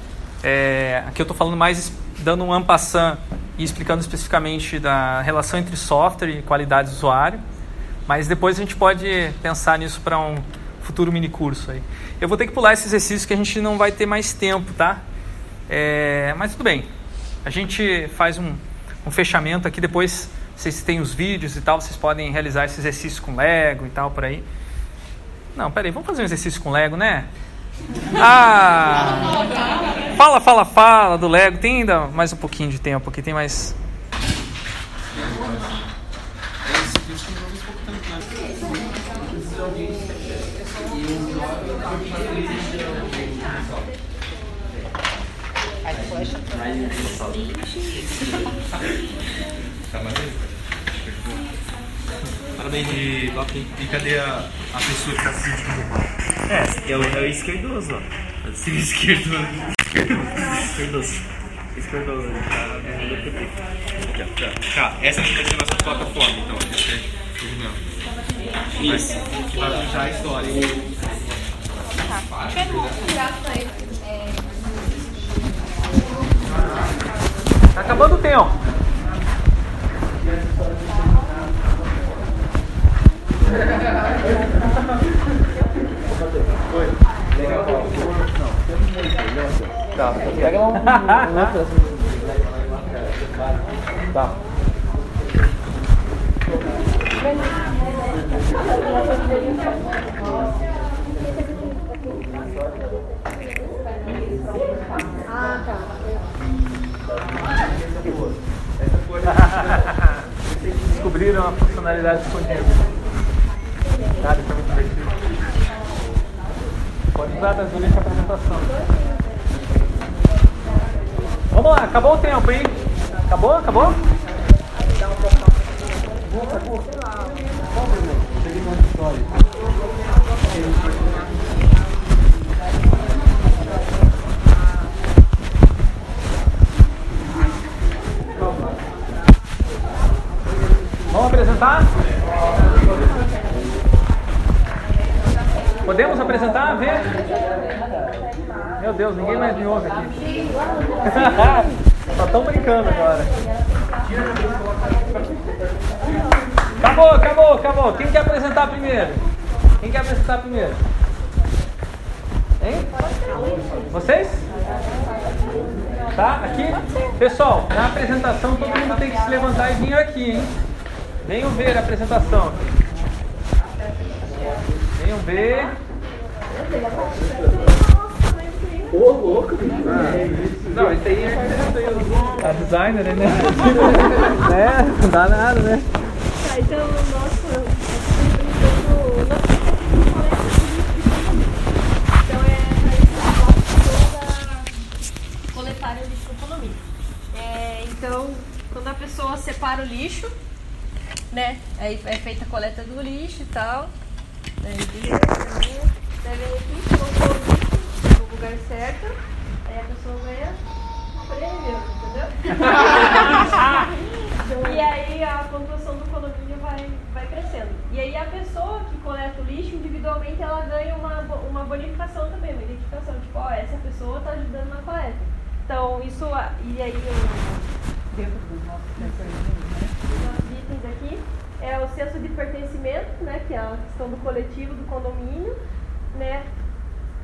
É, aqui eu estou falando mais dando um ampassant e explicando especificamente da relação entre software e qualidade do usuário, mas depois a gente pode pensar nisso para um futuro mini curso aí. Eu vou ter que pular esse exercício que a gente não vai ter mais tempo, tá? É, mas tudo bem. A gente faz um, um fechamento aqui depois. Vocês têm os vídeos e tal, vocês podem realizar esse exercício com Lego e tal por aí. Não, peraí, vamos fazer um exercício com Lego, né? Ah! Fala, fala, fala do Lego. Tem ainda mais um pouquinho de tempo aqui, tem mais. Parabéns de Loki. E cadê a, a pessoa que tá assistindo? É, é o, é o esquerdoso, ó. Se o esquerdoso. Esquerdoso. Esquerdoso, ele tá no PT. Tá, tá, essa vai ser a nossa plataforma, então. Isso. Que vai puxar a história. Tá acabando o tempo. Tá, pega um. <laughs> Tá. Descobriram a funcionalidade escondida. Cara, isso é muito divertido. Pode usar das durante a apresentação. Vamos lá, acabou o tempo, hein? Acabou? Acabou? Vamos apresentar? Podemos apresentar? Ver? Meu Deus, ninguém mais me ouve aqui. <laughs> Só estão brincando agora. Acabou, acabou, acabou. Quem quer apresentar primeiro? Quem quer apresentar primeiro? Hein? Vocês? Tá? Aqui? Pessoal, na apresentação todo mundo tem que se levantar e vir aqui, hein? Venham ver a apresentação. Venham ver. Ô, louco. Não, esse aí é a designer, né? né? Não dá nada, né? Tá, então, nossa, então é coletar o lixo no condomínio. É, então, quando a pessoa separa o lixo, né? Aí é feita a coleta do lixo e tal. Daí, beleza, daí vem aqui, colocou o lixo no lugar certo. Aí a pessoa ganha um prêmio, entendeu? <laughs> e aí a pontuação do condomínio vai, vai crescendo. E aí a pessoa que coleta o lixo individualmente ela ganha uma, uma bonificação também, uma identificação, tipo, ó, essa pessoa está ajudando na coleta. Então isso, e aí o, Dentro dos nossos itens aqui é o senso de pertencimento, né, que é a questão do coletivo, do condomínio, né,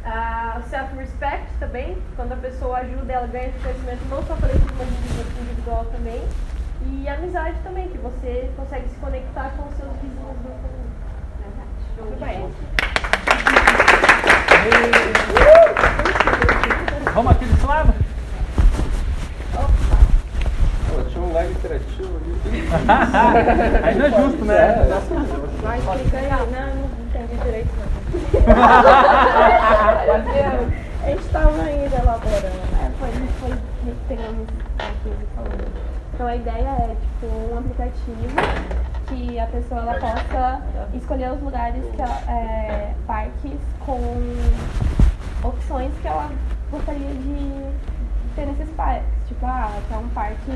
a self-respect também, quando a pessoa ajuda, ela ganha esse conhecimento não só coletivo, mas individu- individual também, e amizade também, que você consegue se conectar com os seus vizinhos do condomínio. Muito bem. Vamos aqui desse lado? Pô, tinha um lag interativo ali. <laughs> Aí não é justo, né? Vai explicar aí. Não, não entendi direito não. <laughs> A gente estava ainda elaborando. É, foi, foi pegando aqui ele falando. Então a ideia é tipo um aplicativo que a pessoa ela possa escolher os lugares que ela, é, parques com opções que ela gostaria de ter nesses parques. Tipo, ah, quer um parque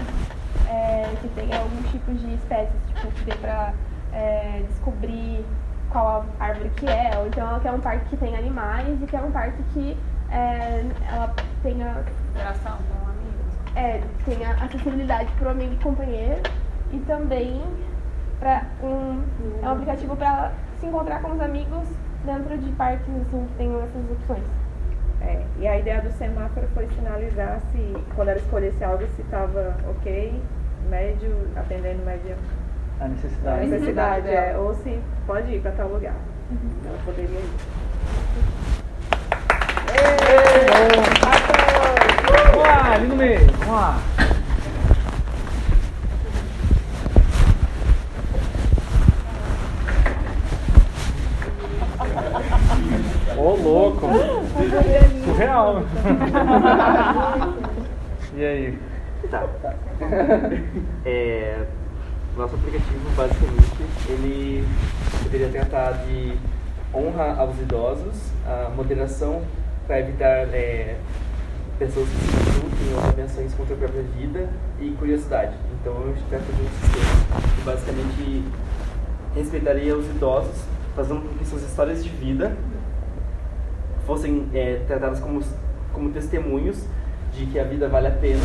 é, que tenha alguns tipos de espécies, tipo, que dê pra é, descobrir qual a árvore que é, ou então ela quer um parque que tenha animais e quer um parque que é, ela tenha, Interação com amigos. é, tenha acessibilidade para o amigo e companheiro e também pra um, é um aplicativo para ela se encontrar com os amigos dentro de parques assim, que tenham essas opções. É, e a ideia do semáforo foi sinalizar se, quando ela escolhesse algo, se estava ok, médio, atendendo média A a necessidade. necessidade, é, ou se pode ir para tal lugar. Ela poderia ir. Vamos lá, no meio. Vamos lá. Ô, louco. Surreal. <laughs> E aí? Tá. É, nosso aplicativo, basicamente, ele poderia tratar de honra aos idosos, a moderação para evitar é, pessoas que se machuquem ou ameações contra a própria vida e curiosidade. Então, gente trata de um sistema que basicamente respeitaria os idosos, fazendo com que suas histórias de vida fossem é, tratadas como, como testemunhos de que a vida vale a pena,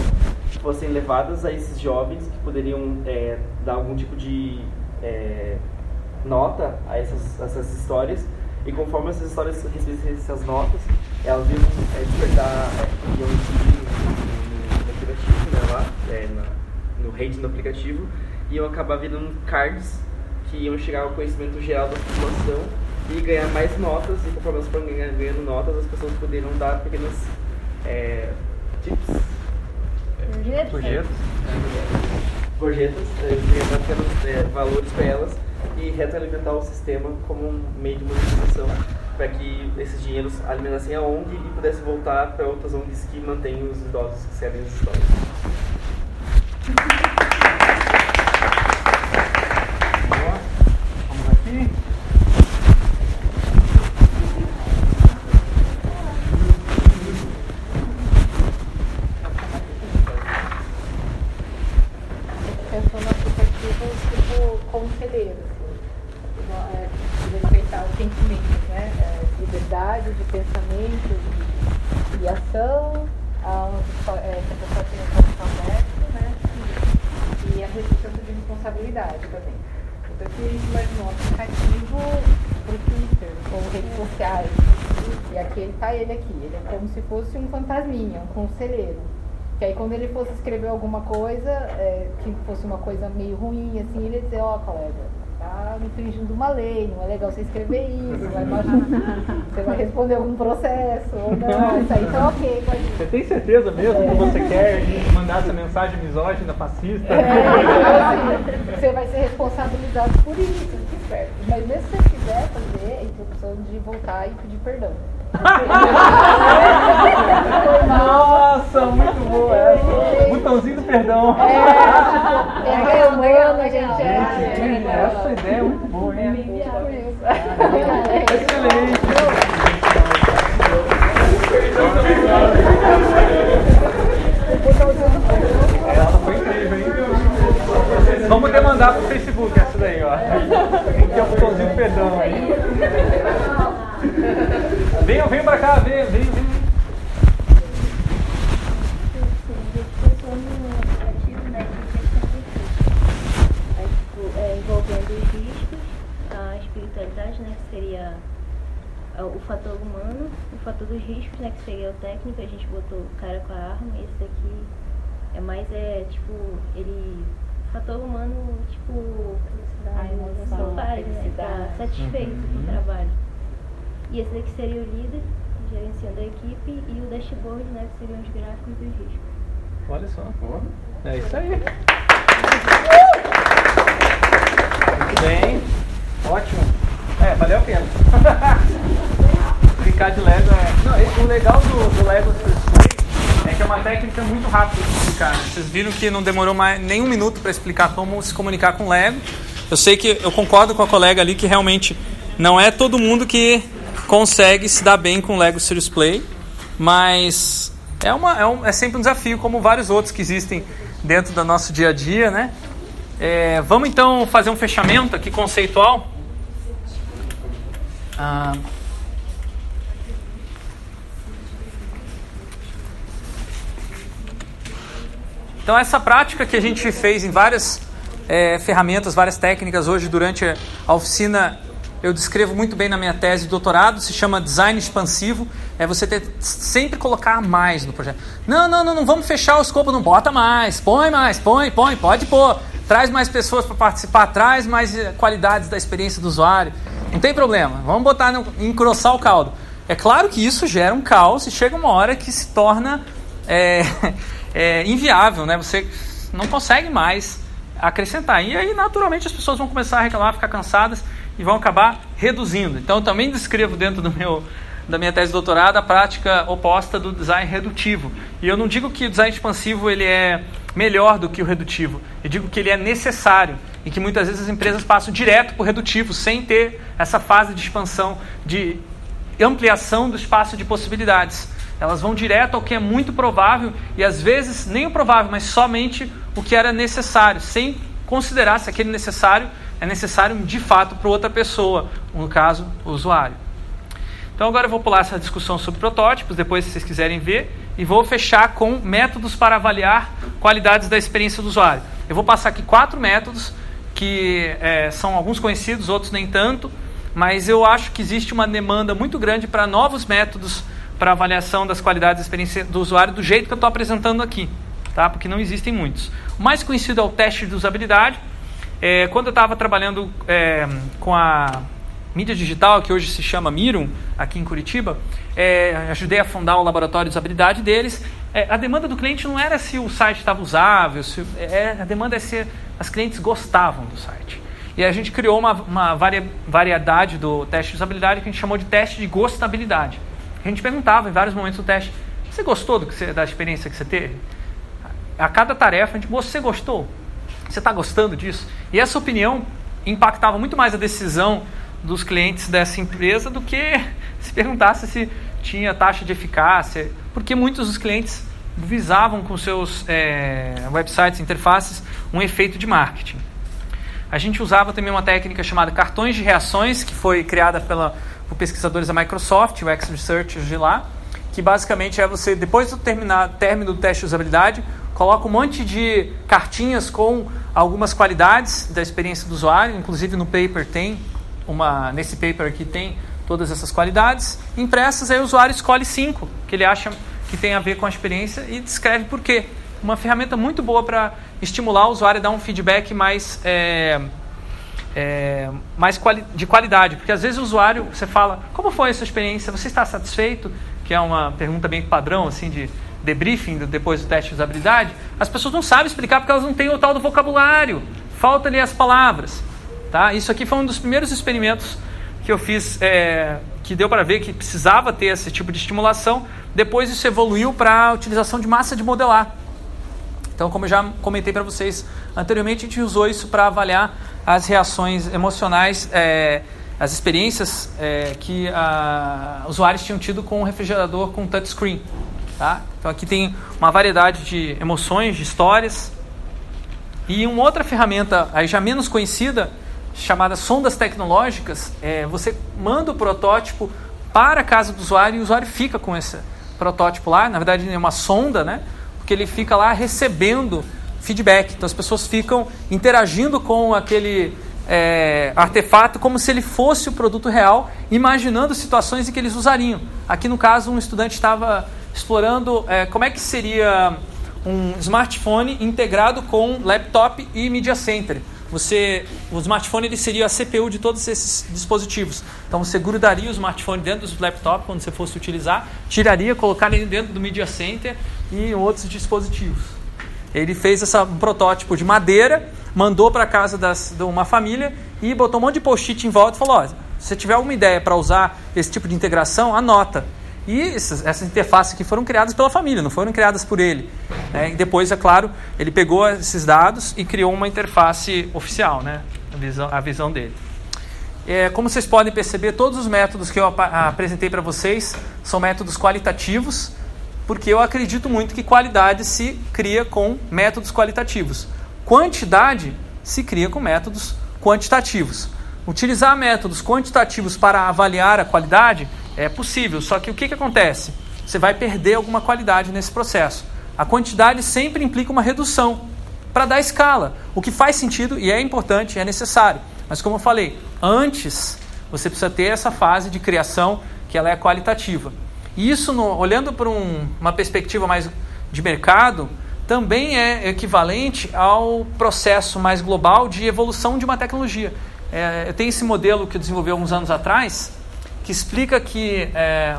fossem levadas a esses jovens que poderiam é, dar algum tipo de é, nota a essas, essas histórias. E conforme essas histórias recebessem essas notas, elas iam é, despertar, é, iam incidir no, no, aplicativo, né, lá, é, no rate do aplicativo, e iam acabar virando cards que iam chegar ao conhecimento geral da população e ganhar mais notas, e conforme elas foram ganhando, ganhando notas, as pessoas poderiam dar pequenas é, tips, Projetos. gorjetas, é, dar pequenos é, valores para elas e retroalimentar o sistema como um meio de monetização para que esses dinheiros alimentassem a ONG e pudessem voltar para outras ONGs que mantêm os idosos que servem as histórias. <laughs> Boa. Vamos aqui. pensando em aplicativos tipo conselheiros, assim, Igual, é, de respeitar os sentimentos, né? É, liberdade de pensamento e, e ação, a, um, é, que a pessoa tenha um coração aberto, né? E, e a resistência de responsabilidade também. Então aqui a gente imaginou um aplicativo para o Twitter ou redes sociais. E aqui ele tá ele aqui, ele é como se fosse um fantasminha, um conselheiro. Que aí quando ele fosse escrever alguma coisa, é, que fosse uma coisa meio ruim, assim, ele ia dizer, ó, colega, tá infringindo uma lei, não é legal você escrever isso, vai você vai responder algum processo, ou não, <laughs> isso aí tá ok com a gente. Você tem certeza mesmo que você quer mandar essa mensagem misógina, fascista? É, assim, você vai ser responsabilizado por isso, fique esperto. Mas mesmo se você quiser fazer a introdução de voltar e pedir perdão. <laughs> Nossa, muito boa essa. Botãozinho do perdão. É, é humano, gente. É, Gente, essa ideia é muito boa, hein? Excelente. Excelente. Ela foi incrível, hein? Vamos demandar pro Facebook essa daí, ó. Tem que ter o botãozinho do perdão aí. Venham, venham pra cá, venham, venham, venham. É, envolvendo os riscos, a espiritualidade, né, que seria ah, o fator humano, o fator dos riscos, né, que seria o técnico, a gente botou o cara com a arma, esse daqui é mais, é, tipo, ele, o fator humano, tipo, A emoção, faz, né, tá satisfeito com o trabalho. E esse daqui seria o líder, gerenciando a equipe, e o dashboard, né, que seriam os gráficos dos riscos. Olha só. É isso aí. Muito bem. Ótimo. É, valeu a pena. <laughs> Ficar de Lego é. Não, o legal do, do Lego é que é uma técnica muito rápida de explicar. né? Vocês viram que não demorou mais nem um minuto para explicar como se comunicar com Lego. Eu sei que eu concordo com a colega ali que realmente não é todo mundo que consegue se dar bem com Lego Serious Play, mas é, uma, é, um, é sempre um desafio, como vários outros que existem dentro do nosso dia a dia, né? É, vamos então fazer um fechamento aqui conceitual. Ah, Então, essa prática que a gente fez em várias é, ferramentas, várias técnicas hoje durante a oficina eu descrevo muito bem na minha tese de doutorado, se chama design expansivo, é você ter, sempre colocar mais no projeto. Não, não, não, não vamos fechar o escopo, não bota mais, põe mais, põe, põe, pode pôr, traz mais pessoas para participar, traz mais eh, qualidades da experiência do usuário, não tem problema, vamos botar, no, engrossar o caldo. É claro que isso gera um caos e chega uma hora que se torna é, <laughs> é, inviável, né? Você não consegue mais acrescentar. E aí, naturalmente, as pessoas vão começar a reclamar, ficar cansadas e vão acabar reduzindo. Então, eu também descrevo dentro do meu, da minha tese de doutorado a prática oposta do design redutivo. E eu não digo que o design expansivo ele é melhor do que o redutivo. Eu digo que ele é necessário e que muitas vezes as empresas passam direto para o redutivo, sem ter essa fase de expansão, de ampliação do espaço de possibilidades. Elas vão direto ao que é muito provável e às vezes nem o provável, mas somente o que era necessário, sem considerar se aquele necessário é necessário de fato para outra pessoa, no caso, o usuário. Então agora eu vou pular essa discussão sobre protótipos, depois se vocês quiserem ver, e vou fechar com métodos para avaliar qualidades da experiência do usuário. Eu vou passar aqui quatro métodos que é, são alguns conhecidos, outros nem tanto, mas eu acho que existe uma demanda muito grande para novos métodos para avaliação das qualidades da experiência do usuário do jeito que eu estou apresentando aqui, tá? porque não existem muitos. O mais conhecido é o teste de usabilidade. É, quando eu estava trabalhando é, com a mídia digital, que hoje se chama Mirum, aqui em Curitiba, é, ajudei a fundar o laboratório de usabilidade deles. É, a demanda do cliente não era se o site estava usável, se, é, a demanda é se as clientes gostavam do site. E a gente criou uma, uma varia, variedade do teste de usabilidade que a gente chamou de teste de gostabilidade. A gente perguntava em vários momentos do teste: você gostou do que você, da experiência que você teve? A cada tarefa, a gente, você gostou? Você está gostando disso? E essa opinião impactava muito mais a decisão dos clientes dessa empresa do que <laughs> se perguntasse se tinha taxa de eficácia, porque muitos dos clientes visavam com seus é, websites, interfaces, um efeito de marketing. A gente usava também uma técnica chamada cartões de reações, que foi criada pela por pesquisadores da Microsoft, o X-Research de lá, que basicamente é você, depois do terminar, término do teste de usabilidade, coloca um monte de cartinhas com algumas qualidades da experiência do usuário, inclusive no paper tem uma, nesse paper aqui tem todas essas qualidades impressas, aí o usuário escolhe cinco que ele acha que tem a ver com a experiência e descreve por quê. Uma ferramenta muito boa para estimular o usuário a dar um feedback mais é, é, mais quali de qualidade, porque às vezes o usuário, você fala, como foi a sua experiência? Você está satisfeito? Que é uma pergunta bem padrão, assim, de debriefing depois do teste de usabilidade. As pessoas não sabem explicar porque elas não têm o tal do vocabulário, falta-lhe as palavras. Tá? Isso aqui foi um dos primeiros experimentos que eu fiz, é, que deu para ver que precisava ter esse tipo de estimulação. Depois isso evoluiu para a utilização de massa de modelar. Então, como eu já comentei para vocês anteriormente, a gente usou isso para avaliar as reações emocionais, é, as experiências é, que a, usuários tinham tido com o refrigerador com touchscreen. Tá? Então aqui tem uma variedade de emoções, de histórias. E uma outra ferramenta, aí já menos conhecida, chamada sondas tecnológicas, é, você manda o protótipo para a casa do usuário e o usuário fica com esse protótipo lá. Na verdade, é uma sonda, né? Porque ele fica lá recebendo feedback. Então as pessoas ficam interagindo com aquele é, artefato como se ele fosse o produto real, imaginando situações em que eles usariam. Aqui no caso, um estudante estava explorando é, como é que seria um smartphone integrado com laptop e media center. Você, o smartphone ele seria a CPU de todos esses dispositivos. Então você grudaria o smartphone dentro do laptop quando você fosse utilizar, tiraria, colocaria dentro do media center e outros dispositivos. Ele fez essa, um protótipo de madeira, mandou para casa das, de uma família e botou um monte de post-it em volta e falou: ó, se você tiver alguma ideia para usar esse tipo de integração, anota. E essas, essas, interfaces aqui foram criadas pela família, não foram criadas por ele. Né? E depois, é claro, ele pegou esses dados e criou uma interface oficial, né? a, visão, a visão dele. É, como vocês podem perceber, todos os métodos que eu ap apresentei para vocês são métodos qualitativos porque eu acredito muito que qualidade se cria com métodos qualitativos. Quantidade se cria com métodos quantitativos. Utilizar métodos quantitativos para avaliar a qualidade é possível, só que o que, que acontece? Você vai perder alguma qualidade nesse processo. a quantidade sempre implica uma redução para dar escala, o que faz sentido e é importante, é necessário. Mas como eu falei, antes você precisa ter essa fase de criação que ela é qualitativa. E isso, no, olhando para um, uma perspectiva mais de mercado, também é equivalente ao processo mais global de evolução de uma tecnologia. É, tem esse modelo que eu desenvolvi alguns anos atrás, que explica que é,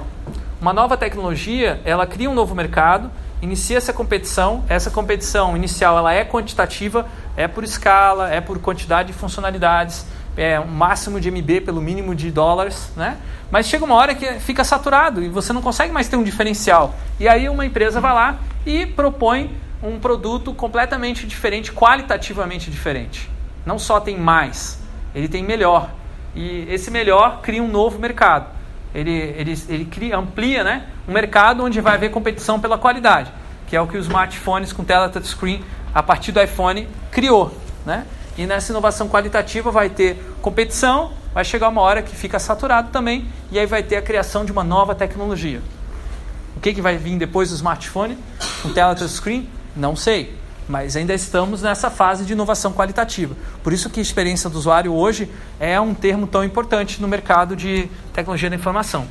uma nova tecnologia ela cria um novo mercado, inicia essa competição. Essa competição inicial ela é quantitativa, é por escala, é por quantidade de funcionalidades, é um máximo de MB pelo mínimo de dólares, né? Mas chega uma hora que fica saturado e você não consegue mais ter um diferencial. E aí uma empresa vai lá e propõe um produto completamente diferente, qualitativamente diferente. Não só tem mais, ele tem melhor. E esse melhor cria um novo mercado. Ele, ele, ele cria, amplia né, um mercado onde vai haver competição pela qualidade, que é o que os smartphones com tela touchscreen, a partir do iPhone, criou. Né? E nessa inovação qualitativa vai ter competição, vai chegar uma hora que fica saturado também, e aí vai ter a criação de uma nova tecnologia. O que, que vai vir depois do smartphone com tela touchscreen? Não sei, mas ainda estamos nessa fase de inovação qualitativa. Por isso que experiência do usuário hoje é um termo tão importante no mercado de tecnologia da informação.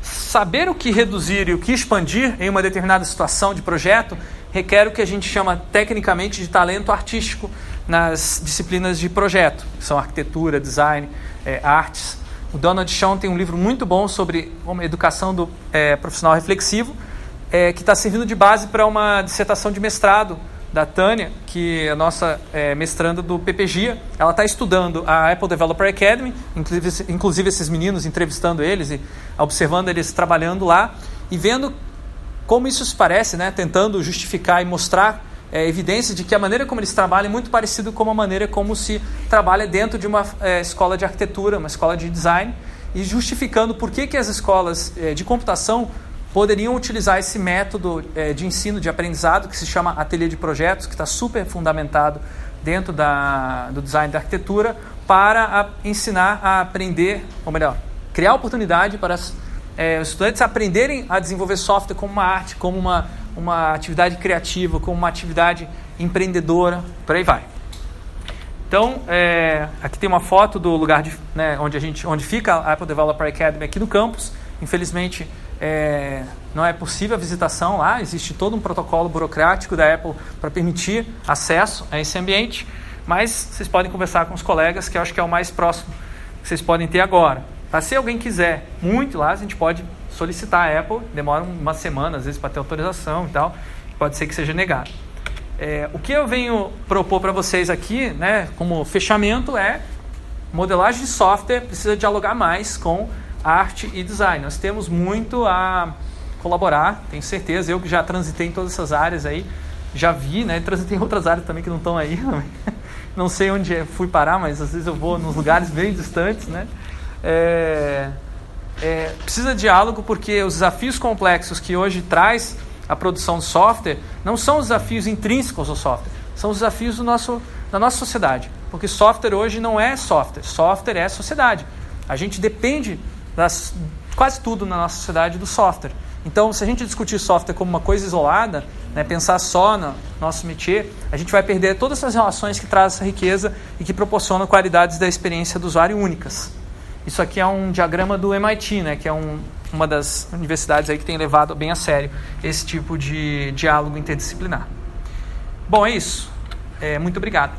Saber o que reduzir e o que expandir em uma determinada situação de projeto requer o que a gente chama tecnicamente de talento artístico nas disciplinas de projeto, que são arquitetura, design, é, artes. O Donald Shawn tem um livro muito bom sobre uma educação do é, profissional reflexivo, é, que está servindo de base para uma dissertação de mestrado da Tânia, que é a nossa é, mestranda do PPGIA. Ela está estudando a Apple Developer Academy, inclusive, inclusive esses meninos, entrevistando eles e observando eles trabalhando lá e vendo como isso se parece, né, tentando justificar e mostrar é, evidências de que a maneira como eles trabalham é muito parecido com a maneira como se trabalha dentro de uma é, escola de arquitetura, uma escola de design, e justificando por que, que as escolas é, de computação poderiam utilizar esse método é, de ensino, de aprendizado, que se chama ateliê de projetos, que está super fundamentado dentro da, do design da arquitetura, para a, ensinar a aprender, ou melhor, criar oportunidade para as é, os estudantes aprenderem a desenvolver software como uma arte, como uma, uma atividade criativa, como uma atividade empreendedora, por aí vai. Então, é, aqui tem uma foto do lugar de, né, onde, a gente, onde fica a Apple Developer Academy aqui no campus. Infelizmente, é, não é possível a visitação lá, existe todo um protocolo burocrático da Apple para permitir acesso a esse ambiente, mas vocês podem conversar com os colegas, que eu acho que é o mais próximo que vocês podem ter agora. Tá? Se alguém quiser muito lá, a gente pode solicitar a Apple, demora uma semana às vezes para ter autorização e tal, pode ser que seja negado. É, o que eu venho propor para vocês aqui, né, como fechamento, é modelagem de software precisa dialogar mais com arte e design. Nós temos muito a colaborar, tenho certeza. Eu que já transitei em todas essas áreas aí, já vi, né? Transitei em outras áreas também que não estão aí. <laughs> Não sei onde fui parar, mas às vezes eu vou nos lugares bem distantes, né? É, é, precisa de diálogo porque os desafios complexos que hoje traz a produção de software não são os desafios intrínsecos ao software, são os desafios do nosso, da nossa sociedade. Porque software hoje não é software, software é sociedade. A gente depende das, quase tudo na nossa sociedade do software. Então, se a gente discutir software como uma coisa isolada, né, pensar só no nosso métier, a gente vai perder todas essas relações que trazem essa riqueza e que proporcionam qualidades da experiência do usuário únicas. Isso aqui é um diagrama do MIT, né, que é um, uma das universidades aí que tem levado bem a sério esse tipo de diálogo interdisciplinar. Bom, é isso. É, muito obrigado.